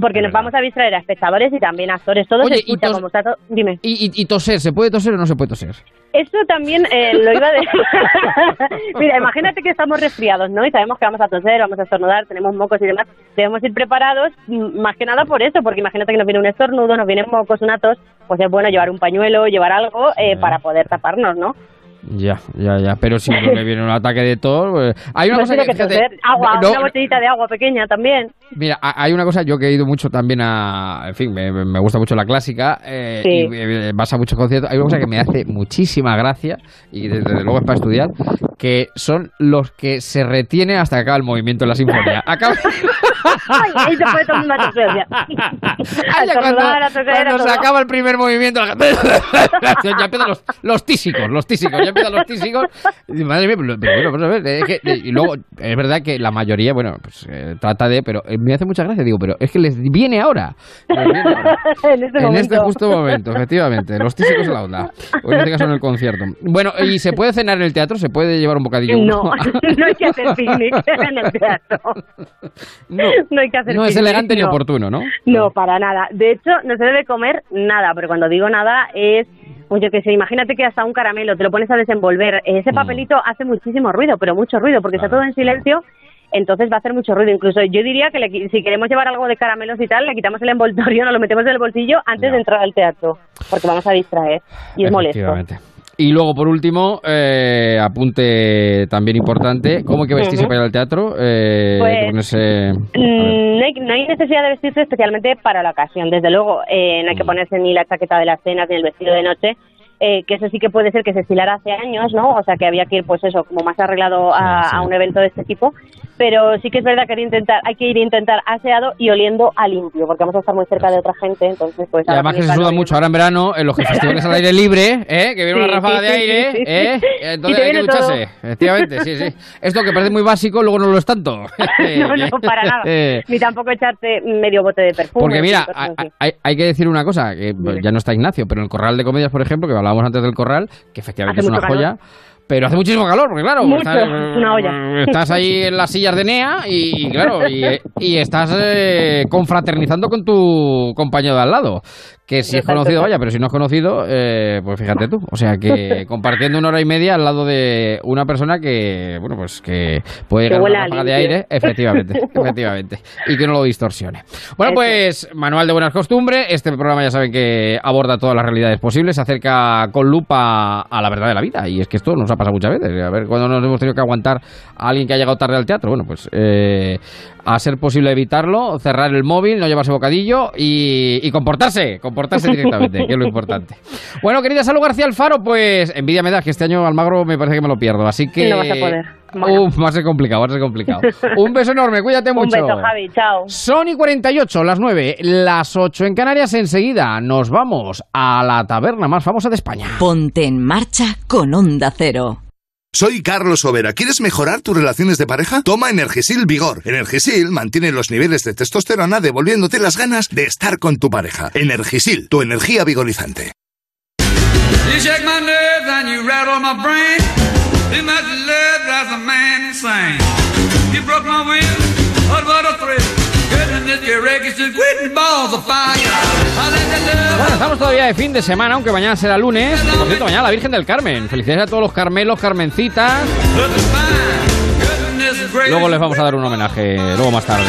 porque nos vamos a distraer a espectadores y también a actores. Todo Oye, se y escucha tos- como está todo. Dime. Y, y, y toser, ¿se puede toser o no se puede toser? Eso también eh, lo iba a decir. Mira, imagínate que estamos resfriados, ¿no? Y sabemos que vamos a toser, vamos a estornudar, tenemos mocos y demás. Debemos ir preparados, más que nada por eso, porque imagínate que nos viene un estornudo, nos vienen mocos, una tos, pues es bueno llevar un pañuelo, llevar algo eh, para poder taparnos, ¿no? Ya, ya, ya. Pero si uno le viene un ataque de tos. pues- Hay una cosa que. que toser. Agua, no, una botellita de agua pequeña también. Mira, ha- hay una cosa, yo que he ido mucho también a, en fin, me, me gusta mucho la clásica eh, Sí. y eh, vas a muchos conciertos. Hay una cosa que me hace muchísima gracia y desde, desde luego es para estudiar, que son los que se retiene hasta que acaba el movimiento de la sinfonía. Acaba... Ay, ahí se puede tomar una toser ya. Ay, cuando, cuando se todo. acaba el primer movimiento, la ya empiezan los, los tísicos, los tísicos, ya empiezan los tísicos. Y madre mía, pero, bueno, vamos a ver, es que- y luego es verdad que la mayoría, bueno, pues eh, trata de, pero eh, me hace mucha gracia, digo, pero es que les viene ahora. Les viene ahora. en este En momento. este justo momento, efectivamente. Los tísicos en la onda. O en este caso en el concierto. Bueno, ¿y se puede cenar en el teatro? ¿Se puede llevar un bocadillo? No, no hay que hacer picnic en el teatro. No, No hay que hacer no es elegante ni no. oportuno, ¿no? No, para nada. De hecho, no se debe comer nada, pero cuando digo nada es, pues yo que sé, imagínate que hasta un caramelo te lo pones a desenvolver. Ese papelito hace muchísimo ruido, pero mucho ruido, porque está todo en silencio, entonces va a hacer mucho ruido. Incluso yo diría que le si queremos llevar algo de caramelos y tal, le quitamos el envoltorio, nos lo metemos en el bolsillo antes de entrar al teatro, porque vamos a distraer y es molesto. Y luego, por último, eh, apunte también importante, ¿cómo hay que vestirse para ir al teatro? Eh, Pues, Mm, No hay, no hay necesidad de vestirse especialmente para la ocasión. Desde luego, eh, no hay que ponerse ni la chaqueta de las cenas ni el vestido de noche, eh, que eso sí que puede ser que se estilara hace años, ¿no? O sea, que había que ir, pues eso, como más arreglado a, Sí, sí. a un evento de este tipo. Pero sí que es verdad que hay, que intentar, hay que ir a intentar aseado y oliendo a limpio, porque vamos a estar muy cerca de otra gente, entonces pues... Y además que se suda mucho ahora en verano, en los festivales al aire libre, ¿eh? que viene una ráfaga sí, de sí, aire, sí, sí. ¿eh? Entonces hay que todo. ducharse. Efectivamente, sí, sí. Esto que parece muy básico, luego no lo es tanto. no, no, para nada. Eh, Ni tampoco echarte medio bote de perfume. Porque mira, hay, hay- hay que decir una cosa, que ya no está Ignacio, pero en el Corral de Comedias, por ejemplo, que hablábamos antes del Corral, que efectivamente Hace es una joya, pero hace muchísimo calor, porque claro, Mucho, estás, es una olla. estás ahí en las sillas de NEA y, y claro, y, y estás eh, confraternizando con tu compañero de al lado. Que si es conocido, vaya, pero si no es conocido, eh, pues fíjate tú. O sea que compartiendo una hora y media al lado de una persona que, bueno, pues que puede Que llegar una a ráfaga de aire, efectivamente, efectivamente, y que no lo distorsione. Bueno, pues manual de buenas costumbres. Este programa ya saben que aborda todas las realidades posibles, se acerca con lupa a la verdad de la vida. Y es que esto nos ha pasado muchas veces. A ver, cuando nos hemos tenido que aguantar a alguien que ha llegado tarde al teatro, bueno, pues eh, a ser posible evitarlo, cerrar el móvil, no llevarse bocadillo y, y comportarse, comportarse directamente, que es lo importante. Bueno, querida Salud García Alfaro, pues envidia me da que este año Almagro me parece que me lo pierdo. Así que. No vas a poder. Bueno. Uf, va a ser complicado, va a ser complicado. Un beso enorme, cuídate Un mucho. beso, Javi, chao. Sony 48, las 9, las 8 en Canarias. Enseguida nos vamos a la taberna más famosa de España. Ponte en marcha con Onda Cero. Soy Carlos Overa. ¿Quieres mejorar tus relaciones de pareja? Toma Energisil Vigor. Energisil mantiene los niveles de testosterona devolviéndote las ganas de estar con tu pareja. Energisil, tu energía vigorizante. Bueno, estamos todavía de fin de semana, aunque mañana será lunes. Por cierto, mañana la Virgen del Carmen. Felicidades a todos los Carmelos, Carmencitas. Luego les vamos a dar un homenaje, luego más tarde.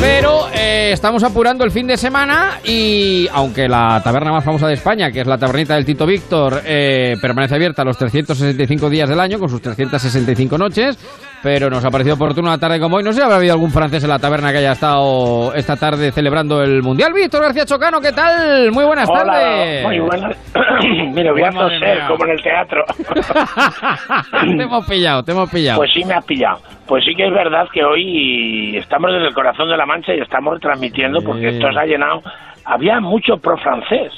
Pero eh, estamos apurando el fin de semana y aunque la taberna más famosa de España, que es la tabernita del Tito Víctor, eh, permanece abierta los 365 días del año con sus 365 noches, pero nos ha parecido oportuno una tarde como hoy. No sé si habrá habido algún francés en la taberna que haya estado esta tarde celebrando el Mundial. Víctor García Chocano, ¿qué tal? Muy buenas Hola, tardes. Muy buenas. Mira, voy a toser como en el teatro. te hemos pillado, te hemos pillado. Pues sí me has pillado. Pues sí que es verdad que hoy estamos desde el corazón de la Mancha y estamos transmitiendo porque esto se ha llenado. Había mucho pro francés,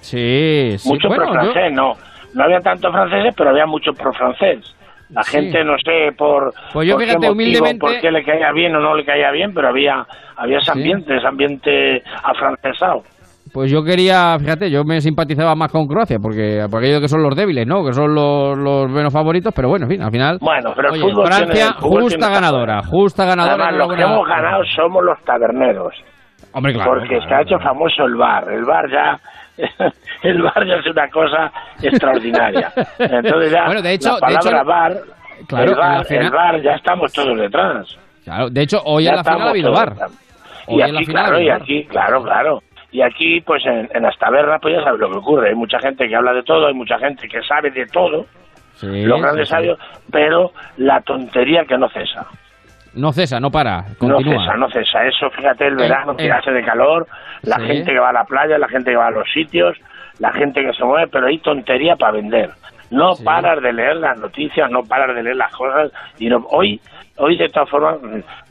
Sí, sí. mucho bueno, pro yo- francés, no. No había tantos franceses, pero había mucho pro francés. La Sí. gente no sé por, Pues yo por fíjate, qué motivo, humildemente- por qué le caía bien o no le caía bien, pero había había ese Sí. ambiente, ese ambiente afrancesado. Pues yo quería, fíjate, yo me simpatizaba más con Croacia, porque por aquello que son los débiles, ¿no? Que son los, los menos favoritos, pero bueno, en fin, al final. Bueno, pero el Oye, tiene- Francia, el fútbol justa tiene ganadora, justa ganadora. Además, los que hemos ganado somos los taberneros. Hombre, claro. Porque se ha hecho famoso el bar. El bar ya. El bar ya es una cosa extraordinaria. Entonces ya. Bueno, de hecho- la de hecho, palabra bar. claro, el, bar final- el bar, ya estamos todos detrás. Claro, de hecho, hoy Ya en la final ha habido bar. Y aquí, claro, y aquí, claro, claro. Y aquí, pues en, en las tabernas, pues ya sabes lo que ocurre. Hay mucha gente que habla de todo, hay mucha gente que sabe de todo, Sí, los grandes sí, sí. sabios, pero la tontería que no cesa. No cesa, no para, No cesa, no cesa. Eso, fíjate, el Eh, verano que eh. hace de calor, la Sí. gente que va a la playa, la gente que va a los sitios, la gente que se mueve, pero hay tontería para vender. No paras de leer las noticias, no paras de leer las cosas. Y no, hoy, hoy de todas formas,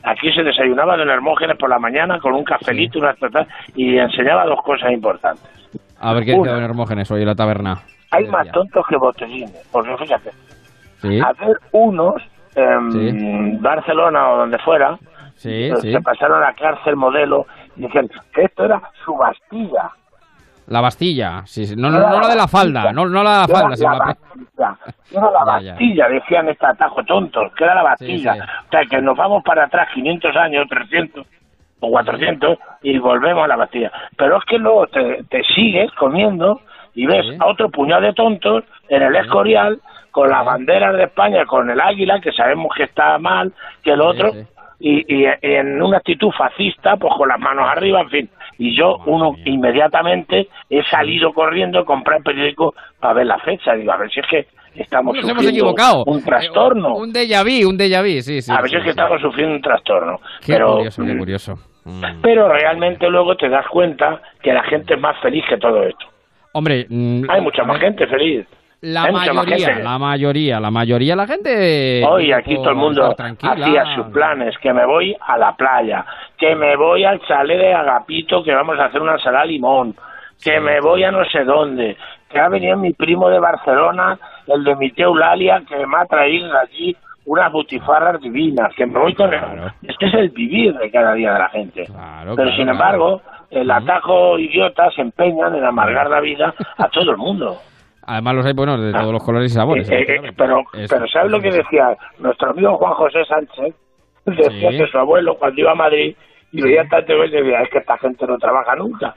aquí se desayunaba de Hermógenes por la mañana con un cafelito unas total, y enseñaba dos cosas importantes. A ver qué Una. dice Don Hermógenes hoy en la taberna. Hay más tontos que botellines, porque fíjate, Sí, a ver unos Sí. Barcelona o donde fuera, sí, eh, sí. se pasaron a la cárcel modelo y dijeron que esto era su Bastilla. La Bastilla, sí, sí. No, no, no la de la falda, no, no la de la falda, sino la la... Bastilla. Era la. Bastilla, decían este atajo tontos, que era la Bastilla. O sea, que nos vamos para atrás 500 años, 300 o 400 y volvemos a la Bastilla. Pero es que luego te, te sigues comiendo y ves a otro puñado de tontos en el Escorial con las banderas de España, con el águila, que sabemos que está mal, que el otro, y, y en una actitud fascista, pues con las manos arriba, en fin. Y yo, uno, inmediatamente he salido corriendo a comprar el periódico para ver la fecha. Digo, a ver si es que estamos Nos hemos sufriendo equivocado. un trastorno. Eh, Un déjà vu, un déjà vu, sí, sí. a ver si es que estamos sufriendo un trastorno. Qué pero, curioso, qué curioso. Mm. pero realmente luego te das cuenta que la gente es más feliz que todo esto. Hombre, mm, Hay mucha más gente feliz. La mayoría, la mayoría, la mayoría, la gente... Hoy aquí todo el mundo hacía sus planes, que me voy a la playa, que me voy al chalet de Agapito, que vamos a hacer una de limón, que me voy a no sé dónde, que ha venido mi primo de Barcelona, el de mi tía Eulalia, que me ha traído allí unas butifarras divinas, que me voy con el... Este es el vivir de cada día de la gente. Pero claro, sin claro. embargo, el atajo idiota se empeñan en amargar la vida a todo el mundo. Además los hay, bueno, de todos los colores y sabores. Eh, eh, pero, Eso, pero ¿sabes lo que decía nuestro amigo Juan José Sánchez? Decía Sí. que su abuelo, cuando iba a Madrid y veía tanto veces, decía, es que esta gente no trabaja nunca.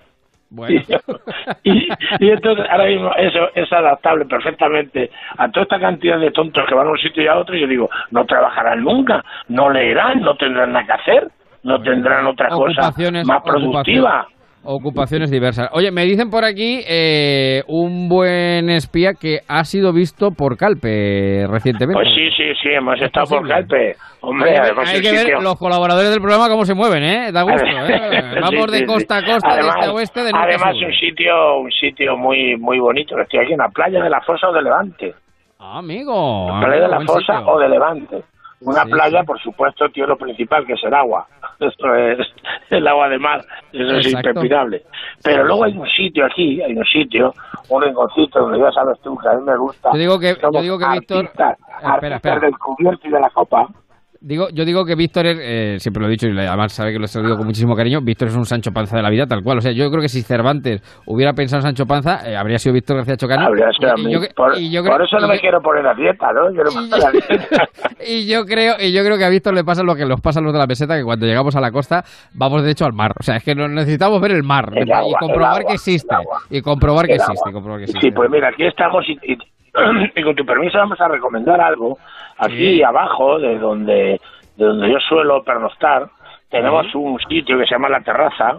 Bueno. Y, y entonces ahora mismo eso es adaptable perfectamente a toda esta cantidad de tontos que van a un sitio y a otro. Y yo digo, no trabajarán nunca, no leerán, no tendrán nada que hacer, no tendrán otra cosa más productiva. Ocupaciones- diversas. Oye, me dicen por aquí eh, un buen espía que ha sido visto por Calpe recientemente. Pues sí, sí, sí, hemos estado por? Calpe. Hombre, hay que ver, además hay que ver sitio- los colaboradores del programa cómo se mueven, ¿eh? Da gusto, ¿eh? Vamos Sí, de sí, costa a costa, de este a oeste, de Además, sur. un sitio, un sitio muy, muy bonito. Estoy aquí en la playa de la Fosa o de Levante. Ah, amigo. La playa de la buen Fosa sitio. o de Levante. Una Sí, playa, por supuesto, tío, lo principal, que es el agua. Esto es el agua de mar, eso es impepinable. Pero luego hay un sitio aquí, hay un sitio, un rinconcito donde ya sabes tú que a mí me gusta. Yo digo que- yo digo que Víctor- artistas, Espera, artistas espera. del cubierto y de la copa. Digo, yo digo que Víctor, es, eh, siempre lo he dicho y además sabe que lo lo digo con muchísimo cariño, Víctor es un Sancho Panza de la vida, tal cual. O sea, yo creo que si Cervantes hubiera pensado en Sancho Panza, eh, habría sido Víctor García Chocano. Habría sido a Y mí. yo por, y yo por creo- eso no y me yo- quiero poner a dieta, ¿no? Quiero poner a dieta. Y yo creo, y yo creo que a Víctor le pasa lo que nos pasa a los de la peseta, que cuando llegamos a la costa vamos de hecho al mar. O sea, es que no- necesitamos ver el mar El y agua, comprobar el agua, que existe. el agua. Y comprobar que existe, agua. y comprobar que existe. Sí, pues mira, aquí estamos y, y- con tu permiso vamos a recomendar algo. Aquí Sí. abajo, de donde, de donde yo suelo pernoctar, tenemos un sitio que se llama La Terraza,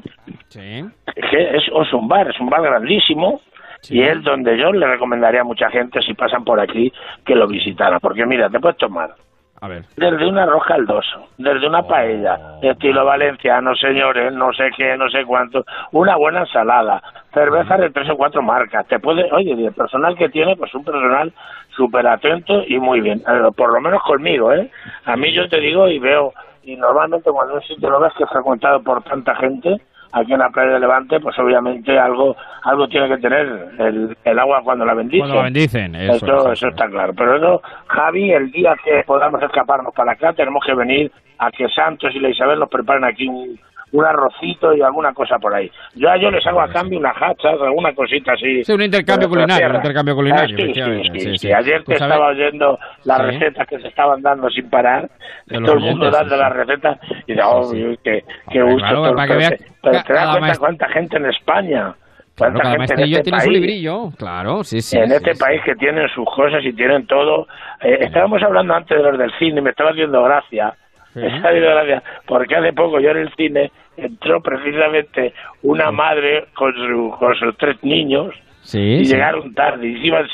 Sí. que es, es un bar, es un bar grandísimo, y es donde yo le recomendaría a mucha gente, si pasan por aquí, que lo visitaran. Porque mira, te puedes tomar A ver. desde un arroz caldoso, desde una paella, de estilo valenciano, señores, no sé qué, no sé cuánto, una buena ensalada, cerveza de tres o cuatro marcas, te puede, oye, el personal que tiene, pues un personal súper atento y muy bien, Eh, por lo menos conmigo, ¿eh? A mí yo te digo y veo, y normalmente cuando un sitio lo ves que es frecuentado por tanta gente, aquí en la playa de Levante, pues obviamente algo algo tiene que tener el, el agua cuando la bendicen. Cuando la bendicen, eso Eso, es, eso eso está claro. Pero eso, Javi, el día que podamos escaparnos para acá, tenemos que venir a que Santos y la Isabel nos preparen aquí un, un arrocito y alguna cosa por ahí. Yo a ellos les hago a cambio unas hachas, alguna cosita así. Sí, un intercambio culinario, un intercambio culinario, Ah, sí, sí, sí, sí. Ayer te sabes- estaba oyendo las recetas que se estaban dando sin parar, todo el mundo dando las recetas, y de, oh, qué, qué gusto. claro, para que veas Pero te das cuenta cuánta gente en España, Claro, cuánta cada gente en maestrillo este tiene su país librillo, claro, sí, sí. en sí, este sí. país que tienen sus cosas y tienen todo. Eh, estábamos hablando antes de los del cine y me estaba haciendo gracia Porque hace poco yo en el cine entró precisamente una madre con, su, con sus tres niños Sí, y sí. llegaron tarde. Y iban-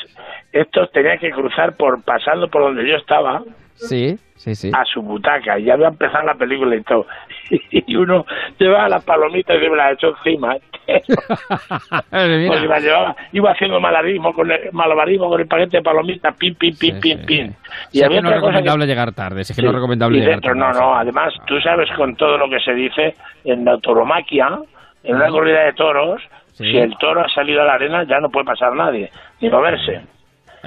estos tenían que cruzar por pasando por donde yo estaba Sí, sí, sí. a su butaca y ya había empezado la película y todo. Y uno llevaba las palomitas y me las echó encima. Pues la llevaba, iba haciendo malabarismo con el, malabarismo con el paquete de palomitas, pin, pin, pin, pin, pin. Sí, Y había que no es cosa que recomendable llegar tarde, es que no es Sí. recomendable y llegar dentro, tarde. no, no, además tú sabes con todo lo que se dice en la tauromaquia, en una corrida de toros, Sí. si el toro ha salido a la arena ya no puede pasar nadie, ni moverse.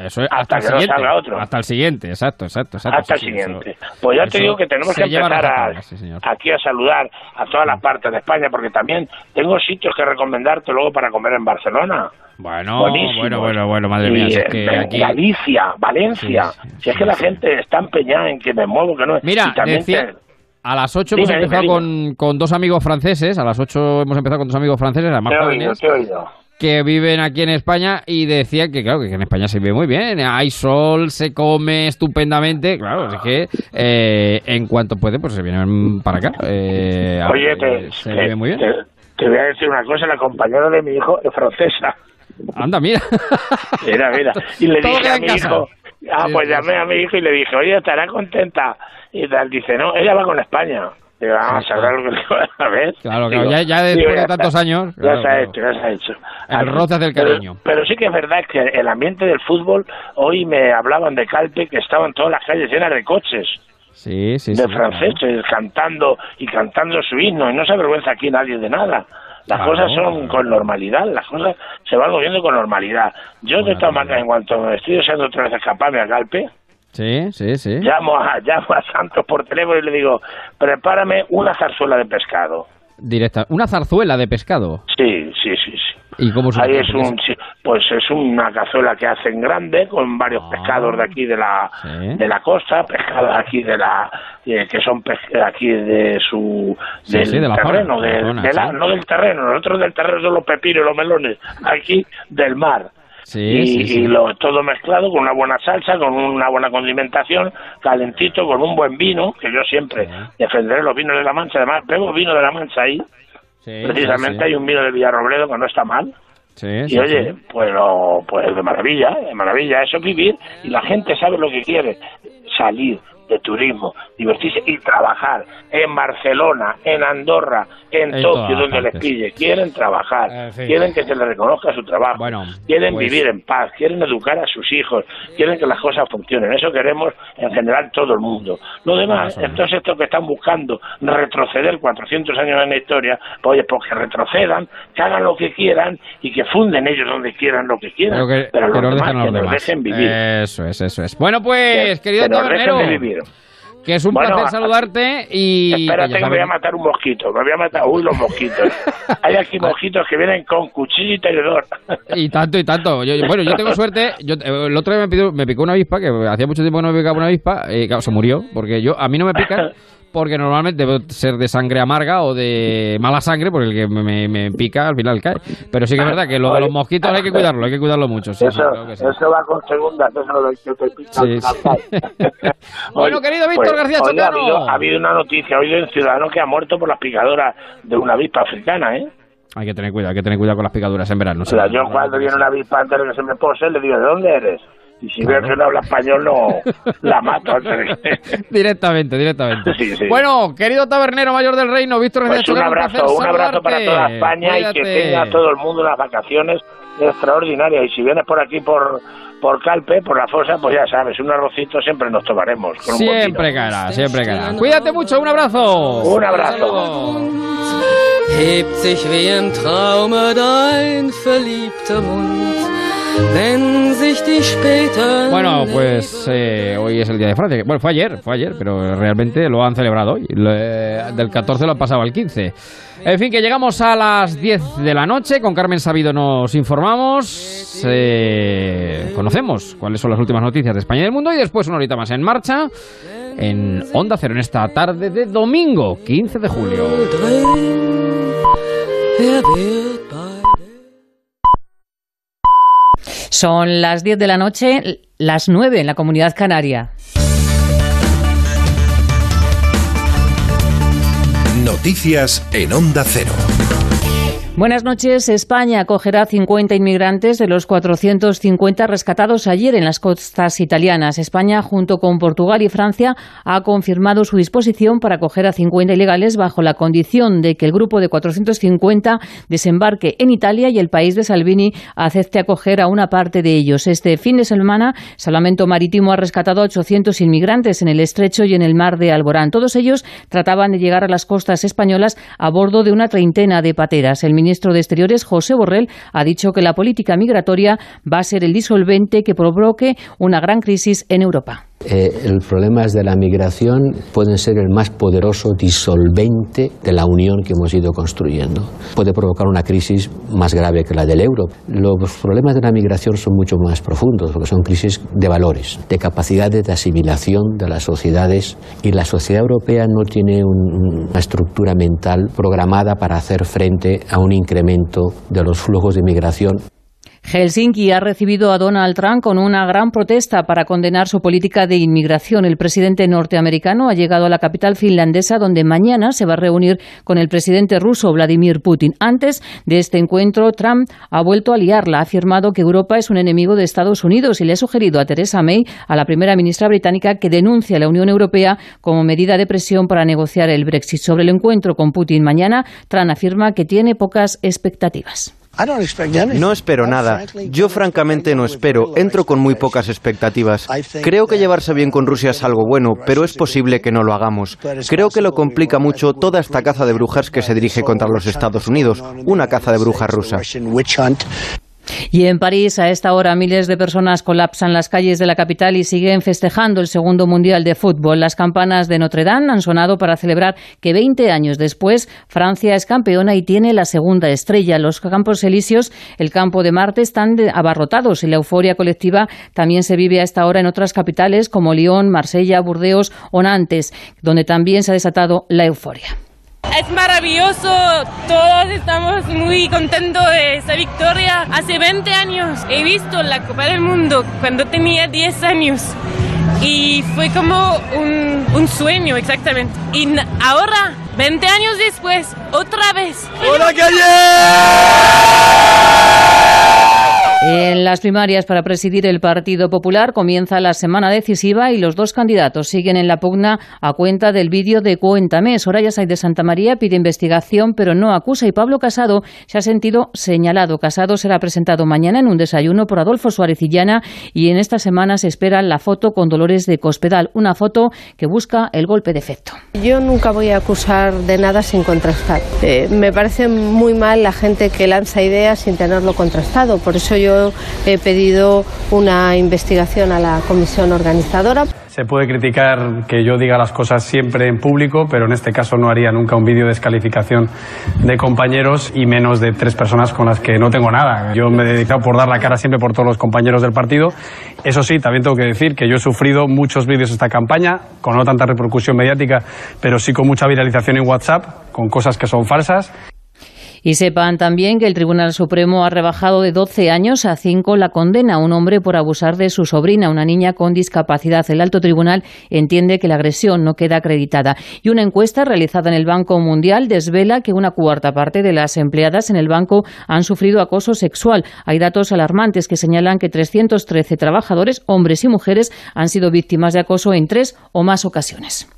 Eso es, hasta hasta, el que no siguiente. salga otro. Hasta el siguiente, exacto, exacto. exacto Hasta el siguiente. eso- Pues ya te digo que tenemos que empezar a, sí, aquí a saludar a todas las partes de España, porque también tengo sitios que recomendarte luego para comer en Barcelona. Bueno, Buenísimos. bueno, bueno, bueno, madre Y, mía, si es que aquí... Galicia, Valencia. Sí, si es que la gente está empeñada en que me muevo, que no. Mira, y decía- te- A las 8 Dime, hemos empezado dime. Con, con dos amigos franceses, a las 8 hemos empezado con dos amigos franceses, además te he oído, te he oído. Que viven aquí en España y decían que claro, que en España se vive muy bien, hay sol, se come estupendamente, claro, es que eh, en cuanto puede pues se vienen para acá. eh, Oye, te, se te- vive muy bien. te- te voy a decir una cosa, la compañera de mi hijo es francesa. Anda, mira. Mira, mira. Y le Todo dije a mi casa. hijo, ah, pues llamé a mi hijo y le dije, oye, estará contenta. Y tal, dice, no, ella va con España. Digo, ah, sabrá lo que va a ver. Claro, claro, Digo, ya, ya después digo, de tantos está. años. Ya claro, se ha claro. hecho, ya se ha hecho. El roce del cariño. Pero, sí que es verdad que el ambiente del fútbol, hoy me hablaban de Calpe, que estaban todas las calles llenas de coches, Sí, sí, de sí. franceses, cantando y cantando su himno, y no se avergüenza aquí nadie de nada. Las Claro, cosas son con normalidad, las cosas se van moviendo con normalidad. Yo, de todas maneras, en cuanto me estoy deseando otra vez escaparme a Calpe, Sí, sí, sí. llamo a, llamo a Santos por teléfono y le digo, prepárame una zarzuela de pescado. Directa. Una zarzuela de pescado. Sí, sí, sí, sí. ¿Y cómo se Ahí es un, sí, pues es una cazuela que hacen grande con varios Ah. pescados de aquí de la de la costa, pescados aquí de la eh, que son pes- aquí de su del sí, de la zona, terreno, de- zona, de la- no del terreno, nosotros del terreno son los pepinos y los melones, aquí del mar. Sí, y, sí, sí. y lo, todo mezclado con una buena salsa, con una buena condimentación, calentito, con un buen vino, que yo siempre defenderé los vinos de la Mancha, además bebo vino de la Mancha ahí, precisamente hay un vino de Villarrobledo que no está mal, y oye, pues, lo- pues de maravilla, de maravilla, eso es vivir y la gente sabe lo que quiere, salir de turismo, divertirse y trabajar en Barcelona, en Andorra, en, Tokio, donde les pille. Quieren trabajar, fin. quieren que se les reconozca su trabajo, Bueno, quieren pues- vivir en paz, quieren educar a sus hijos, quieren que las cosas funcionen. Eso queremos en general todo el mundo. Lo demás, es. entonces estos que están buscando retroceder 400 años en la historia, pues oye, pues que retrocedan, que hagan lo que quieran y que funden ellos donde quieran lo que quieran, Pero que, pero que los demás que los demás. dejen vivir. Eso es, eso es. Bueno, pues, Que- querido tabernero, de vivir. Que es un Bueno, placer saludarte y... Espérate ya que me voy a matar un mosquito, me voy a matar, uy, los mosquitos. Hay aquí mosquitos que vienen con cuchillo y tenedor. Y tanto, y tanto. Yo- bueno, yo tengo suerte. Yo, eh, el otro día me, pidió- me picó una avispa, que hacía mucho tiempo que no me picaba una avispa. Y claro, se murió. Porque yo a mí no me pican. Porque normalmente debo ser de sangre amarga o de mala sangre, porque el que me, me- pica al final cae. Pero sí que es verdad que lo de los mosquitos hay que cuidarlo, hay que cuidarlo mucho. Sí, eso, sí. eso va con segunda, eso lo que te pica. Bueno, querido Víctor García ha Chocano. habido, ha habido una noticia hoy de un ciudadano que ha muerto por las picadoras de una avispa africana, ¿eh? Hay que tener cuidado, hay que tener cuidado con las picaduras en verano. O sea, yo cuando viene una avispa antes de que se me pose, le digo, ¿de dónde eres? Y si veo que no habla español, no la mato. Directamente, directamente. Sí, sí. Bueno, querido tabernero mayor del reino, Víctor Pues un abrazo, un abrazo para toda España y que Cuídate. tenga todo el mundo unas vacaciones extraordinarias. Y si vienes por aquí por por Calpe, por la fosa, pues ya sabes, un arrocito siempre nos tomaremos. Con un. Siempre caerá, siempre caerá. Cuídate mucho, un abrazo. Un abrazo. hebt sich wie ein Traume dein verliebter Mund, Bueno, pues eh, hoy es el Día de Francia. Bueno, fue ayer, fue ayer, pero realmente lo han celebrado hoy. Eh, del 14 lo han pasado al 15. En fin, que llegamos a las 10 de la noche. Con Carmen Sabido nos informamos. eh, conocemos cuáles son las últimas noticias de España y del mundo. Y después una horita más en marcha. En Onda Cero en esta tarde de domingo, 15 de julio. Son las 10 de la noche, las 9 en la comunidad canaria. Noticias en Onda Cero. Buenas noches. España acogerá 50 inmigrantes de los 450 rescatados ayer en las costas italianas. España, junto con Portugal y Francia, ha confirmado su disposición para acoger a 50 ilegales bajo la condición de que el grupo de 450 desembarque en Italia y el país de Salvini acepte acoger a una parte de ellos. Este fin de semana, Salvamento Marítimo ha rescatado a 800 inmigrantes en el estrecho y en el mar de Alborán. Todos ellos trataban de llegar a las costas españolas a bordo de una treintena de pateras. El ministro de Exteriores, José Borrell, ha dicho que la política migratoria va a ser el disolvente que provoque una gran crisis en Europa. Eh, el problema de la migración puede ser el más poderoso disolvente de la unión que hemos ido construyendo. Puede provocar una crisis más grave que la del euro. Los problemas de la migración son mucho más profundos, porque son crisis de valores, de capacidades de asimilación de las sociedades. Y la sociedad europea no tiene una estructura mental programada para hacer frente a un incremento de los flujos de migración. Helsinki ha recibido a Donald Trump con una gran protesta para condenar su política de inmigración. El presidente norteamericano ha llegado a la capital finlandesa donde mañana se va a reunir con el presidente ruso Vladimir Putin. Antes de este encuentro, Trump ha vuelto a liarla. Ha afirmado que Europa es un enemigo de Estados Unidos y le ha sugerido a Theresa May, a la primera ministra británica, que denuncie a la Unión Europea como medida de presión para negociar el Brexit. Sobre el encuentro con Putin mañana, Trump afirma que tiene pocas expectativas. No espero nada. Yo francamente no espero. Entro con muy pocas expectativas. Creo que llevarse bien con Rusia es algo bueno, pero es posible que no lo hagamos. Creo que lo complica mucho toda esta caza de brujas que se dirige contra los Estados Unidos, una caza de brujas rusa. Y en París, a esta hora, miles de personas colapsan las calles de la capital y siguen festejando el segundo Mundial de Fútbol. Las campanas de Notre Dame han sonado para celebrar que 20 años después Francia es campeona y tiene la segunda estrella. Los campos elíseos, el campo de Marte, están abarrotados y la euforia colectiva también se vive a esta hora en otras capitales como Lyon, Marsella, Burdeos o Nantes, donde también se ha desatado la euforia. Es maravilloso, todos estamos muy contentos de esa victoria. Hace 20 años he visto la Copa del Mundo cuando tenía 10 años y fue como un, sueño exactamente. Y ahora, 20 años después, otra vez. ¡Hola, calle! En las primarias para presidir el Partido Popular comienza la semana decisiva y los dos candidatos siguen en la pugna a cuenta del vídeo de Cuéntame. Soraya Sáenz de Santa María pide investigación pero no acusa y Pablo Casado se ha sentido señalado. Casado será presentado mañana en un desayuno por Adolfo Suárez Illana y en esta semana se espera la foto con Dolores de Cospedal, una foto que busca el golpe de efecto. Yo nunca voy a acusar de nada sin contrastar. Eh, me parece muy mal la gente que lanza ideas sin tenerlo contrastado. Por eso yo he pedido una investigación a la comisión organizadora. Se puede criticar que yo diga las cosas siempre en público, pero en este caso no haría nunca un vídeo de descalificación de compañeros y menos de tres personas con las que no tengo nada. Yo me he dedicado por dar la cara siempre por todos los compañeros del partido. Eso sí, también tengo que decir que yo he sufrido muchos vídeos esta campaña, con no tanta repercusión mediática, pero sí con mucha viralización en WhatsApp, con cosas que son falsas. Y sepan también que el Tribunal Supremo ha rebajado de 12 años a 5 la condena a un hombre por abusar de su sobrina, una niña con discapacidad. El alto tribunal entiende que la agresión no queda acreditada. Y una encuesta realizada en el Banco Mundial desvela que una cuarta parte de las empleadas en el banco han sufrido acoso sexual. Hay datos alarmantes que señalan que 313 trabajadores, hombres y mujeres, han sido víctimas de acoso en tres o más ocasiones.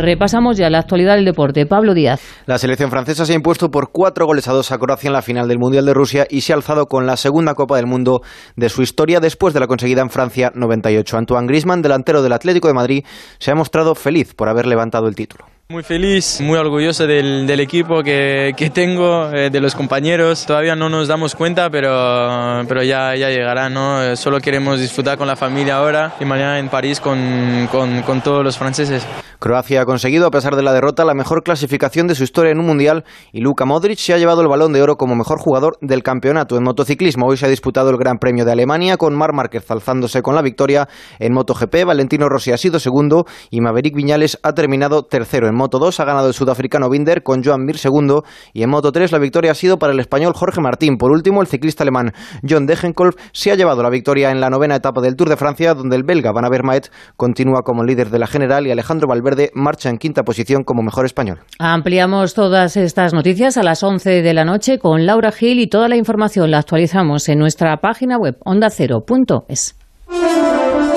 Repasamos ya la actualidad del deporte. Pablo Díaz. La selección francesa se ha impuesto por cuatro goles a dos a Croacia en la final del Mundial de Rusia y se ha alzado con la segunda Copa del Mundo de su historia después de la conseguida en Francia 98. Antoine Griezmann, delantero del Atlético de Madrid, se ha mostrado feliz por haber levantado el título. Muy feliz, muy orgulloso del, del equipo que, que tengo, eh, de los compañeros. Todavía no nos damos cuenta, pero, pero ya, ya llegará, ¿no? Solo queremos disfrutar con la familia ahora y mañana en París con, con, con todos los franceses. Croacia ha conseguido, a pesar de la derrota, la mejor clasificación de su historia en un mundial y Luka Modric se ha llevado el balón de oro como mejor jugador del campeonato. En motociclismo hoy se ha disputado el Gran Premio de Alemania con Mar Márquez alzándose con la victoria. En MotoGP, Valentino Rossi ha sido segundo y Maverick Viñales ha terminado tercero. En Moto 2 ha ganado el sudafricano Binder con Joan Mir segundo y en Moto 3 la victoria ha sido para el español Jorge Martín. Por último, el ciclista alemán John Degenkolb se ha llevado la victoria en la novena etapa del Tour de Francia, donde el belga Van Avermaet continúa como líder de la general y Alejandro Valverde Valverde marcha en quinta posición como mejor español. Ampliamos todas estas noticias a las 11 de la noche con Laura Gil y toda la información la actualizamos en nuestra página web ondacero.es.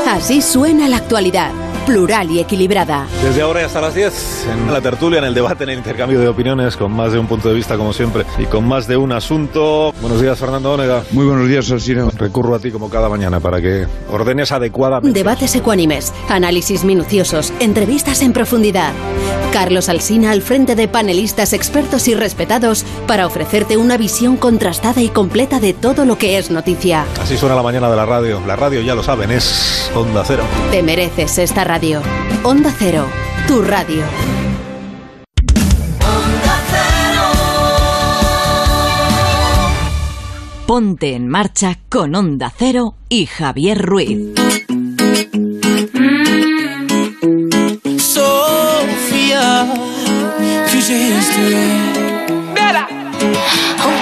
Así suena la actualidad, plural y equilibrada. Desde ahora y hasta las 10, en la tertulia, en el debate, en el intercambio de opiniones, con más de un punto de vista, como siempre, y con más de un asunto. Buenos días, Fernando Onega. Muy buenos días, Alcino. Recurro a ti como cada mañana para que ordenes adecuadamente. Debates ecuánimes, análisis minuciosos, entrevistas en profundidad. Carlos Alsina al frente de panelistas expertos y respetados para ofrecerte una visión contrastada y completa de todo lo que es noticia. Así suena la mañana de la radio. La radio, ya lo saben, es Onda Cero. Te mereces esta radio. Onda Cero, tu radio. Ponte en marcha con Onda Cero y Javier Ruiz. History. Oh,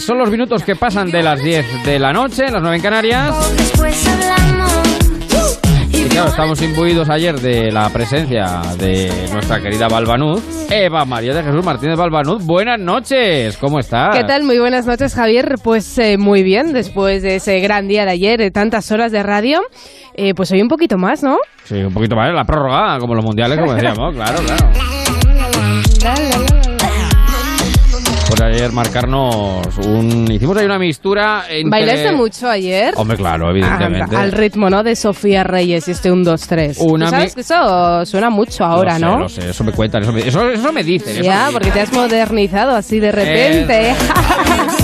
son los minutos que pasan de las 10 de la noche, las 9 en Canarias. Y claro, estamos imbuidos ayer de la presencia de nuestra querida Balbanuz, Eva María de Jesús Martínez Balbanuz. Buenas noches, ¿cómo estás? ¿Qué tal? Muy buenas noches, Javier. Pues muy bien, después de ese gran día de ayer, de tantas horas de radio, pues hoy un poquito más, ¿no? Sí, un poquito más, la prórroga, como los mundiales, como decíamos, claro, claro. Por ayer marcarnos un... Hicimos ahí una mistura entre... ¿Bailaste mucho ayer? Hombre, claro, evidentemente. Al ritmo, ¿no? De Sofía Reyes y este 1, 2, 3. Una sabes que eso suena mucho ahora, Lo sé, ¿no? Lo sé, eso me cuentan, eso me, eso, eso me dicen. Ya, porque te has modernizado así de repente.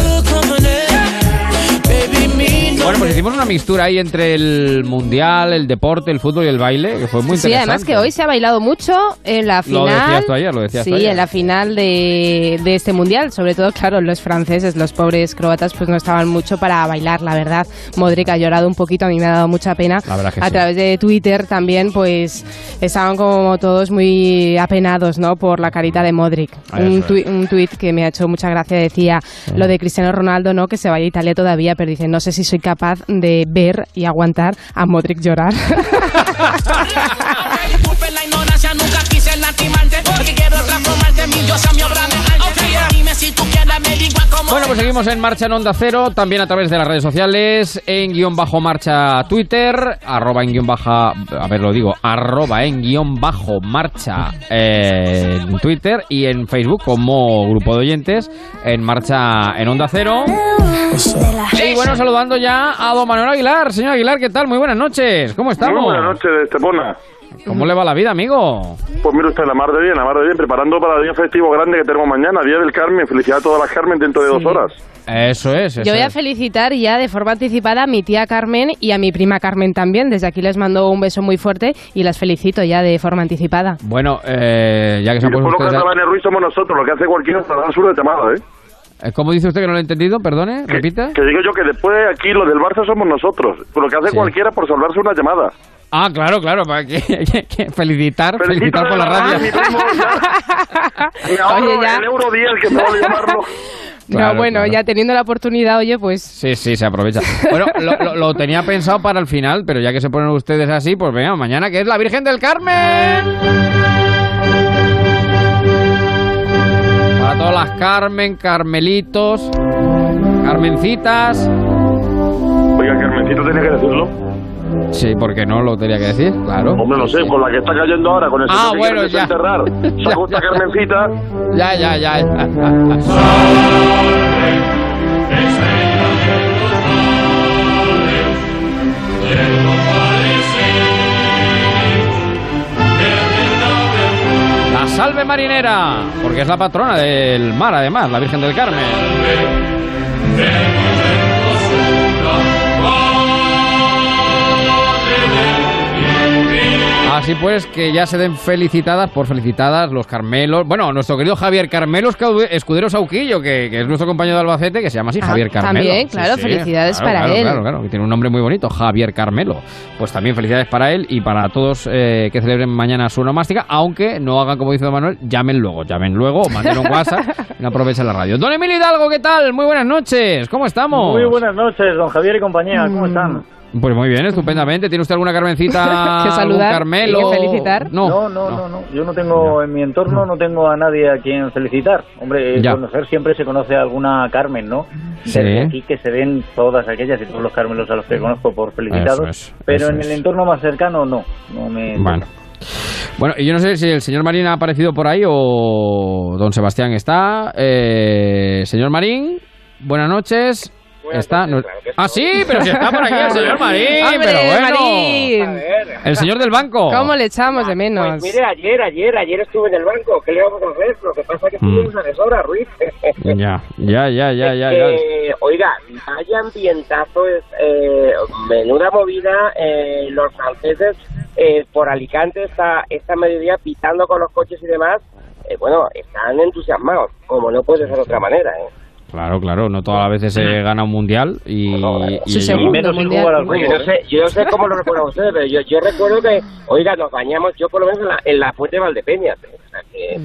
Bueno, pues hicimos una mistura ahí entre el mundial, el deporte, el fútbol y el baile, que fue muy Sí, interesante. además que hoy se ha bailado mucho en la final. Lo decías tú ayer, lo decías Sí, tú ayer. en la final de, de este mundial. Sobre todo, claro, los franceses, los pobres croatas, pues no estaban mucho para bailar, la verdad. Modric ha llorado un poquito, a mí me ha dado mucha pena. La verdad que a sí. través de Twitter también, pues estaban como todos muy apenados, ¿no? Por la carita de Modric. Ah, un, un tuit que me ha hecho mucha gracia decía lo de Cristiano Ronaldo, ¿no? Que se vaya a Italia todavía, pero dice, no sé si soy capaz de ver y aguantar a Modric llorar. Bueno, pues seguimos en Marcha en Onda Cero, también a través de las redes sociales, en guion bajo marcha Twitter, arroba en guion baja, a ver lo digo, arroba en guion bajo marcha eh, en Twitter y en Facebook como grupo de oyentes en Marcha en Onda Cero. Y bueno, saludando ya a don Manuel Aguilar. Señor Aguilar, ¿qué tal? Muy buenas noches. ¿Cómo estamos? Muy buenas noches, Estepona. ¿Cómo le va la vida, amigo? Pues mire usted, la mar de bien, la mar de bien, preparando para el día festivo grande que tenemos mañana, Día del Carmen. Felicidades a todas las Carmen dentro de dos horas. Eso es, eso Yo voy a felicitar ya de forma anticipada a mi tía Carmen y a mi prima Carmen también. Desde aquí les mando un beso muy fuerte y las felicito ya de forma anticipada. Bueno, eh, ya que se han puesto después los ustedes... catalanes Ruiz somos nosotros, lo que hace cualquiera para dar una llamada, ¿eh? A- ¿Cómo dice usted que no lo he entendido? Perdone, repita. Que digo yo que después aquí los del Barça somos nosotros, lo que hace Sí. cualquiera por salvarse una llamada. Ah, claro, claro, para que, que- que felicitar, Felicito felicitar por la de radio. a mi primo, Me ahorro Oye, ya. el euro 10 que puedo llamarlo. Claro, no, bueno, claro. ya teniendo la oportunidad, oye, pues Sí, sí, se aprovecha. Bueno, lo, lo- lo tenía pensado para el final, pero ya que se ponen ustedes así, pues venga, mañana que es la Virgen del Carmen. Las Carmen, Carmelitos, Carmencitas. Oiga, Carmencito tenía que decirlo. Sí, porque no lo tenía que decir, claro. Hombre, no sé, con la que está cayendo ahora, con el Ah, señor que bueno, ya. desenterrar. Ya, Saca esta ya. Carmencita. Ya, ya, ya. La salve marinera, porque es la patrona del mar, además, la Virgen del Carmen. Así pues, que ya se den felicitadas por felicitadas los Carmelos. Bueno, nuestro querido Javier Carmelo Escau- Escudero Sauquillo, que, que es nuestro compañero de Albacete, que se llama así, Ah, Javier Carmelo. también, claro, felicidades claro, para claro, él. Claro, claro, que tiene un nombre muy bonito, Javier Carmelo. Pues también felicidades para él y para todos eh, que celebren mañana su nomástica, aunque no hagan como dice Don Manuel, llamen luego, llamen luego, o manden un WhatsApp y no aprovechen la radio. Don Emilio Hidalgo, ¿qué tal? Muy buenas noches, ¿cómo estamos? Muy buenas noches, don Javier y compañía, ¿cómo están? Pues muy bien, estupendamente. ¿Tiene usted alguna Carmencita? Que saludar Carmelo? que felicitar. No, no, no, no, no. Yo no tengo, en mi entorno no tengo a nadie a quien felicitar. Hombre, Ya. conocer siempre se conoce a alguna Carmen, ¿no? Sí. Desde aquí que se ven todas aquellas y todos los Carmelos a los que conozco por felicitados. Eso es, pero eso en es. el entorno más cercano no. No me... Bueno. Bueno, y yo no sé si el señor Marín ha aparecido por ahí o don Sebastián está. Eh, señor Marín, buenas noches. Está. no- ah, sí, pero si está por aquí el señor Marín. ¡Hombre, pero bueno. Marín! El señor del banco. ¿Cómo le echamos de menos? Pues mire, ayer, ayer, ayer estuve en el banco. ¿Qué le vamos a hacer? Lo que pasa es que Mm. estuvimos a deshora, Ruiz. Ya, ya, ya, ya, ya. ya. Eh, oiga, vaya ambientazo, es, eh, menuda movida, eh, los franceses eh, por Alicante esta, esta mediodía pitando con los coches y demás, eh, bueno, están entusiasmados, como no puede ser de otra manera. ¿eh? Claro, claro, no todas las veces se gana un mundial y. y Su ellos- segundo mundial. Yo no sé, yo no sé cómo lo recuerdan ustedes, pero yo, yo recuerdo que, oiga, nos bañamos, yo por lo menos en la, en la fuente de Valdepeñas. ¿eh? O sea que, eh,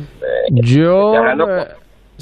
Yo. estoy hablando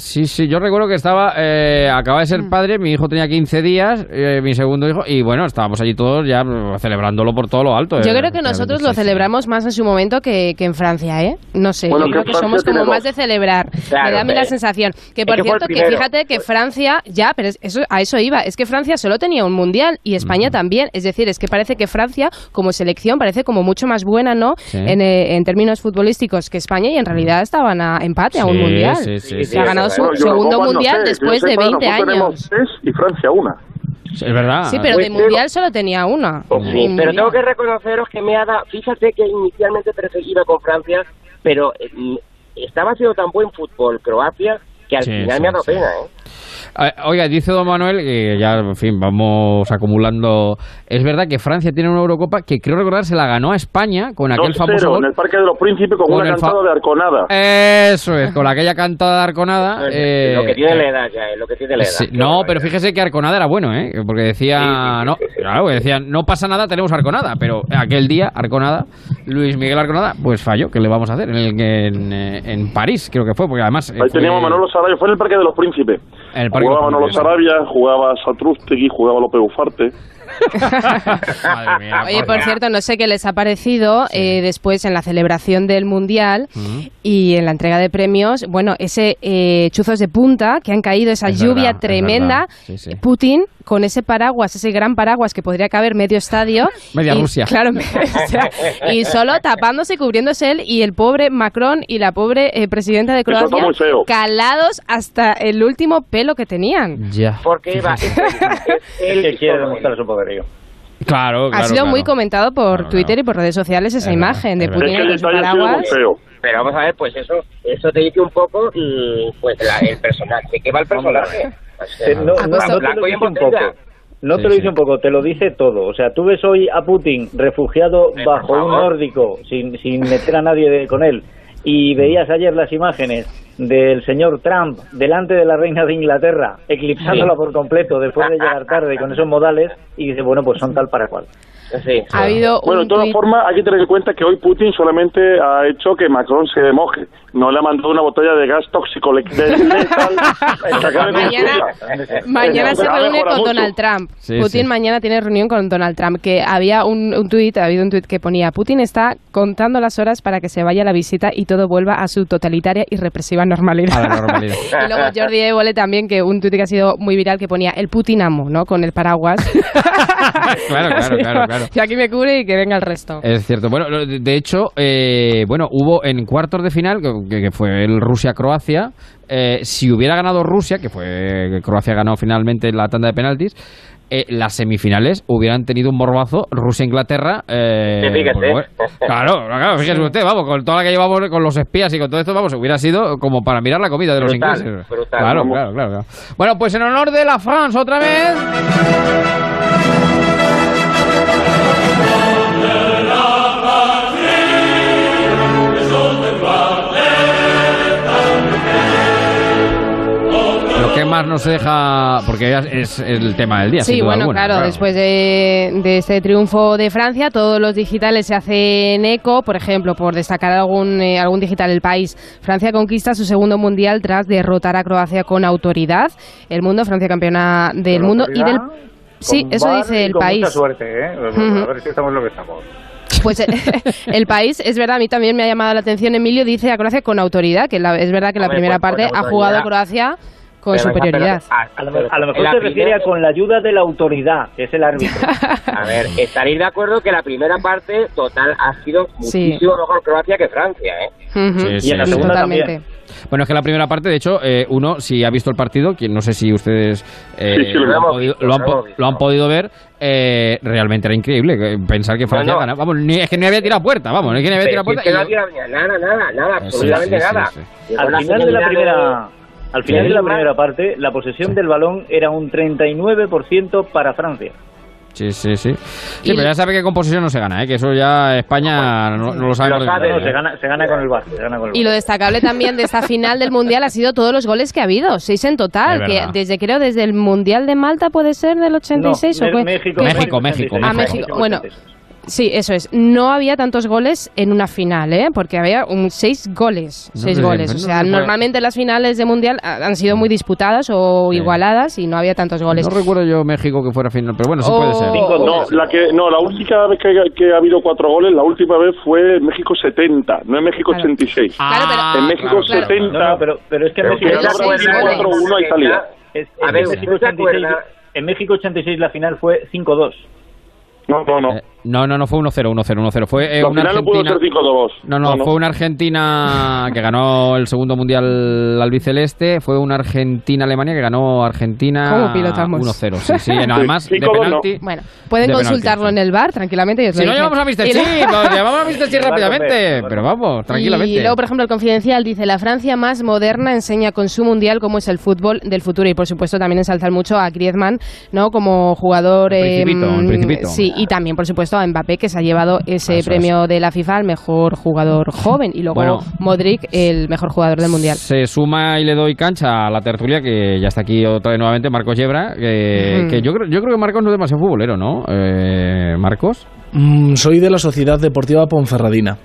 Sí, sí, yo recuerdo que estaba, eh, acaba de ser padre, mi hijo tenía 15 días, eh, mi segundo hijo, y bueno, estábamos allí todos ya mm, celebrándolo por todo lo alto. Yo eh, creo que nosotros lo celebramos más en su momento que, que en Francia, ¿eh? No sé, Bueno, yo creo que somos como más de celebrar. Claro, Me da a mí la sensación. Que por cierto, que fíjate que Francia, ya, pero es- eso, a eso iba, es que Francia solo tenía un mundial y España también. Es decir, es que parece que Francia como selección parece como mucho más buena, ¿no? Sí. En, eh, en términos futbolísticos que España y en realidad estaban a empate a un Sí, mundial. sí, sí, sí. ha ganado su Bueno, segundo no mundial sé, después de sepa, 20 nosotros tenemos años. tres y Francia una. Es verdad. Sí, pero de Pues, mundial solo tenía una. Sí, pero tengo que reconoceros que me ha dado. Fíjate que inicialmente perseguido con Francia, pero eh, estaba haciendo tan buen fútbol Croacia que al Sí, final sí, me ha dado sí. pena, ¿eh? Eh, Oiga, dice don Manuel que ya, en fin, vamos acumulando. Es verdad que Francia tiene una Eurocopa que creo recordar se la ganó a España con aquel 2-0 famoso gol. en el Parque de los Príncipes con, Con una cantada de Arconada. Eso es, con aquella cantada de Arconada. eh, lo que tiene eh, la edad ya, eh, lo que tiene la edad. Sí, no, pero fíjese que Arconada era bueno, ¿eh? Porque decía, no, claro, decía, no pasa nada, tenemos Arconada, pero aquel día Arconada, Luis Miguel Arconada, pues falló, ¿qué le vamos a hacer? En, el, en, eh, en París, creo que fue, porque además... eh, Ahí fue- teníamos a Manolo Sarabia, fue en el Parque de los Príncipes. En el jugaba los Manolo. Sarabia, jugaba Satrústegui, jugaba López Ufarte. Madre mía, Oye, por cierto, no sé qué les ha parecido eh, después en la celebración del Mundial y en la entrega de premios, bueno, ese eh, chuzos de punta que han caído, esa Es lluvia verdad, tremenda, verdad. Sí, sí. Putin con ese paraguas, ese gran paraguas que podría caber medio estadio. Media y, Rusia. Claro, o sea, y solo tapándose y cubriéndose él y el pobre Macron y la pobre eh, presidenta de Croacia calados hasta el último pelo que tenían. Ya. Porque es, Es que quiere demostrar su poderío. Claro, ha sido muy comentado por Twitter y por redes sociales esa imagen de Putin con su paraguas. Pero vamos a ver, pues eso eso te dice un poco mm, pues la- el personaje. ¿De qué va el personaje? O sea, no, no, blanco no te lo y en dice un poco. No Sí, te lo sí. dice un poco, te lo dice todo. O sea, tú ves hoy a Putin refugiado Eh, bajo un nórdico, sin, sin meter a nadie de- con él, y veías ayer las imágenes del señor Trump delante de la reina de Inglaterra, eclipsándola Sí. por completo después de llegar tarde con esos modales, y dice, bueno, pues son tal para cual. Sí. Ha habido Bueno, de todas formas, hay que tener en cuenta que hoy Putin solamente ha hecho que Macron se moje. No le ha mandado una botella de gas tóxico le- de- letal. Mañana- Mañana se reúne con mucho. Donald Trump. Sí, Putin sí. mañana tiene reunión con Donald Trump. Que había un, un tuit, ha habido un tuit que ponía: Putin está contando las horas para que se vaya la visita y todo vuelva a su totalitaria y represiva normalidad. A la normalidad. y luego Jordi Évole también, que un tuit que ha sido muy viral que ponía el Putin amo, ¿no? Con el paraguas. claro, claro, claro, claro. Y aquí me cubre y que venga el resto. Es cierto. Bueno, de hecho, eh, bueno, hubo en cuartos de final, que, que fue el Rusia-Croacia, eh, si hubiera ganado Rusia, que fue que Croacia ganó finalmente la tanda de penaltis, eh, las semifinales hubieran tenido un morbazo Rusia-Inglaterra. Eh, Sí, fíjese. pues, claro, claro, fíjese usted, vamos, con toda la que llevamos con los espías y con todo esto, vamos, hubiera sido como para mirar la comida de los ingleses. brutal. Claro, Vamos. claro, claro, claro. Bueno, pues en honor de la France, otra vez. Más nos deja? Porque es el tema del día. Sí, sin duda bueno, alguna, claro, después de, de este triunfo de Francia, todos los digitales se hacen eco. Por ejemplo, por destacar algún, eh, algún digital del país, Francia conquista su segundo mundial tras derrotar a Croacia con autoridad. El mundo, Francia campeona del mundo y del. Sí, eso dice el con país. Mucha suerte, ¿eh? A ver si estamos lo que estamos. Pues eh, el país, es verdad, a mí también me ha llamado la atención, Emilio, dice a Croacia con autoridad, que la- es verdad que la Hombre, primera pues, parte ha jugado Croacia con Pero, superioridad. a, a lo, a lo mejor En la se refiere a con la ayuda de la autoridad, que es el árbitro. A ver, estaréis de acuerdo que la primera parte total ha sido Sí. muchísimo mejor Croacia que Francia, ¿eh? Sí, sí, sí. Totalmente. Bueno, es que la primera parte, de hecho, eh, uno, si ha visto el partido, que no sé si ustedes eh, Sí, sí, lo lo, han podido, visto, lo han lo po- hemos visto. lo han podido ver, eh, realmente era increíble pensar que Francia no. ganaba. Vamos, ni, es que ni había tirado puerta, vamos, es que ni había tirado si es puerta. que no y- ha tirado ni- nada, nada, nada, Sí, absolutamente sí, sí, nada. Al la final de la primera, al final de la primera parte, la posesión del balón era un 39% para Francia. Sí, sí, sí. Sí, pero ya sabe que con posesión no se gana, ¿eh? que eso ya España no, no lo sabe. No, se gana, se gana con el Barça, se gana con el Y lo destacable también de esta final del Mundial ha sido todos los goles que ha habido, seis en total, que desde creo desde el Mundial de Malta puede ser del 86 No, o qué? México, ¿Qué México, fue? México, Ah, México. México. Bueno, sí, eso es. No había tantos goles en una final, ¿eh? Porque había un seis goles, No seis sé, goles. O no sea, fue- normalmente las finales de Mundial ha- han sido muy disputadas o igualadas y no había tantos goles. No recuerdo yo México que fuera final, pero bueno, sí Oh. puede ser. No, la que, no, la única vez que, que ha habido cuatro goles, la última vez fue en México 70, no en México 86. en México 70. No, no, pero, pero es que en Pero México que ya habrá sido 4-1 a Italia. Es- A es ver, que ¿usted México se 86, acuerda? en México 86 la final fue 5-2. No, no, no. Eh, no, no, no fue 1-0, 1-0, 1-0. Fue eh, una no pudo Argentina. ser 5-2. No, no, No, no. fue una Argentina que ganó el segundo mundial albiceleste. Fue una Argentina-Alemania que ganó Argentina ¿Cómo pilotamos? 1-0. Sí, sí, en- además de Cinco, dos, penalti. Bueno, pueden de consultarlo en el bar tranquilamente. y os lo Si no, llamamos a Mr. Lo llamamos a Mr. Chip rápidamente. Pero vamos, tranquilamente. Y luego, por ejemplo, el Confidencial dice, la Francia más moderna enseña con su mundial cómo es el fútbol del futuro y, por supuesto, también ensalzan mucho a Griezmann, ¿no? Como jugador... El Principito, eh, el Principito. Sí, y también, por supuesto, a Mbappé, que se ha llevado ese Eso premio de la FIFA al mejor jugador joven. Y luego Bueno. Modric, el mejor jugador del mundial. Se suma y le doy cancha a la tertulia, que ya está aquí otra vez nuevamente, Marcos Yebra, que, yo, creo, yo creo que Marcos no es demasiado futbolero, ¿no? Eh, ¿Marcos? Mm, soy de la Sociedad Deportiva Ponferradina.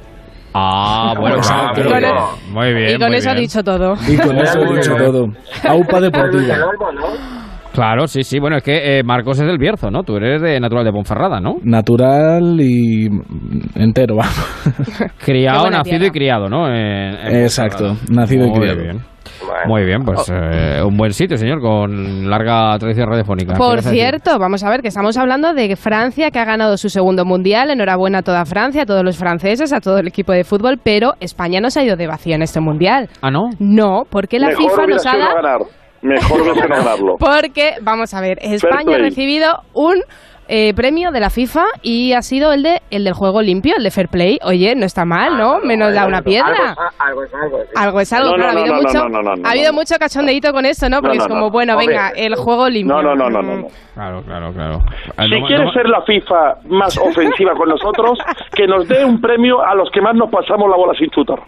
Ah, bueno, Pues, claro, ah, pero- muy bien. y con muy eso ha dicho todo. Y con eso he dicho todo. Aupa Deportiva. Claro, sí, sí. Bueno, es que eh, Marcos es del Bierzo, ¿no? Tú eres de natural de Ponferrada, ¿no? Natural y entero, vamos. Criado, nacido tierra. y criado, ¿no? En- en Exacto, Ponferrada. nacido y Muy criado. bien. Muy bien, pues eh, un buen sitio, señor, con larga tradición radiofónica. ¿Qué Por decir? cierto, vamos a ver que estamos hablando de Francia que ha ganado su segundo mundial. Enhorabuena a toda Francia, a todos los franceses, a todo el equipo de fútbol, pero España no se ha ido de vacío en este mundial. ¿Ah, no? No, porque la Mejor FIFA nos ha dado. Mejor no ganarlo. Porque, vamos a ver, España ha recibido un eh, premio de la FIFA y ha sido el de el del juego limpio, el de Fair Play. Oye, no está mal, ¿no? Menos da una piedra. Algo es algo. Algo es algo, No, claro, no, ha habido no, no, mucho, no, no, no, no, ha habido no. mucho cachondeíto con esto, ¿no? Porque No, es como, no. bueno, venga, el juego limpio. No, no, no, no, no. Claro, claro, claro. Si quiere ser la FIFA más ofensiva con nosotros, que nos dé un premio a los que más nos pasamos la bola sin chutar.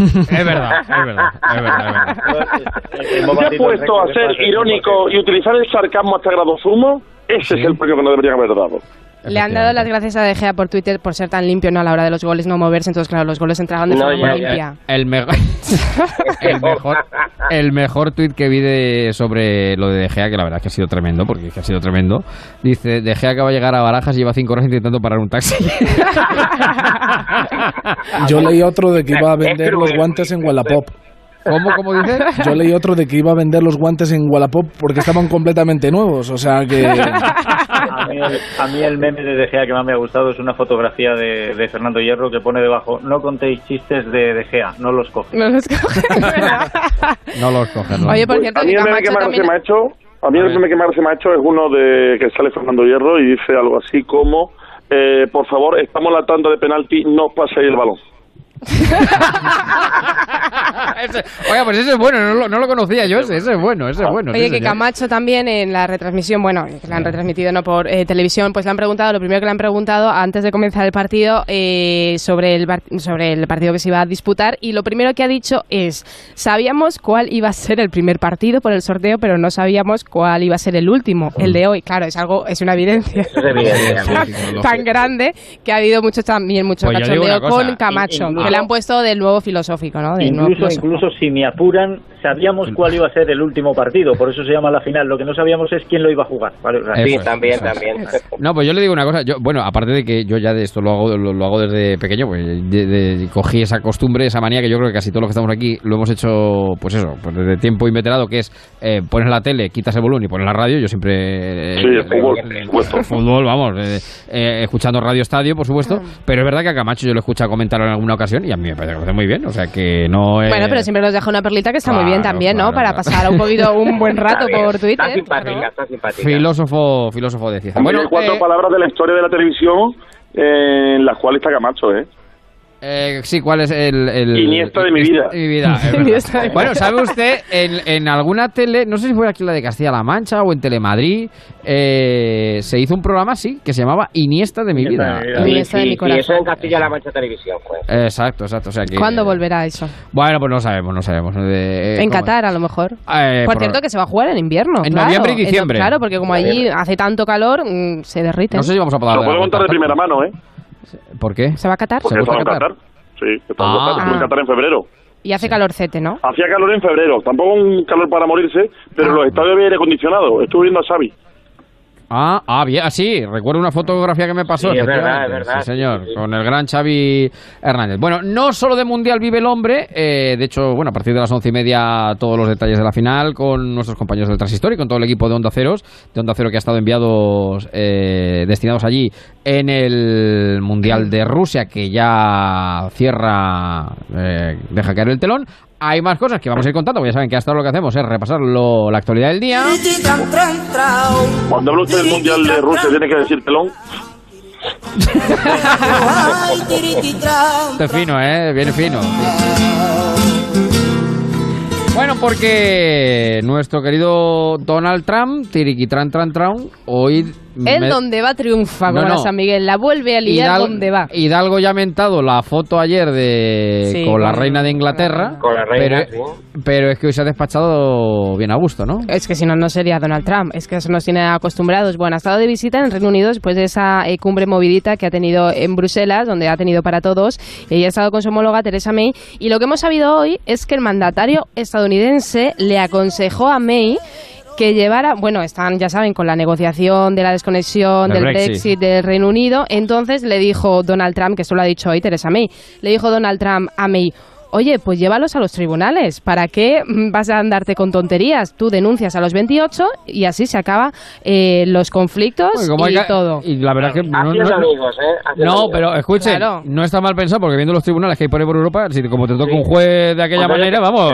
Es verdad, es verdad, es verdad, es verdad. ¿Se ha puesto a ser irónico y utilizar el sarcasmo hasta grado sumo? Ese es el premio que nos deberían haber dado. Le han dado las gracias a De Gea por Twitter por ser tan limpio ¿no? a la hora de los goles, no moverse. Entonces, claro, los goles entraban de No, forma ya, muy ya. limpia. El, mejor el mejor el mejor tuit que vi de, sobre lo de De Gea, que la verdad es que ha sido tremendo, porque es que ha sido tremendo, dice, De Gea acaba de llegar a Barajas y lleva cinco horas intentando parar un taxi. Yo leí otro de que iba a vender los guantes en Wallapop. ¿Cómo, cómo dices? Yo leí otro de que iba a vender los guantes en Wallapop porque estaban completamente nuevos. O sea que. A mí, el, a mí el meme de De Gea que más me ha gustado es una fotografía de, de Fernando Hierro que pone debajo, no contéis chistes de De Gea, no los coge. No los coge, No los cogen. ¿no? Oye, por cierto, a mí el meme que más también... se me ha hecho, a mí el meme que más se me ha hecho es uno de que sale Fernando Hierro y dice algo así como, eh, por favor, estamos en la tanda de penalti, no paséis el balón. Oiga, pues ese es bueno, no lo, no lo conocía yo, ese, ese es bueno, ese es bueno. Oye, sí, que señor. Camacho también en la retransmisión, bueno, que la han retransmitido no por eh, televisión, pues le han preguntado, lo primero que le han preguntado antes de comenzar el partido eh, sobre, el, sobre el partido que se iba a disputar y lo primero que ha dicho es, sabíamos cuál iba a ser el primer partido por el sorteo, pero no sabíamos cuál iba a ser el último, el de hoy. Claro, es algo, es una evidencia es evidente. tan, tan grande que ha habido mucho también mucho Pues cachondeo con Camacho, incluso- que le han puesto del nuevo filosófico, ¿no? Del nuevo Incluso, filósofo. incluso si me apuran, sabíamos cuál iba a ser el último partido, por eso se llama la final. Lo que no sabíamos es quién lo iba a jugar. ¿vale? O sea, Eso es, eso es. No, pues yo le digo una cosa. Yo, bueno, aparte de que yo ya de esto lo hago, lo, lo hago desde pequeño, pues de- de- cogí esa costumbre, esa manía que yo creo que casi todos los que estamos aquí lo hemos hecho, pues eso, pues desde tiempo inveterado, que es eh, pones la tele, quitas el volumen y pones la radio. Yo siempre. eh, Sí, el fútbol, eh, fútbol, vamos, eh, eh, escuchando Radio Estadio, por supuesto. Pero es verdad que a Camacho yo lo he escuchado comentar en alguna ocasión y a mí me parece muy bien. O sea que no es. Bueno, pero siempre nos deja una perlita que está muy bien también, ¿no? Para pasar un poquito un buen rato Está bien, por Está Twitter. simpática, está simpática. Filósofo, filósofo de ciencia. Bueno, Bueno, cuatro eh, palabras de la historia de la televisión eh, en las cuales está Camacho, ¿eh? Eh, sí, ¿cuál es el, el- Iniesta de mi vida. de mi vida, es bueno. ¿sabe usted? En, en alguna tele, no sé si fue aquí la de Castilla-La Mancha o en Telemadrid, eh, se hizo un programa así que se llamaba Iniesta de mi vida. Iniesta de mi Y eso corazón. en Castilla-La Mancha Televisión, pues. Exacto, exacto. O sea que, ¿Cuándo volverá eso? Bueno, pues no sabemos, no sabemos. Eh, en ¿cómo? Qatar, a lo mejor. Eh, por por- cierto, que se va a jugar en invierno. En claro. noviembre y diciembre. Claro, porque como allí hace tanto calor, mm, se derrite. No sé si vamos a poder lo puedo contar de primera mano, ¿eh? ¿Por qué? ¿Se va a Qatar? Porque estaba en Qatar. Sí, estaba en Ah. En Qatar en febrero. Y hace calorcete, ¿no? Hacía calor en febrero. Tampoco un calor para morirse, pero los estadios había aire acondicionado. Estuve viendo a Xavi. Ah, ah, bien, ah, sí, recuerdo una fotografía que me pasó. Sí, es verdad, es verdad, Sí, señor, sí, sí. con el gran Xavi Hernández. Bueno, no solo de Mundial vive el hombre, eh, de hecho, bueno, a partir de las once y media todos los detalles de la final con nuestros compañeros del Transistor y con todo el equipo de Onda Ceros, de Onda Cero que ha estado enviados, eh, destinados allí en el Mundial de Rusia, que ya cierra, eh, deja caer el telón. Hay más cosas que vamos a ir contando, porque ya saben que hasta ahora lo que hacemos es repasar lo- la actualidad del día. Cuando habla usted del Mundial de Rusia, tiene que decir telón. Este fino, ¿eh? Viene fino. Bueno, porque nuestro querido Donald Trump, tiriquitran tran tran, hoy... Me- donde va triunfa, No, como la no. San Miguel. La vuelve a liar Hidal- donde va. Hidalgo ya ha mentado la foto ayer de Sí, con la con- reina de Inglaterra, Con la reina, pero, pero es que hoy se ha despachado bien a gusto, ¿no? Es que si no, no sería Donald Trump. Es que eso nos tiene acostumbrados. Bueno, ha estado de visita en Reino Unido después de esa eh, cumbre movidita que ha tenido en Bruselas, donde ha tenido para todos. Ella ha estado con su homóloga Theresa May. Y lo que hemos sabido hoy es que el mandatario estadounidense le aconsejó a May que llevara, bueno, están, ya saben, con la negociación de la desconexión Del del Brexit. Brexit del Reino Unido. Entonces le dijo Donald Trump, que esto lo ha dicho hoy Theresa May, le dijo Donald Trump a May, Oye, pues llévalos a los tribunales. ¿Para qué vas a andarte con tonterías? Tú denuncias a los 28 y así se acaba eh, los conflictos Bueno, y que- todo. Y la verdad que... no- Haciendo no- amigos, ¿eh? No, pero escuchen, Claro. no está mal pensado porque viendo los tribunales que hay por ahí por Europa, si como te toca Sí. un juez de aquella Cuando manera, vamos,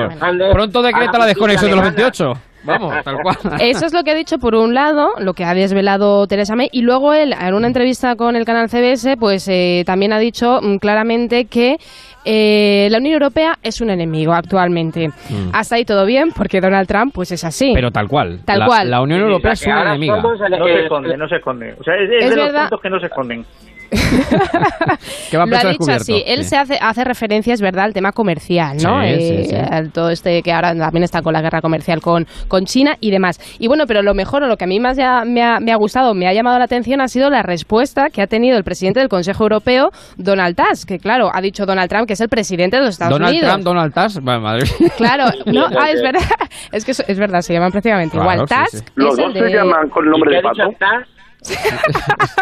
pronto decreta la la desconexión de los justicia 28. Vamos, tal cual. Eso es lo que ha dicho por un lado, lo que ha desvelado Teresa May, y luego él, en una entrevista con el canal CBS, pues eh, también ha dicho mm, claramente que eh, la Unión Europea es un enemigo actualmente. Mm. Hasta ahí todo bien, porque Donald Trump, pues es así. Pero tal cual. Tal la, cual. La Unión Sí, Europea la es una ahora enemiga. No se el- esconde, no se esconde. O sea, es, es Es de los verdad. puntos que no se esconden. Que va a Lo ha empezar dicho así. Él Sí. se hace, hace referencia, es verdad, al tema comercial, ¿no? Sí, Eh, sí. al todo este que ahora también está con la guerra comercial con, con China y demás. Y bueno, pero lo mejor o lo que a mí más ya me ha, me ha gustado, me ha llamado la atención ha sido la respuesta que ha tenido el presidente del Consejo Europeo, Donald Tusk, que claro, ha dicho Donald Trump que es el presidente de los Estados Donald Unidos. Trump, Donald Tusk, va, madre. Claro, no, ah, es verdad, es que es, es verdad, se llaman prácticamente Claro, igual. sí, Tusk sí. Los el dos de... se llaman con el nombre ¿Y de pato. Taz?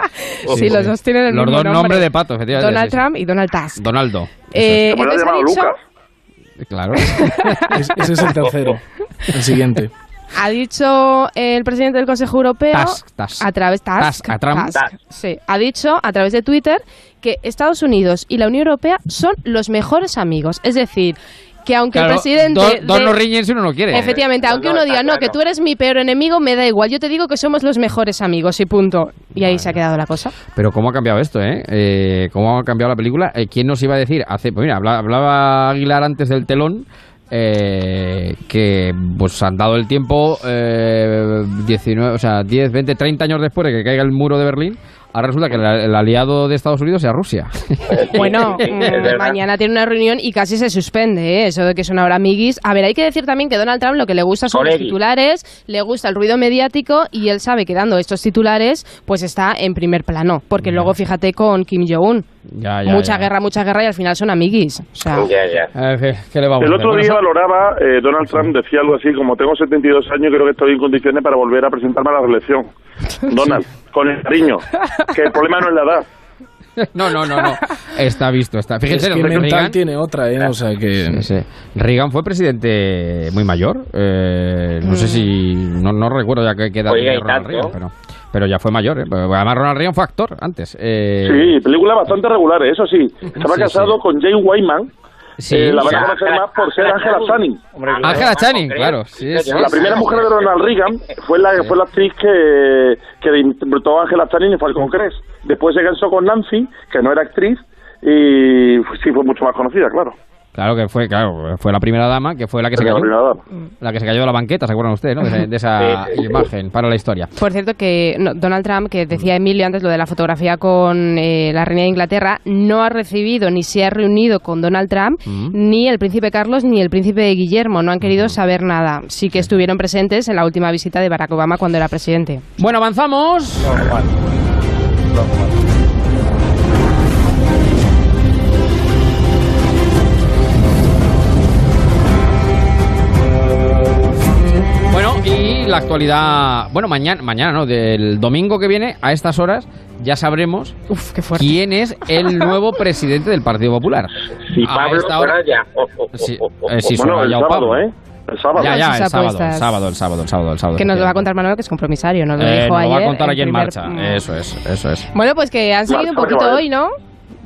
Sí, los dos tienen el Los mismo dos nombre. nombres de pato, efectivamente. Donald sí, sí. Trump y Donald Tusk. Donaldo. Eh, Como lo ha llamado dicho- Lucas. Claro. Es- ese es el tercero. El siguiente. Ha dicho el presidente del Consejo Europeo Tusk, Tusk. a través Tusk, Tusk, a Trump. Tusk, sí, ha dicho a través de Twitter que Estados Unidos y la Unión Europea son los mejores amigos, es decir, que aunque Claro, el presidente dos, dos de- no riñen si uno no quiere. Efectivamente, aunque no, uno diga, no, que tú eres mi peor enemigo, me da igual. Yo te digo que somos los mejores amigos y punto. Y ahí se ha quedado la cosa. Pero cómo ha cambiado esto, ¿eh? Eh, ¿Cómo ha cambiado la película? Eh, ¿Quién nos iba a decir? Hace, pues mira, habla- hablaba Aguilar antes del telón eh, que pues han dado el tiempo eh, 19, o sea, 10, 20, 30 años después de que caiga el muro de Berlín, ahora resulta que el, el aliado de Estados Unidos sea Rusia. Bueno, mm, mañana tiene una reunión y casi se suspende, ¿eh? eso de que son ahora amiguis. A ver, hay que decir también que Donald Trump lo que le gusta son los titulares, le gusta el ruido mediático y él sabe que dando estos titulares, pues está en primer plano. Porque luego fíjate con Kim Jong-un. Ya, ya, mucha ya. guerra, mucha guerra y al final son amiguis. O sea, Eh, ¿qué, qué le vamos El otro día valoraba, eh, Donald Trump decía algo así, como tengo 72 años, creo que estoy en condiciones para volver a presentarme a la reelección. Donald, con el cariño, que el problema no es la edad. No, no, no, no. Está visto, está. Fíjense, es que Reagan- mental tiene otra, ¿eh? O sea que... Sí, sí. Reagan fue presidente muy mayor. eh, no sé si. No, no recuerdo ya Oiga, tenía y Ronald. Reagan, pero, pero ya fue mayor. eh. Además, Ronald Reagan fue actor antes. eh, Sí, películas bastante regulares, eso sí. Estaba Sí, casado sí. con Jane Wyman. Sí. eh, la van a conocer más por ser Angela Channing. Ángela Channing, claro. Sí, sí, La sí. primera mujer de Ronald Reagan fue la, fue la actriz que, que interpretó a Angela Channing en Falcon Crest. Después se casó con Nancy, que no era actriz, y pues, sí fue mucho más conocida, claro. Claro que fue, claro, fue la primera dama que fue la que se La cayó. dama. La que se cayó de la banqueta, ¿se acuerdan ustedes, no? De, de esa imagen para la historia. Por cierto, que no, Donald Trump, que decía Emilio antes lo de la fotografía con eh, la reina de Inglaterra, no ha recibido ni se ha reunido con Donald Trump, Mm. ni el príncipe Carlos ni el príncipe Guillermo. No han querido saber nada. Sí que estuvieron presentes en la última visita de Barack Obama cuando era presidente. Bueno, avanzamos. Bueno, actualidad, bueno, mañana, mañana no, del domingo que viene, a estas horas, ya sabremos quién es el nuevo presidente del Partido Popular. Si A Pablo esta hora- fuera ya. Oh, oh, oh, Sí, oh, oh, eh, sí, oh. suena ya o Pablo. ¿eh? El sábado. Ya, ya, el sábado, el sábado, el sábado, el sábado, el sábado. Que nos lo va a contar Manuel, que es compromisario, nos lo Eh, dijo nos lo ayer. va a contar allí en primer- marcha. Eso es, eso es. Bueno, pues que han seguido un poquito hoy, ¿no?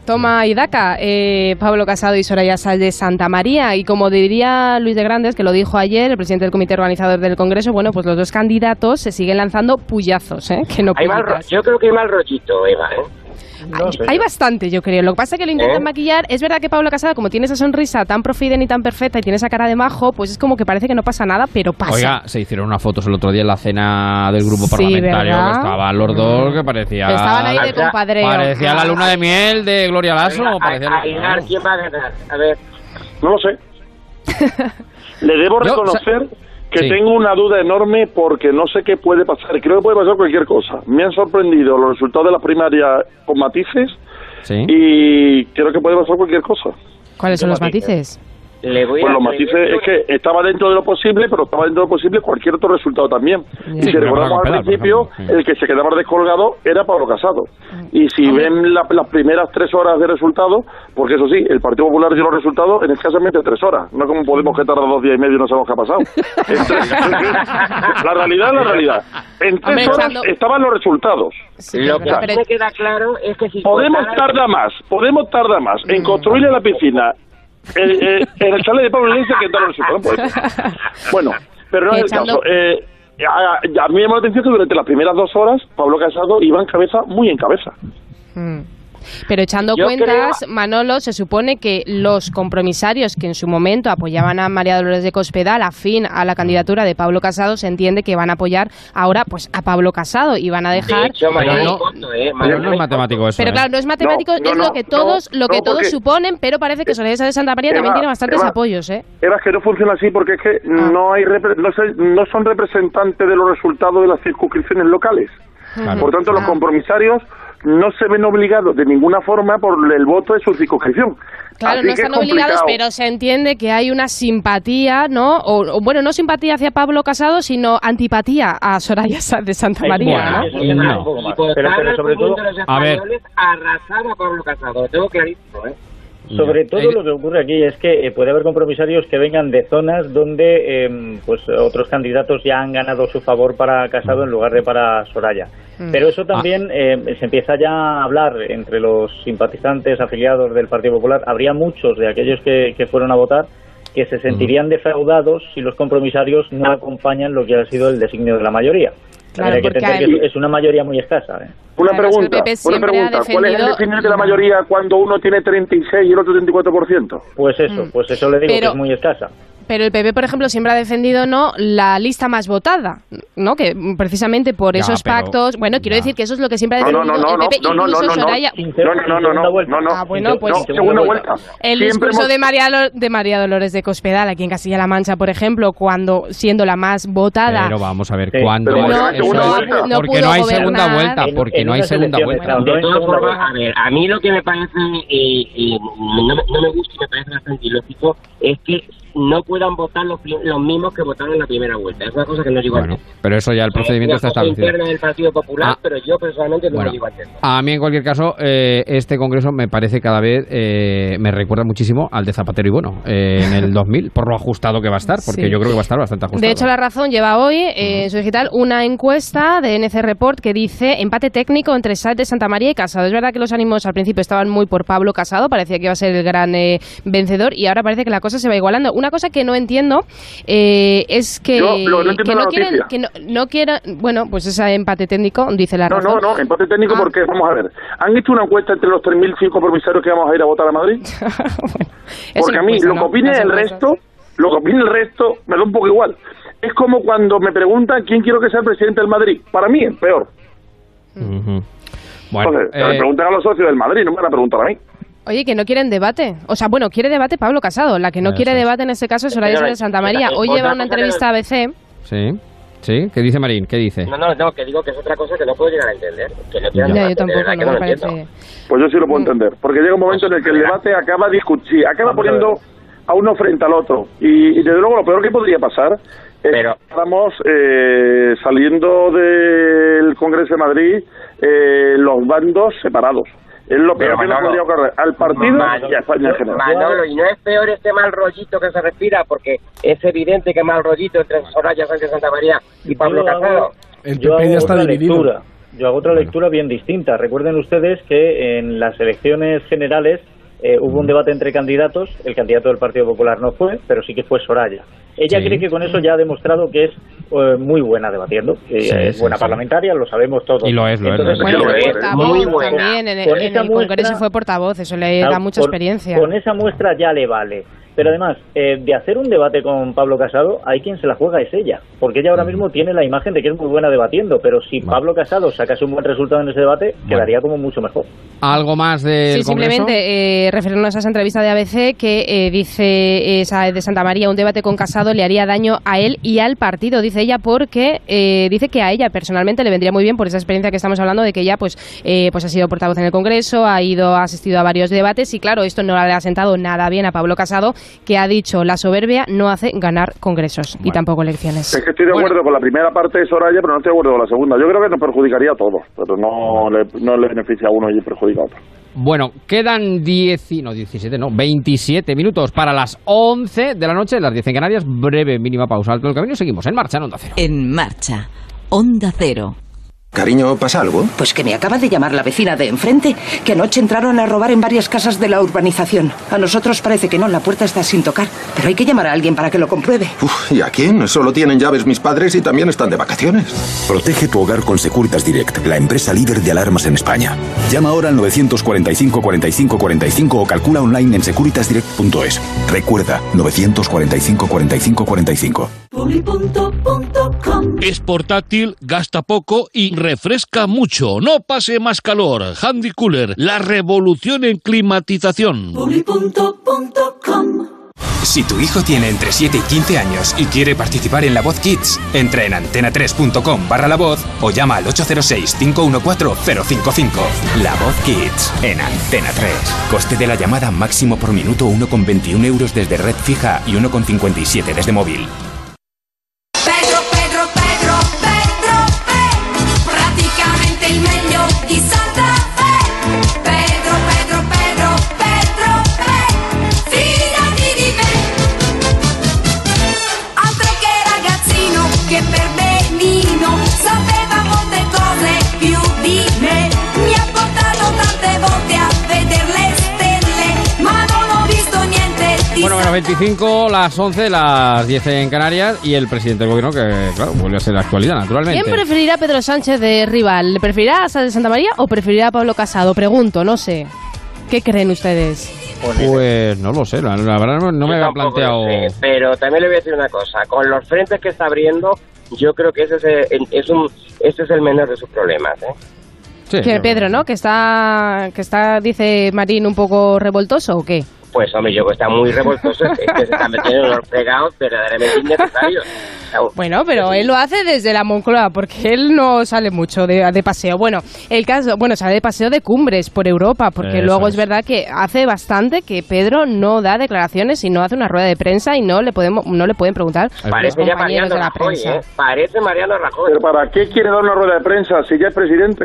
Toma y daca, eh, Pablo Casado y Soraya Sal de Santa María. Y como diría Luis de Grandes, que lo dijo ayer, el presidente del comité organizador del Congreso, bueno, pues los dos candidatos se siguen lanzando puyazos, ¿eh? Que no Hay mal ro- yo creo que hay mal rollito, Eva, ¿eh? Hay, hay bastante, yo creo. Lo que pasa es que lo intentan ¿Eh? maquillar. Es verdad que Pablo Casado, como tiene esa sonrisa tan profiden y tan perfecta y tiene esa cara de majo, pues es como que parece que no pasa nada, pero pasa. Oiga, se hicieron unas fotos el otro día en la cena del grupo Sí, parlamentario ¿verdad? que estaban los dos que parecía Estaban ahí de compadreo. parecía la luna de miel de Gloria Lasso Oiga, parecía a- a Aguilar, ¿quién va a ganar? A ver. No lo sé. Le debo Yo, reconocer que Sí. tengo una duda enorme porque no sé qué puede pasar. Creo que puede pasar cualquier cosa. Me han sorprendido los resultados de las primarias con matices y creo que puede pasar cualquier cosa. ¿Cuáles son los matices? Le voy Pues a los matices es que estaba dentro de lo posible, pero estaba dentro de lo posible cualquier otro resultado también. Y Sí, si recordamos al principio, ejemplo, sí. el que se quedaba descolgado era Pablo Casado. Y si ven la- las primeras tres horas de resultados, porque eso sí, el Partido Popular dio los resultados en escasamente tres horas, no como Podemos que tarda dos días y medio y no sabemos qué ha pasado. La realidad es la realidad. En tres horas estaban los resultados. Lo que O sea, a mí me queda claro es que si Podemos tardar más, podemos tardar más en construirle la piscina en, en- en el chalet de Pablo Iglesias que en dar los resultados. Pues, bueno, pero no es el caso. Eh, a, a mí me llamó la atención que durante las primeras dos horas Pablo Casado iba en cabeza, muy en cabeza. Mm. Pero echando Yo cuentas, Manolo, se supone que los compromisarios que en su momento apoyaban a María Dolores de Cospedal, afín a la candidatura de Pablo Casado, se entiende que van a apoyar ahora pues a Pablo Casado y van a dejar... De hecho, Pero Manuel no- Coto, ¿eh? pero Manuel no es matemático eso Pero ¿eh? claro, no es matemático, No, es no, lo que no, todos, lo que no, todos suponen, pero parece que Soledad de Santa María también Eva, tiene bastantes Eva, apoyos, ¿eh? Era que no funciona así porque es que no hay repre- no, se- no son representantes de los resultados de las circunscripciones locales. Claro. Por tanto, los compromisarios no se ven obligados de ninguna forma por el voto de su circunscripción. Claro, Así no están es obligados, pero se entiende que hay una simpatía, ¿no? O, o, bueno, no simpatía hacia Pablo Casado, sino antipatía a Soraya de Santa María, Bueno, ¿no? Pero- sobre todo- A ver. arrasado a Pablo Casado, lo tengo clarísimo, ¿eh? Sobre todo lo que ocurre aquí es que eh, puede haber compromisarios que vengan de zonas donde eh, pues otros candidatos ya han ganado su favor para Casado en lugar de para Soraya. Mm. Pero eso también eh, se empieza ya a hablar entre los simpatizantes afiliados del Partido Popular. Habría muchos de aquellos que, que fueron a votar que se sentirían defraudados si los compromisarios no acompañan lo que ha sido el designio de la mayoría. Claro, que que es una mayoría muy escasa. ¿eh? Una Claro, es que el pregunta, una pregunta. ¿Cuál es el definir de la mayoría cuando uno tiene 36 y el otro 34%? Pues eso, Mm. pues eso le digo Pero- que es muy escasa. Pero el PP, por ejemplo, siempre ha defendido no la lista más votada, ¿no? Que precisamente por Ya, esos pero- pactos, bueno, quiero decir que eso es lo que siempre ha No, no, defendido no, el no, PP, no, no, incluso no, no, no. Soraya. No, no, no, no, no, no, no. Ah, bueno, pues No, segunda vuelta. El Siempre discurso hemos- de María, Lo- de María Dolores de Cospedal aquí en Castilla-La Mancha, por ejemplo, cuando siendo la más votada, Pero vamos a ver Sí, cuándo pero es no- no- no porque no hay gobernar. segunda vuelta, porque en no hay segunda vuelta. De todas formas, a ver, a mí lo que me parece, eh, eh, no, me, no me gusta y me parece bastante ilógico, es que no puedan votar los, los mismos que votaron en la primera vuelta. Es una cosa que no digo Bueno, pero eso ya el procedimiento está es una cosa establecido. interna del Partido Popular, Ah. pero yo personalmente no Bueno. lo digo antes. A mí, en cualquier caso, eh, este congreso me parece cada vez, eh, me recuerda muchísimo al de Zapatero y Bueno, eh, en el 2000, por lo ajustado que va a estar, porque Sí. yo creo que va a estar bastante ajustado. De hecho, La Razón lleva hoy eh, en su digital una encuesta de NC Report que dice empate técnico entre Sáenz de Santa María y Casado. Es verdad que los ánimos al principio estaban muy por Pablo Casado, parecía que iba a ser el gran eh, vencedor y ahora parece que la cosa se va igualando. Una cosa que no entiendo eh, es que, Yo lo que no que quieren, que no, no quieran, bueno, pues ese empate técnico, dice La No, Razón. no, no, empate técnico porque, vamos a ver, ¿han hecho una encuesta entre los 3.000 compromisarios que vamos a ir a votar a Madrid? porque a mí, encuesta, lo ¿no? que opine el resto, lo que opine el resto, me da un poco igual. Es como cuando me preguntan quién quiero que sea el presidente del Madrid. Para mí es peor. Ujú. Bueno, Entonces, eh, pregunten a los socios del Madrid, no me van a preguntar a mí. Oye, que no quieren debate. O sea, bueno, quiere debate Pablo Casado. La que no Eso quiere es. debate en este caso es Soraya Sáenz de Santa María. otra Hoy lleva una entrevista a ABC. sí, sí, ¿qué dice Marín? ¿Qué dice? No, no, no, que digo que es otra cosa que no puedo llegar a entender. Que no quieran Ya, debate, yo tampoco, que no me lo entiendo. parece... Pues yo sí lo puedo entender. Porque llega un momento en el que el debate acaba discutir, acaba poniendo a uno frente al otro. Y, y desde luego lo peor que podría pasar es que estamos eh, saliendo del Congreso de Madrid eh, los bandos separados. Es lo peor que nos Manolo, podría ocurrir al partido Manolo, y a España en general. Manolo, y no es peor este mal rollito que se respira, porque es evidente que mal rollito entre Soraya Sánchez Santa María y Pablo Casado. yo hago otra lectura. Yo hago otra lectura bien distinta. Recuerden ustedes que en las elecciones generales eh, hubo un debate entre candidatos. El candidato del Partido Popular no fue, pero sí que fue Soraya. Ella Sí. cree que con eso ya ha demostrado que es eh, muy buena debatiendo, que Sí, es buena sí. parlamentaria, lo sabemos todos. Y lo es, lo es, lo es. Bueno, Entonces, sí, portavoz muy buena. también. En, Con en el muestra- Congreso fue portavoz. Eso le da mucha con- experiencia. Con esa muestra ya le vale. Pero además, eh, de hacer un debate con Pablo Casado, hay quien se la juega es ella. Porque ella ahora mismo tiene la imagen de que es muy buena debatiendo. Pero si Pablo Casado sacase un buen resultado en ese debate, quedaría como mucho mejor. ¿Algo más del Sí, congreso? simplemente eh, referirnos a esa entrevista de ABC que eh, dice esa de Santa María, un debate con Casado le haría daño a él y al partido, dice ella, porque eh, dice que a ella personalmente le vendría muy bien por esa experiencia que estamos hablando de que ella pues, eh, pues ha sido portavoz en el Congreso, ha ido, ha asistido a varios debates y claro, esto no le ha sentado nada bien a Pablo Casado, que ha dicho la soberbia no hace ganar congresos y tampoco elecciones. Es que estoy de acuerdo con la primera parte de Soraya, pero no estoy de acuerdo con la segunda. Yo creo que nos perjudicaría a todos, pero no le, no le beneficia a uno y perjudica a otro. Bueno, quedan 10, y- no 17, no, 27 minutos para las 11 de la noche, las 10 en Canarias. Breve, mínima pausa. Alto el camino, seguimos en marcha en Onda Cero. En marcha. Onda Cero. Cariño, ¿pasa algo? Pues que me acaba de llamar la vecina de enfrente, que anoche entraron a robar en varias casas de la urbanización. A nosotros parece que no, la puerta está sin tocar, pero hay que llamar a alguien para que lo compruebe. Uf, ¿y a quién? Solo tienen llaves mis padres y también están de vacaciones. Protege tu hogar con Securitas Direct, la empresa líder de alarmas en España. Llama ahora al 945 45 45 o calcula online en securitasdirect.es. Recuerda, 945 45 45. Es portátil, gasta poco y refresca mucho. No pase más calor. Handy Cooler, la revolución en climatización. Si tu hijo tiene entre 7 y 15 años y quiere participar en La Voz Kids, entra en antena3.com barra La Voz o llama al 806-514-055. La Voz Kids en Antena 3. Coste de la llamada máximo por minuto 1,21 euros desde red fija y 1,57 desde móvil. Bueno, menos 25, las 11, las 10 en Canarias y el presidente del gobierno que, claro, vuelve a ser la actualidad, naturalmente. ¿Quién preferirá a Pedro Sánchez de rival? ¿Le preferirá a Santa María o preferirá a Pablo Casado? Pregunto, no sé. ¿Qué creen ustedes? Pues no lo sé, la, la verdad no, no me había planteado... sé, pero también le voy a decir una cosa. Con los frentes que está abriendo, yo creo que ese es, el- es un, ese es el menor de sus problemas. ¿eh? que Pedro, ¿no? Que está, que está, dice Marín, un poco revoltoso o qué? Pues hombre, yo que está muy revoltoso, es que se están metiendo en unos fregados verdaderamente innecesarios. Bueno, pero él lo hace desde la Moncloa, porque él no sale mucho de, de paseo. Bueno, el caso, bueno, sale de paseo de cumbres por Europa, porque Eso luego es. es verdad que hace bastante que Pedro no da declaraciones y no hace una rueda de prensa y no le podemos, no le pueden preguntar los Parece ya Mariano de la Rajoy, prensa. ¿eh? Parece Mariano Rajoy. ¿Pero para qué quiere dar una rueda de prensa si ya es presidente?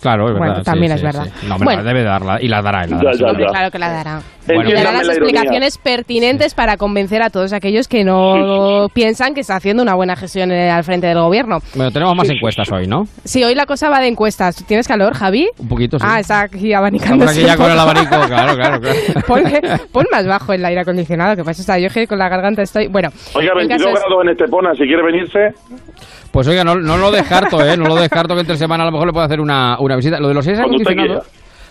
Claro, es Bueno, verdad. también sí, es sí, verdad. sí. No, hombre, Bueno. debe darla, y la dará. y la dará, Ya, seguro. Hombre, claro que la dará. Bueno. y dará las la ironía. explicaciones pertinentes para convencer a todos aquellos que no piensan que está haciendo una buena gestión al frente del gobierno. Bueno, tenemos más encuestas hoy, ¿no? Sí, hoy la cosa va de encuestas. ¿Tienes calor, Javi? Un poquito, sí. Ah, está aquí Estamos abanicándose. aquí ya con el abanico, claro, claro, claro. Ponle- pon más bajo el aire acondicionado, que pasa está yo con la garganta estoy... Bueno, Oiga, el 22 caso es- grados en Estepona, si quiere venirse. Pues oiga, no, no lo descarto, ¿eh? No lo descarto que entre semana a lo mejor le pueda hacer una, una visita. Lo de los aires acondicionados...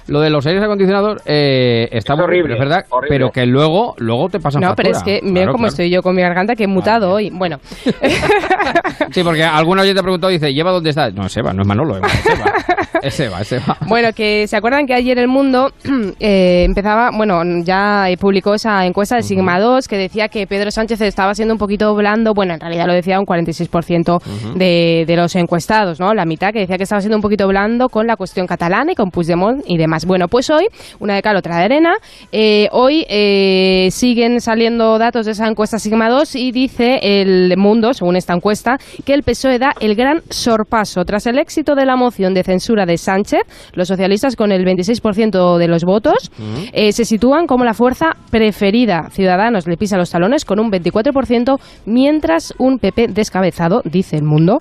Lo de los aires acondicionados eh, está horrible, es verdad, horrible. pero que luego, luego te pasan No, pero es que miren Claro, cómo claro. estoy yo con mi garganta, que he mutado hoy. Bueno, Sí, porque alguna oyente ha preguntado, dice, ¿lleva dónde está? No, es Eva, no es Manolo, es Eva. Es Eva, es Eva. Bueno, que se acuerdan que ayer el mundo eh, empezaba, bueno, ya eh, publicó esa encuesta de Sigma 2 que decía que Pedro Sánchez estaba siendo un poquito blando, bueno, en realidad lo decía un 46% de, de los encuestados, ¿no? La mitad que decía que estaba siendo un poquito blando con la cuestión catalana y con Puigdemont y demás. Bueno, pues hoy, una de cal, otra de arena, eh, hoy eh, siguen saliendo datos de esa encuesta Sigma 2 y dice el mundo, según esta encuesta, que el PSOE da el gran sorpaso tras el éxito de la moción de censura de Sánchez. Los socialistas, con el 26% de los votos, eh, se sitúan como la fuerza preferida. Ciudadanos le pisa los talones con un 24%, mientras un PP descabezado, dice el mundo,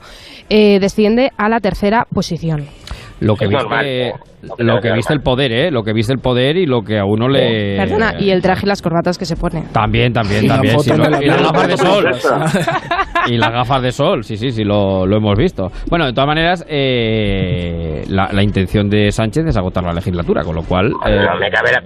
eh, desciende a la tercera posición. Lo que Es viste, normal, lo que viste el poder, ¿eh? Lo que viste el poder y lo que a uno le... Perdona, y el traje y las corbatas que se pone. También, también, Y la también. sí, lo- el y las gafas de sol. Y las gafas de sol, sí, sí, sí, lo, lo hemos visto. Bueno, de todas maneras, eh, la, la intención de Sánchez es agotar la legislatura, con lo cual... eh, No me cabe la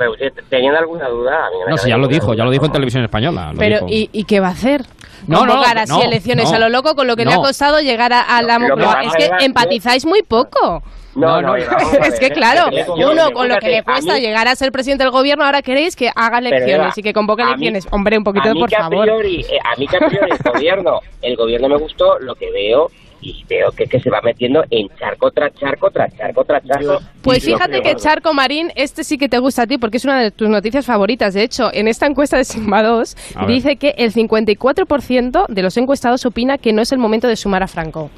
¿Tenían alguna duda? A mí no me no, sí, ya lo dijo, ya lo dijo en televisión española. lo Pero, dijo. ¿y, y qué va a hacer? No, no, Convocar así no, elecciones no. a lo loco con lo que le ha No. costado llegar a, a la Lo que que es que- empatizáis muy poco. No, no, a es que ver, claro, uno con lo que le cuesta mí- llegar a ser presidente del gobierno, ahora queréis que haga elecciones y que convoque mí- elecciones. Hombre, un poquito de por a favor. priori, eh, a mí que a priori el gobierno, el gobierno me gustó, lo que veo y veo que, que se va metiendo en charco tras charco tras charco tras charco. Pues fíjate que. Charco Marín, este sí que te gusta a ti porque es una de tus noticias favoritas. De hecho, en esta encuesta de Sigma 2 A ver. dice que el 54% de los encuestados opina que no es el momento de sumar a Franco.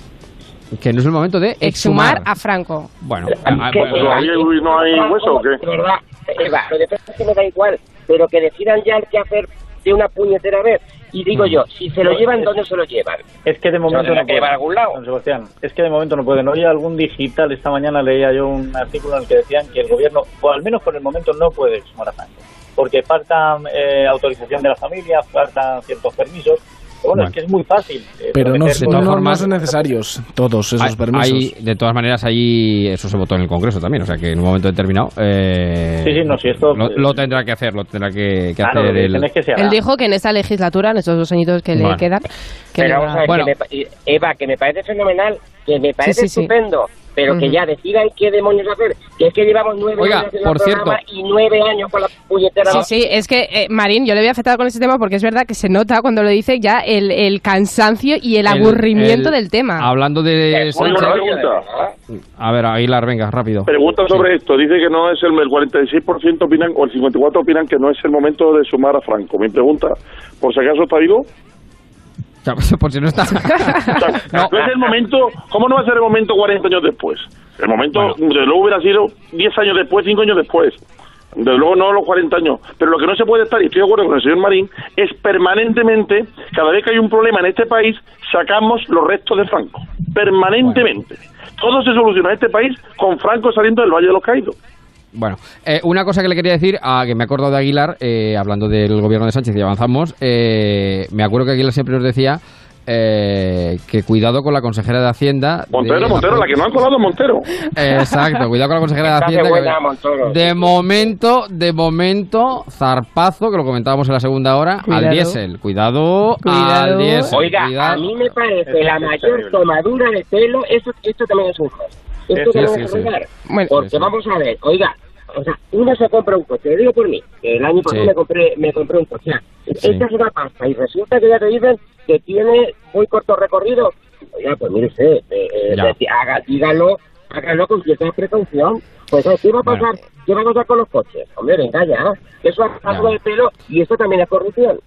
Que no es el momento de Exhumar exhumar. a Franco. Bueno, ¿Qué? ah, ¿Qué? bueno, ¿Todavía no hay hueso o qué? Verdad, Eva, lo de Franco que me da igual, pero que decidan ya el que hacer de una puñetera vez. Y Mm. digo yo, si se lo llevan, ¿dónde se lo llevan? Es que de momento no que llevar a pueden. algún lado. Don Sebastián, es que de momento no pueden. Oye, algún digital, esta mañana leía yo un artículo en el que decían que el gobierno, o al menos por el momento, no puede sumar a Franco. Porque falta eh, autorización de la familia, faltan ciertos permisos. Bueno, Bueno. es que es muy fácil. eh, Pero no, no, cosas. no formas- son necesarios todos esos hay- permisos. hay- de todas maneras, ahí eso se votó en el Congreso también, o sea que en un momento determinado eh, Sí, sí, no, sí, esto- lo, lo tendrá que hacer, lo tendrá que, que Claro, hacer el, que. Él dijo que en esta legislatura, en estos dos añitos que Bueno. le quedan, que Pero vamos va- a ver, Bueno. que me Eva, que me parece fenomenal, que me parece sí, sí. estupendo, pero que Ujú. ya decidan qué demonios hacer. Que es que llevamos nueve Oiga, años en por el programa cierto. y nueve años con la puñetera... Sí, sí, es que, eh, Marín, yo le voy a afectar con este tema porque es verdad que se nota cuando lo dice ya el, el cansancio y el, el- aburrimiento el- del tema. Hablando de Sánchez, a ver, Aguilar, venga, rápido. Pregunta sobre esto. Dice que no es el, el 46% opinan, o el 54% opinan que no es el momento de sumar a Franco. Mi pregunta, por si acaso está vivo. Por si no está. No. no es el momento, ¿cómo no va a ser el momento 40 años después? El momento, desde luego hubiera sido 10 años después, 5 años después. Desde luego no los 40 años. Pero lo que no se puede estar, y estoy de acuerdo con el señor Marín, es permanentemente, cada vez que hay un problema en este país, sacamos los restos de Franco. Permanentemente. Todo se soluciona en este país con Franco saliendo del Valle de los Caídos. Bueno, eh, una cosa que le quería decir, a que me acuerdo de Aguilar, eh, hablando del gobierno de Sánchez y avanzamos, eh, me acuerdo que Aguilar siempre nos decía eh, que cuidado con la consejera de Hacienda. Montero, de- Montero, la que no han colado Montero. Exacto, cuidado con la consejera de Hacienda. que- buena, Montoro. de momento, de momento, zarpazo, que lo comentábamos en la segunda hora, Cuidado. al diésel. Cuidado, Cuidado. al diésel. Oiga, cuidado. a mí me parece la mayor terrible. tomadura de pelo, eso, esto también es un juego. Esto Sí, también sí, es sí. Bueno, Porque sí, sí. vamos a ver, oiga, o sea, uno se compra un coche, digo por mí, que el año pasado Sí. me compré me compré un coche. Sí. Esta es una pasta y resulta que ya te dicen que tiene muy corto recorrido. Oiga, pues mire usted, eh, eh, Ya. haga, dígalo, hágalo con cierta precaución. Pues, ¿qué va a pasar? Bueno. ¿Qué va a pasar con los coches? Hombre, venga ya. Eso es algo de pelo y esto también es corrupción.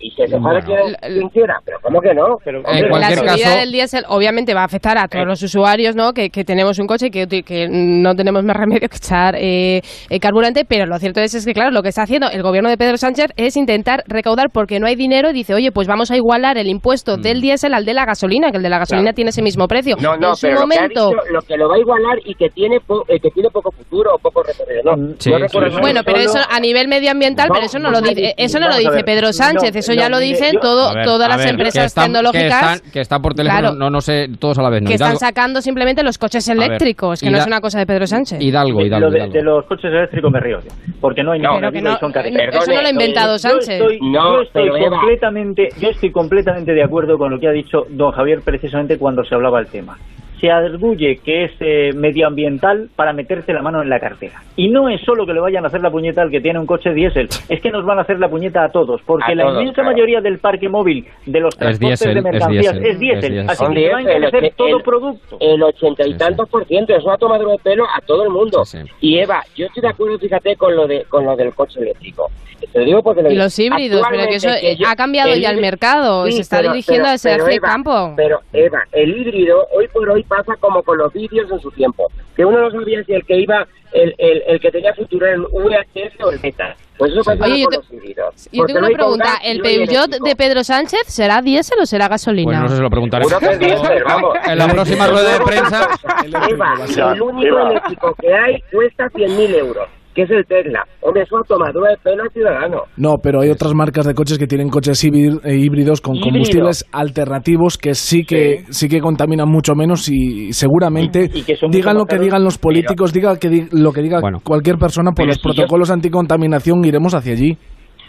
Y que se Bueno. quien, quien quiera, pero ¿cómo que no? Pero, En la subida caso- del diésel obviamente va a afectar a todos los usuarios, ¿no? Que, que tenemos un coche y que, que no tenemos más remedio que echar eh, eh, carburante, pero lo cierto es, es que, claro, lo que está haciendo el gobierno de Pedro Sánchez es intentar recaudar porque no hay dinero y dice, oye, pues vamos a igualar el impuesto Mm. del diésel al de la gasolina, que el de la gasolina Claro. tiene ese mismo precio. No, no, en su pero momento... lo, que dicho, lo que lo va a igualar y que tiene po- eh, que tiene poco futuro o poco recorrido. No, Sí, no recuerdo sí, sí. nada. Bueno, pero eso a nivel medioambiental, pero eso no lo dice, eso no lo dice. Pedro Sánchez, No, eso no, ya lo dicen yo- todo, ver, todas las ver, que empresas están- tecnológicas. Que están, que están por teléfono, Claro. no, no sé, todos a la vez. No, que están sacando simplemente los coches ver, eléctricos, que no es una cosa de Pedro Sánchez. Hidalgo, De- Hidalgo, lo de, Hidalgo. de los coches eléctricos me río yo, porque no hay No, ninguna no, son eso no lo ha inventado Yo Sánchez. estoy, No, yo estoy completamente, yo estoy completamente de acuerdo con lo que ha dicho don Javier precisamente cuando se hablaba del tema. Se arguye que es eh, medioambiental para meterse la mano en la cartera. Y no es solo que le vayan a hacer la puñeta al que tiene un coche diésel, es que nos van a hacer la puñeta a todos, porque A la todos, inmensa claro. mayoría del parque móvil de los transportes diésel, de es mercancías diésel, es diésel, es diésel. así que se va a encarecer el- todo el- producto. El ochenta y Sí, tantos por ciento, eso ha tomado de pelo a todo el mundo. Sí, sí. Y Eva, yo estoy de acuerdo, fíjate, con lo de con lo del coche eléctrico. Te lo digo porque lo Y los híbridos, pero que eso actualmente, ha cambiado ya el mercado, Sí, se está pero- dirigiendo pero- el Eva, campo. Pero Eva, el híbrido hoy por hoy pasa como con los vídeos en su tiempo, que uno no sabía si el que iba, el, el, el que tenía futuro era el VHS o el Beta. Pues eso pasa Oye, yo con te-. Yo tengo una pregunta, ¿el Peugeot de Pedro Sánchez será diésel o será gasolina? Pues no se lo preguntaremos. Seguro que es diésel, vamos. En la próxima rueda de prensa. El único eléctrico que hay cuesta 100.000 euros, que es el Tesla. Hombre, eso ha tomado de pelo al ciudadano. No, pero hay otras marcas de coches que tienen coches eh, híbridos con Híbrido. combustibles alternativos que sí que sí, que contaminan mucho menos y seguramente Y- y que son digan lo que digan los políticos, diga que di- lo que diga Bueno. cualquier persona por Pero los si yo- protocolos anticontaminación iremos hacia allí.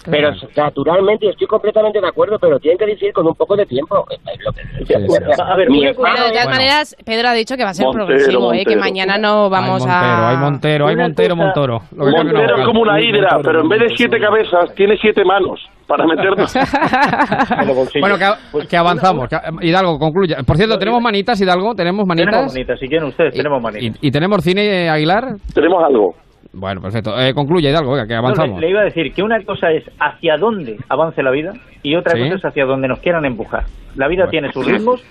Pero naturalmente estoy completamente de acuerdo, pero tienen que decir con un poco de tiempo. A ver, de todas maneras, Pedro ha dicho que va a ser Montero, progresivo, ¿eh? que Montero. mañana no vamos hay Montero, a... hay Montero, hay Montero, Montoro. Una Montero es como una hidra, Montoro, pero en vez de siete cabezas, tiene siete manos para meternos. Bueno, que, que avanzamos. que- Hidalgo, concluya. Por cierto, ¿tenemos manitas, Hidalgo? ¿Tenemos manitas? Tenemos manitas, si quieren ustedes, tenemos manitas. ¿Y, y tenemos cine, eh, Aguilar? Tenemos algo. Bueno, perfecto. Eh, concluye, Hidalgo, venga, que No, avanzamos. le, le iba a decir que una cosa es hacia dónde avance la vida y otra Sí. cosa es hacia dónde nos quieran empujar. La vida Bueno. tiene sus ritmos.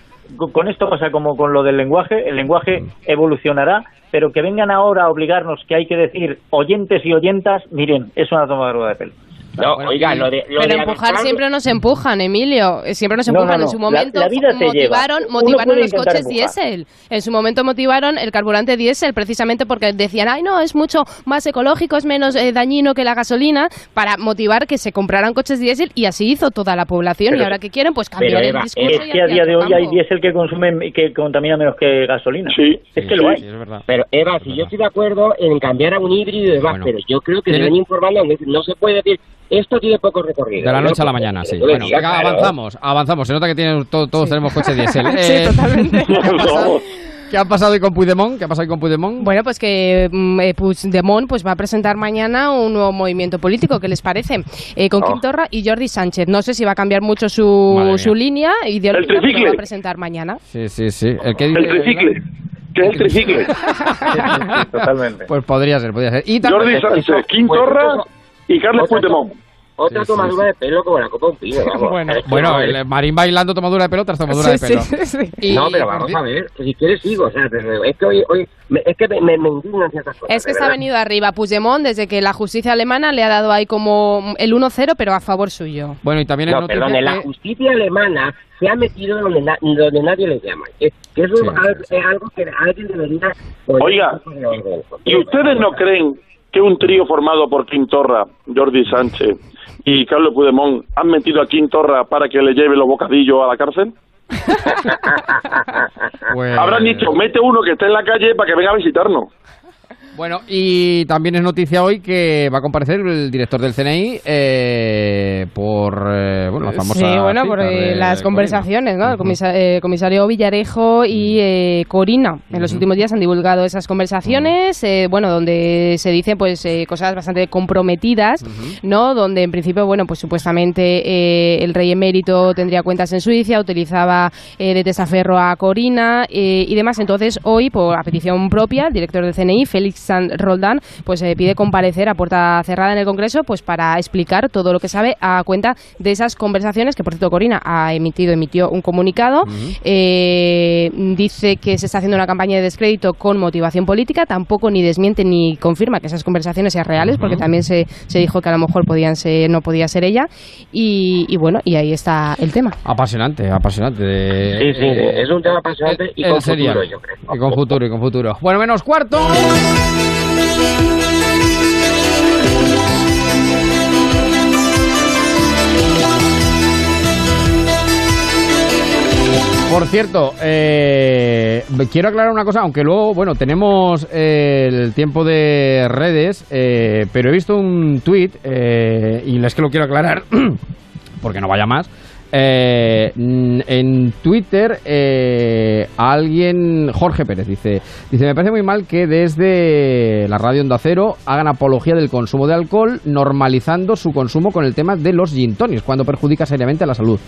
Con- esto pasa como con lo del lenguaje. El lenguaje evolucionará, pero que vengan ahora a obligarnos que hay que decir oyentes y oyentas, miren, es una tomadura de pelo. No, oiga, lo de, lo Pero de empujar siempre nos empujan, Emilio. Eh, Siempre nos No, no, empujan. no. En su momento la vida te motivaron, motivaron los coches empujar. diésel. En su momento motivaron el carburante diésel, precisamente porque decían, ay, no, es mucho más ecológico, es menos eh, dañino que la gasolina, para motivar que se compraran coches diésel y así hizo toda la población. y ahora que quieren, pues cambiar pero, el Eva, discurso. Es y que a día de hoy hay diésel que consume que contamina menos que gasolina. Sí. Es que lo hay. Sí, es verdad. Pero Eva, si yo estoy de acuerdo en cambiar a un híbrido y demás, Bueno. pero yo creo que Tiene- deben informando, no se puede decir, esto tiene poco recorrido. De la ¿no? noche a la mañana, sí. Bueno, venga, claro. avanzamos, avanzamos. Se nota que tienen, to- todos tenemos coches diésel. Sí, Eh, totalmente. ¿qué, ha pasado, qué ha pasado hoy con Puigdemont? ¿Qué ha pasado hoy con Puigdemont? Bueno, pues que mm, eh, Puigdemont pues va a presentar mañana un nuevo movimiento político, ¿qué les parece? Eh, con Oh. Quim Torra y Jordi Sánchez. No sé si va a cambiar mucho su, su línea ideológica, El pero va a presentar mañana. Sí, sí, sí. ¿El que El dice? tricicle. ¿Qué es el tricicle? Totalmente. Pues podría ser, podría ser. Y Jordi también, Sánchez, Quim Pues Torra eso- y Carlos Otra- Puigdemont. Otra Sí, sí, tomadura de pelo como la copa de un pino, vamos. Bueno. Bueno, no, el Marín bailando tomadura de pelo tras tomadura de Sí, pelo. sí, sí. Y- No, pero vamos a ver, que si quieres sigo, o sea, pero es que hoy, hoy me, es que me, me, me indignan ciertas cosas. Es que está verdad. venido arriba Puigdemont desde que la justicia alemana le ha dado ahí como el 1-0, pero a favor suyo. Bueno, y también No, perdón, la que- justicia alemana se ha metido donde, na- donde nadie le llama. Que, que eso Sí, es, algo, es algo que alguien debería... Oiga. ¿Y ustedes no creen que un trío formado por Quim Torra, Jordi Sánchez y Carlos Puigdemont han metido a Quim Torra para que le lleve los bocadillos a la cárcel? Pues- Habrán dicho, mete uno que esté en la calle para que venga a visitarnos. Bueno, y también es noticia hoy que va a comparecer el director del CNI eh, por eh, bueno, la famosa Sí, bueno, cita por eh, de las conversaciones, ¿no? El comisa- eh, comisario Villarejo y eh, Corina. En los últimos días han divulgado esas conversaciones, eh, bueno, donde se dicen pues eh, cosas bastante comprometidas, ¿no? Donde en principio, bueno, pues supuestamente eh, el rey emérito tendría cuentas en Suiza, utilizaba eh, de testaferro a Corina eh, y demás. Entonces, hoy, por a petición propia, el director del CNI, Félix San Roldán, pues eh, pide comparecer a puerta cerrada en el Congreso pues para explicar todo lo que sabe a cuenta de esas conversaciones que, por cierto, Corina ha emitido, emitió un comunicado. Eh, dice que se está haciendo una campaña de descrédito con motivación política, tampoco ni desmiente ni confirma que esas conversaciones sean reales, porque también se, se dijo que a lo mejor podían ser, no podía ser ella. Y, y bueno, y ahí está el tema. Apasionante, apasionante. de- Sí, sí, eh, es un tema apasionante y con futuro, yo creo. Y con futuro, y con futuro. Bueno, menos cuarto. Por cierto, eh, quiero aclarar una cosa, aunque luego, bueno, tenemos eh, el tiempo de redes, eh, pero he visto un tuit, y es que lo quiero aclarar, porque no vaya más. Eh, en Twitter, eh, alguien, Jorge Pérez, dice, dice, me parece muy mal que desde la radio Onda Cero hagan apología del consumo de alcohol, normalizando su consumo con el tema de los gin tonics, cuando perjudica seriamente a la salud.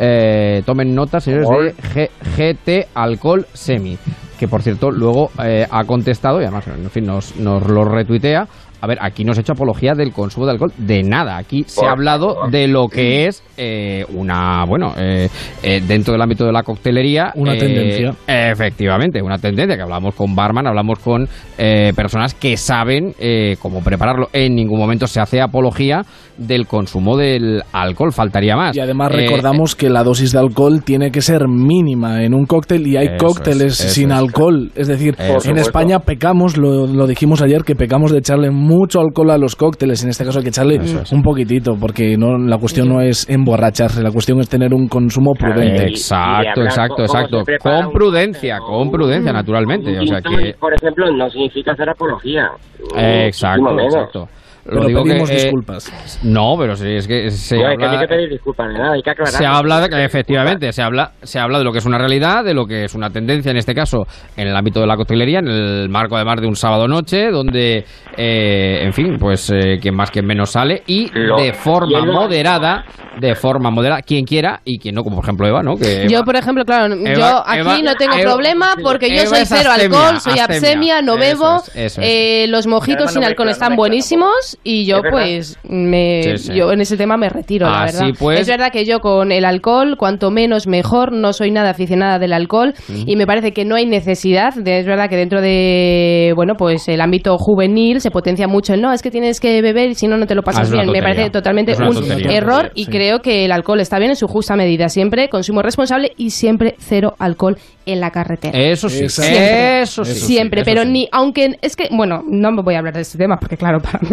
Eh, tomen nota, señores, de G- GT Alcohol Semi, que por cierto luego eh, ha contestado y además, en fin, nos, nos lo retuitea. A ver, aquí no se ha hecho apología del consumo de alcohol de nada. Aquí se ha hablado de lo que es eh, una, bueno, eh, eh, dentro del ámbito de la coctelería. Una eh, tendencia. Efectivamente, una tendencia que hablamos con barman, hablamos con eh, personas que saben eh, cómo prepararlo. En ningún momento se hace apología del consumo del alcohol, faltaría más. Y además Eh, recordamos que la dosis de alcohol tiene que ser mínima en un cóctel y hay cócteles es, sin es. alcohol. Es decir, en supuesto. España pecamos, lo, lo dijimos ayer, que pecamos de echarle mucho alcohol a los cócteles. En este caso hay que echarle un poquitito, porque no la cuestión no es emborracharse, la cuestión es tener un consumo prudente. Exacto, exacto, exacto. Con prudencia, con prudencia, naturalmente. O sea que. Por ejemplo, no significa hacer apología. Exacto. Lo Pero digo que, pedimos eh, disculpas. No, pero sí, es que se No, que no hay habla, que pedir disculpas de nada, hay que aclarar. se habla de que efectivamente se habla se habla de lo que es una realidad, de lo que es una tendencia en este caso en el ámbito de la coctelería, en el marco además de un sábado noche, donde eh, en fin, pues eh, quien más quien menos sale y Lo- de forma y moderada, de forma moderada, quien quiera y quien no, como por ejemplo Eva, ¿no? Que Yo, por ejemplo, claro, yo aquí Eva- no tengo Eva- problema porque yo Eva soy cero abstemia, alcohol, soy abstemia. absemia, no Eso bebo. es, eso es. eh, los mojitos sin no alcohol están no buenísimos y yo, pues, me, Sí, sí. yo en ese tema me retiro, la Así verdad. pues- Es verdad que yo con el alcohol, cuanto menos mejor, no soy nada aficionada del alcohol y me parece que no hay necesidad. de- es verdad que dentro de, bueno, pues el ámbito juvenil se potencia mucho el no, es que tienes que beber y si no, no te lo pasas bien. Me parece totalmente un tontería. error y Sí. creo que el alcohol está bien en su justa medida. Siempre consumo responsable y siempre cero alcohol en la carretera. Eso sí, Siempre. eso sí. Siempre, eso pero sí. ni, aunque es que, bueno, no me voy a hablar de este tema porque, claro, para mí.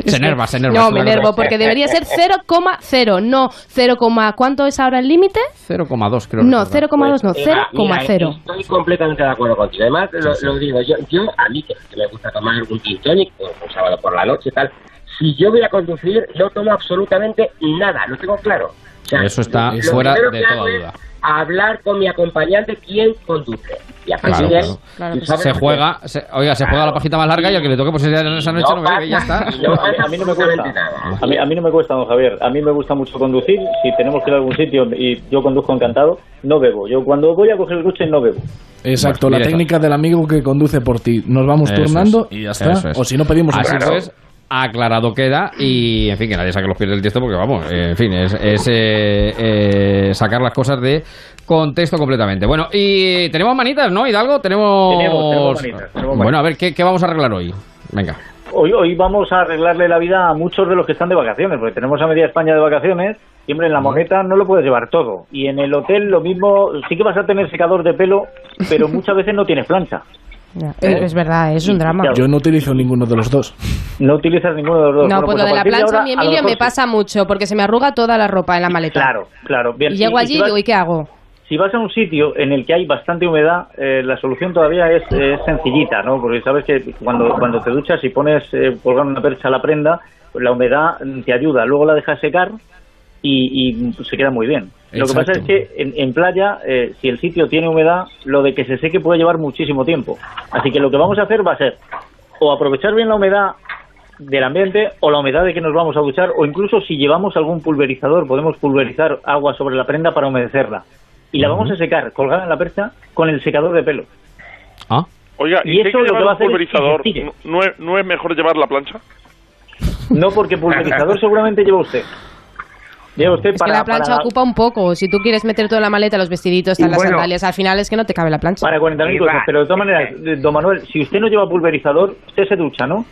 No, me enervo porque debería ser 0,0, no 0, ¿cuánto es ahora el límite? 0,2 creo. No, recordar. 0,2, no, Pues, Eva, mira, 0,0. Estoy completamente de acuerdo contigo. Además, lo, lo digo, yo, yo a mí que, que me gusta tomar un gin tonic, pues, un sábado por la noche y tal, si yo voy a conducir, no tomo absolutamente nada, lo tengo claro. O sea, Eso está lo fuera de toda es duda. hablar con mi acompañante quién conduce. Y a partir Claro, de Se juega, se- oiga, se juega la pajita más larga y al que le toque pues esa esa noche no, ve que ya está. A mí, a mí no me cuesta. A mí, a mí no me cuesta, don Javier. A mí me gusta mucho conducir. Si tenemos que ir a algún sitio y yo conduzco encantado, no bebo. Yo cuando voy a coger el coche no bebo. Exacto, Bueno, la técnica del amigo que conduce por ti. Nos vamos Eso turnando es, y ya está. es. O si no pedimos un pues, aclarado queda y, en fin, que nadie saque los pies del tiesto porque, vamos, eh, en fin, es, es, eh, eh, sacar las cosas de contexto completamente. Bueno, y tenemos manitas, ¿no, Hidalgo? Tenemos... Tenemos- tenemos manitas, tenemos Bueno, a ver, ¿qué, qué vamos a arreglar hoy? Venga. Hoy, hoy vamos a arreglarle la vida a muchos de los que están de vacaciones, porque tenemos a media España de vacaciones. Y hombre, en la moneta no lo puedes llevar todo. Y en el hotel lo mismo, sí que vas a tener secador de pelo, pero muchas veces no tienes plancha. Ya, Es, es verdad, es un drama. Yo no utilizo ninguno de los dos. No utilizas ninguno de los dos. No, Bueno, pues lo a de la plancha, ahora, mi Emilio, me pasa mucho porque se me arruga toda la ropa en la maleta. Claro, claro. Bien. Y llego y allí y si vas- digo, ¿y qué hago? si vas a un sitio en el que hay bastante humedad, eh, la solución todavía es, es sencillita, ¿no? Porque sabes que cuando, cuando te duchas y pones eh, colgar una percha a la prenda, pues la humedad te ayuda. Luego la dejas secar y, y se queda muy bien. Lo que pasa es que en, en playa, eh, si el sitio tiene humedad, lo de que se seque puede llevar muchísimo tiempo. Así que lo que vamos a hacer va a ser o aprovechar bien la humedad del ambiente o la humedad de que nos vamos a duchar o incluso si llevamos algún pulverizador podemos pulverizar agua sobre la prenda para humedecerla y la vamos a secar colgada en la percha con el secador de pelo. Ah. Oiga, Y ¿y, eso lo que va a hacer es que se pulverizador? ¿No es, ¿No es mejor llevar la plancha? No porque pulverizador seguramente lleva usted. Lleva usted Es para, que la plancha para- ocupa un poco. Si tú quieres meter toda la maleta, los vestiditos, las bueno. sandalias, al final es que no te cabe la plancha. para 40.000 cosas. Pero de todas maneras, don Manuel, si usted no lleva pulverizador, usted se ducha, ¿no?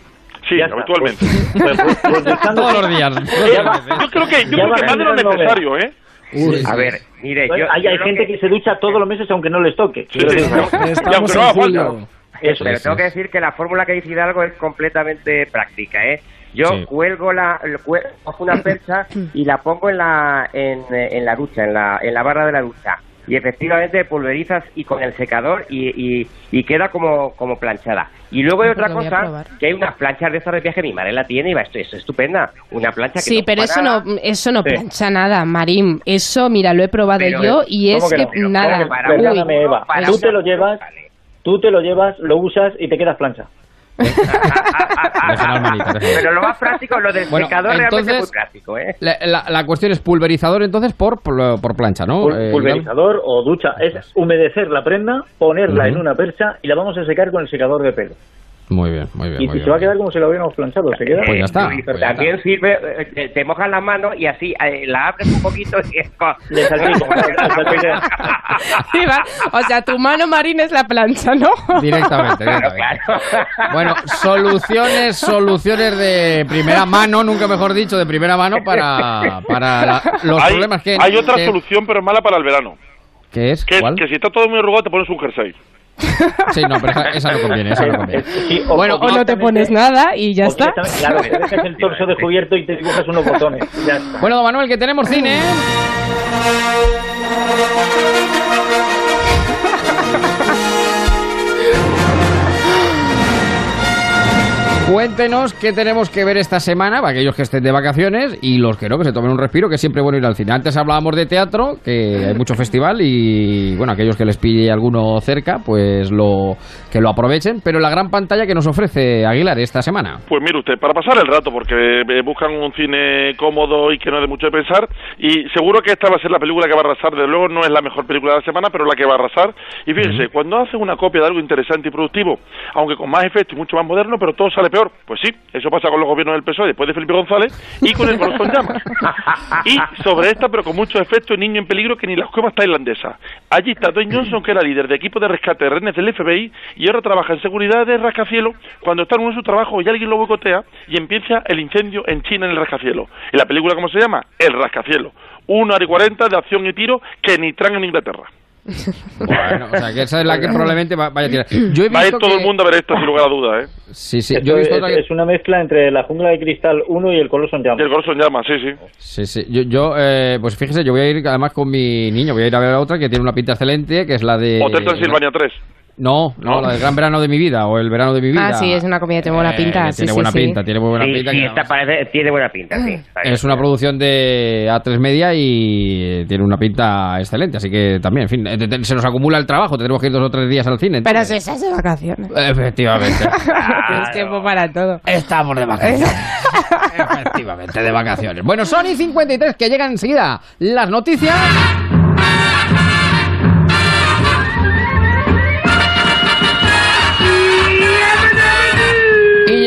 Sí, Ya habitualmente. Pues, pues, pues duchándose- Todos los días. Yo creo que, yo creo que más de lo necesario, ¿eh? A ver, mire, yo, hay, yo hay gente que... se ducha todos los meses aunque no les toque. Sí, sí, sí. Y aunque no haga falta. Eso pero tengo que decir que la fórmula que dice Hidalgo es completamente práctica, ¿eh? Yo Sí. cuelgo la, el cue- cojo una percha y la pongo en la, en, en la ducha, en la, en la barra de la ducha. Y efectivamente pulverizas y con el secador y, y, y queda como, como planchada. Y luego hay otra cosa, que hay unas planchas de estas de viaje, mi madre la tiene y va, esto es estupenda. Una plancha que Sí, no pero eso nada. no, eso no Sí. plancha nada, Marín. Eso, mira, lo he probado Pero, yo y ¿cómo es que que no? Nada. ¿cómo que para Uy, Perdóname, Eva. para Tú te lo llevas, vale. tú te lo llevas, lo usas y te quedas plancha. Pero lo más práctico, lo del Bueno, secador realmente es muy entonces- práctico, ¿eh? La, la- la cuestión es pulverizador entonces por, por, por plancha, ¿no? Pul- Eh, pulverizador o ducha. Es humedecer la prenda, ponerla en una percha y la vamos a secar con el secador de pelo. Muy bien, muy bien. Y muy se va a bien. quedar como si lo hubiéramos planchado. Se queda. Pues ya está. Pues ya también sirve, eh, te, te mojas la mano y así eh, la abres un poquito y es Le salpico. Sí, va. O sea, tu mano, Marín, es la plancha, ¿no? Directamente, directamente. Bueno, soluciones, soluciones de primera mano, nunca mejor dicho, de primera mano para, para la- los hay, problemas que... hay otra que- solución, pero es mala para el verano. ¿Qué es? Que es ¿Cuál? que si está todo muy arrugado te pones un jersey. Sí, no, pero esa, esa no conviene, esa no conviene. Sí, o- Bueno, o no te pones nada y ya está. Claro, te dejas el torso descubierto y te dibujas unos botones. Ya está. Bueno, don Manuel, que tenemos cine. Cuéntenos qué tenemos que ver esta semana para aquellos que estén de vacaciones y los que no, que se tomen un respiro, que es siempre bueno ir al cine. Antes hablábamos de teatro, que hay mucho festival y bueno, aquellos que les pille alguno cerca, pues lo que lo aprovechen, pero la gran pantalla que nos ofrece Aguilar esta semana. Pues mire usted, para pasar el rato, porque buscan un cine cómodo y que no dé mucho de pensar, y seguro que esta va a ser la película que va a arrasar, desde luego no es la mejor película de la semana, pero la que va a arrasar. Y fíjense, cuando hacen una copia de algo interesante y productivo, aunque con más efecto y mucho más moderno, pero todo sale peor, pues sí, eso pasa con los gobiernos del PSOE después de Felipe González y con el Corazón Llamas. Y sobre esta, pero con mucho efecto, Niño en Peligro que ni las cuevas tailandesas. Allí está Dwayne Johnson, que era líder de equipo de rescate de rehenes del FBI y ahora trabaja en seguridad de rascacielos cuando está en uno de sus trabajos y alguien lo boicotea y empieza el incendio en China en el rascacielos. ¿Y la película cómo se llama? El rascacielos. Una hora y cuarenta de acción y tiro que ni traen en Inglaterra. Bueno, o sea, que esa es la que probablemente va- vaya a tirar. Yo he Va a ir todo que- el mundo a ver esto sin lugar a duda, ¿eh? Sí, sí, Esto yo he es, visto que- es una mezcla entre la jungla de cristal 1 y el Coloso en Y el llamas. Corazón Llamas, sí, sí. Sí, sí. Yo, yo eh, pues fíjese, yo voy a ir además con mi niño, voy a ir a ver a otra que tiene una pinta excelente, que es la de... Hotel Transilvania 3. No, no, la del Gran Verano de mi vida o el Verano de mi vida. Ah, sí, es una comida que tiene buena Eh, pinta. sí, tiene sí, buena sí. pinta, tiene muy buena Sí, pinta. sí, que esta parece, tiene buena pinta, sí. Es una producción de A3 Media y tiene una pinta excelente, así que también, en fin, eh, se nos acumula el trabajo, tenemos que ir dos o tres días al cine. Pero si estás de vacaciones. Efectivamente. Tienes tiempo para todo. Estamos de vacaciones. Efectivamente, de vacaciones. Bueno, Sony 53, que llegan enseguida las noticias.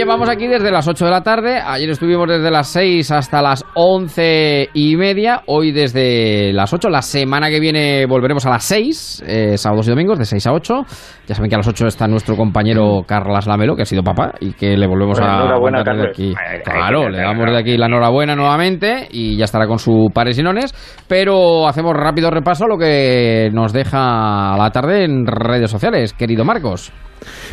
Llevamos aquí desde las 8 de la tarde. Ayer estuvimos desde las 6 hasta las 11 y media. Hoy desde las 8. La semana que viene volveremos a las 6, eh, sábados y domingos, de 6 a 8. Ya saben que a las 8 está nuestro compañero Carlas Lamelo, que ha sido papá, y que le volvemos Pues a enhorabuena, Carles. aquí. Claro, le damos de aquí la enhorabuena nuevamente y ya estará con su pares y nones. Pero hacemos rápido repaso a lo que nos deja la tarde en redes sociales, querido Marcos.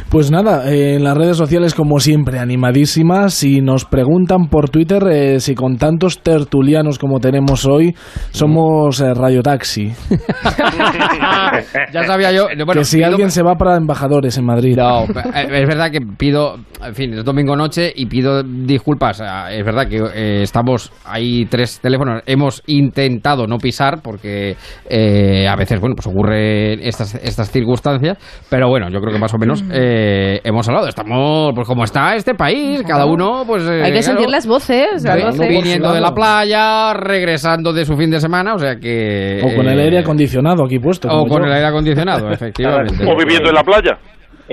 Pues nada, eh, en las redes sociales como siempre animadísimas y nos preguntan por Twitter eh, si con tantos tertulianos como tenemos hoy somos eh, Radio Taxi. ya sabía yo. Bueno, que si pido- alguien se va para embajadores en Madrid. No, eh, es verdad que pido, en fin, es domingo noche y pido disculpas. Es verdad que eh, estamos, hay tres teléfonos, hemos intentado no pisar porque eh, a veces, bueno, pues ocurren estas, estas circunstancias, pero bueno, yo creo que más o menos eh, hemos hablado. Estamos, pues como está este país, cada uno, pues... eh, Hay que claro, sentir las voces. las vi- voces. viniendo de la playa, regresando de su fin de semana, o sea que... O con el eh, aire acondicionado aquí puesto. O con yo. el aire acondicionado, efectivamente. O viviendo en la playa.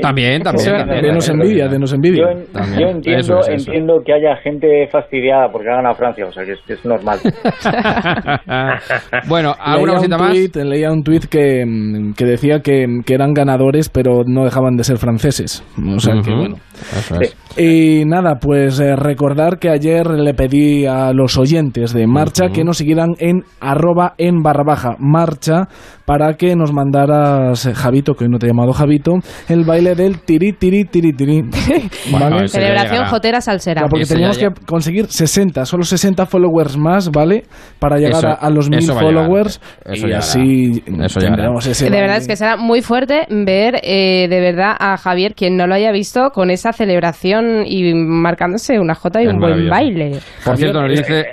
También, también. Es también. Denos envidia, denos envidia. Yo, en- También. yo entiendo, Eso es, eso. entiendo que haya gente fastidiada porque ha ganado Francia, o sea que es, que es normal. bueno, ¿alguna Leía cosita un más? leía un tuit que, mm, que decía que, que eran ganadores, pero no dejaban de ser franceses. O sea que Ujú. bueno. Eso es. Y nada, pues eh, recordar que ayer le pedí a los oyentes de Marcha que nos siguieran en arroba en barra baja marcha para que nos mandaras, eh, Javito, que hoy no te he llamado Javito, el baile del tiri tiri tiri tiri. Celebración. Jotera Salsera. Claro, porque Ese teníamos que conseguir 60, solo 60 followers más, ¿vale? Para llegar Eso- a, a los 1000 eso va a llegar. followers Eso y así Eso tendremos ese De baile. verdad es que será muy fuerte ver eh, de verdad a Javier, quien no lo haya visto, con esa celebración y marcándose una jota y Es un buen baile. Por cierto, nos dice...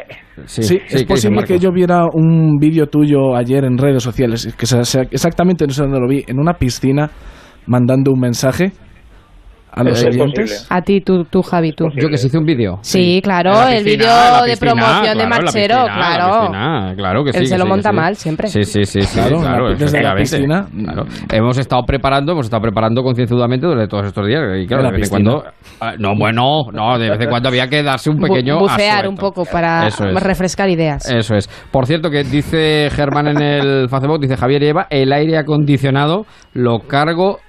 Sí, Sí, sí, es ¿qué dice posible que yo viera un vídeo tuyo ayer en redes sociales, que exactamente no sé dónde lo vi, en una piscina mandando un mensaje a los Es oyentes. A ti, tú, tú Javi, tú. Yo que se hice un vídeo. Sí, claro, el vídeo de promoción de la Marchero, piscina, en la claro. piscina, claro que sí. Él que se lo sí, monta mal siempre. Sí, sí, sí, sí, Claro, claro, desde la piscina. Claro. Hemos estado preparando, hemos estado preparando concienzudamente durante todos estos días y claro, de vez en cuando ah, no, bueno, no, de vez en cuando había que darse un Bu- pequeño bucear asueto. un poco para es. refrescar ideas. Eso es. Por cierto, que dice Germán en el Facebook, dice Javier y Eva, el aire acondicionado lo cargo,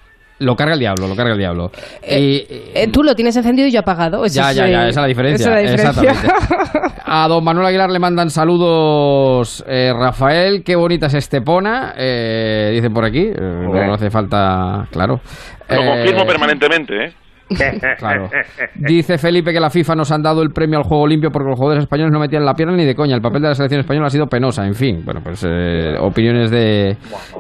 lo carga el diablo, lo carga el diablo. y, Eh, tú lo tienes encendido y yo apagado. Eso ya, es, ya, ya, eh, esa es la diferencia. esa es la diferencia. Exactamente. A don Manuel Aguilar le mandan saludos eh, Rafael, qué bonita es Estepona, eh, dicen por aquí, eh, no hace falta, claro. Lo Eh, confirmo permanentemente, ¿eh? Claro. Dice Felipe que la FIFA nos han dado el premio al juego limpio porque los jugadores españoles no metían la pierna ni de coña. El papel de la selección española ha sido penosa. En fin, bueno, pues eh, opiniones de,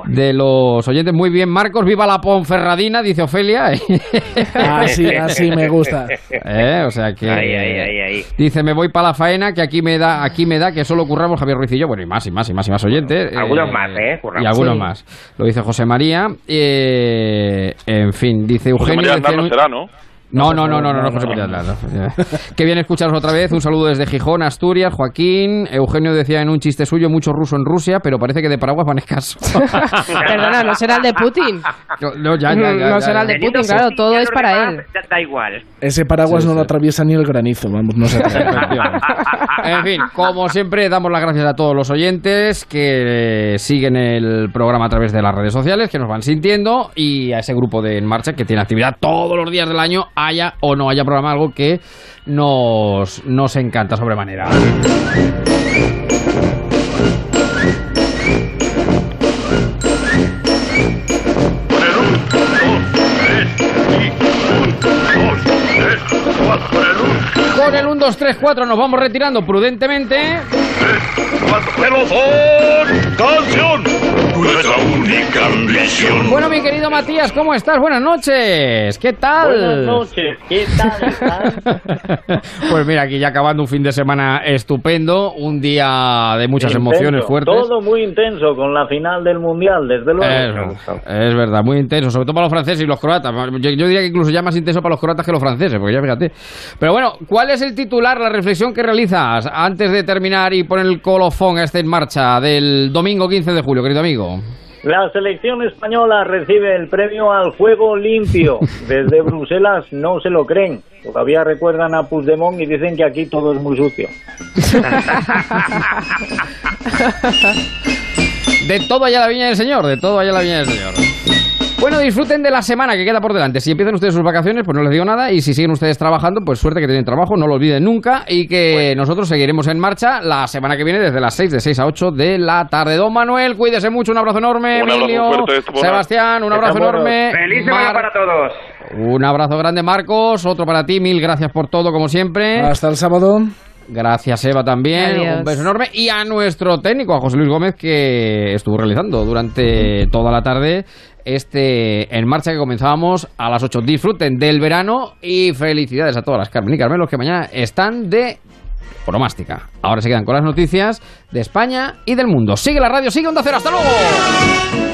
de los oyentes. Muy bien, Marcos, viva la Ponferradina, dice Ofelia. Así, así me gusta. Eh, O sea que. Ahí, ahí, ahí, ahí. Dice, me voy para la faena, que aquí me da, aquí me da, que solo curramos Javier Ruiz y yo. Bueno, y más, y más, y más, y más oyentes. Algunos más, ¿eh? Curramos. Y algunos Sí. más. Lo dice José María. Eh, en fin, dice José Eugenio. María decía Aznar en no un- será, ¿no? No, no, no, no, no, no, José. Qué bien escucharos otra vez. Un saludo desde Gijón, Asturias, Joaquín. Eugenio decía en un chiste suyo, mucho ruso en Rusia, pero parece que de paraguas van escaso. Perdona, no será el de Putin. No, no, ya, ya, ya, no ya, será el de Putin, claro, todo es para él. Da, igual. Ese paraguas Sí, no lo atraviesa ni el granizo, vamos, no sé. Efectivamente. En fin, como siempre, damos las gracias a todos los oyentes que siguen el programa a través de las redes sociales, que nos van sintiendo, y a ese grupo de En Marcha que tiene actividad todos los días del año, haya o no haya programa, algo que nos, nos encanta sobremanera. 1, 2, 3, 4 nos vamos retirando prudentemente. ¡Canción! Nuestra única ambición. Bueno, mi querido Matías, ¿cómo estás? Buenas noches. ¿Qué tal? Buenas noches, ¿qué tal? Pues mira, aquí ya acabando un fin de semana estupendo, un día de muchas Intenso, emociones fuertes. Todo muy intenso con la final del Mundial, desde luego. Es, es verdad, muy intenso, sobre todo para los franceses y los croatas. Yo, yo diría que incluso ya más intenso para los croatas que los franceses, porque ya fíjate. Pero bueno, ¿cuál es el titular, la reflexión que realizas antes de terminar y poner el colofón a este en marcha del domingo 15 de julio, querido amigo? La selección española recibe el premio al juego limpio. Desde Bruselas no se lo creen. Todavía recuerdan a Puigdemont y dicen que aquí todo es muy sucio. De todo allá la viña del Señor, de todo allá la viña del Señor. Bueno, disfruten de la semana que queda por delante. Si empiezan ustedes sus vacaciones, pues no les digo nada. Y si siguen ustedes trabajando, pues suerte que tienen trabajo, no lo olviden nunca. Y que nosotros seguiremos en marcha la semana que viene desde las 6, de 6 a 8 de la tarde. Don Manuel, cuídese mucho. Un abrazo enorme. Un abrazo Emilio, fuerte, Estepona. Sebastián, un abrazo enorme. Feliz semana Mar- para todos. Un abrazo grande, Marcos. Otro para ti. Mil gracias por todo, como siempre. Hasta el sábado. Gracias, Eva, también. Adiós. Un beso enorme. Y a nuestro técnico, a José Luis Gómez, que estuvo realizando durante toda la tarde este En Marcha que comenzábamos a las 8. Disfruten del verano y felicidades a todas las Carmen y Carmelos que mañana están de promástica. Ahora se quedan con las noticias de España y del mundo. Sigue la radio, sigue Onda Cero. ¡Hasta luego!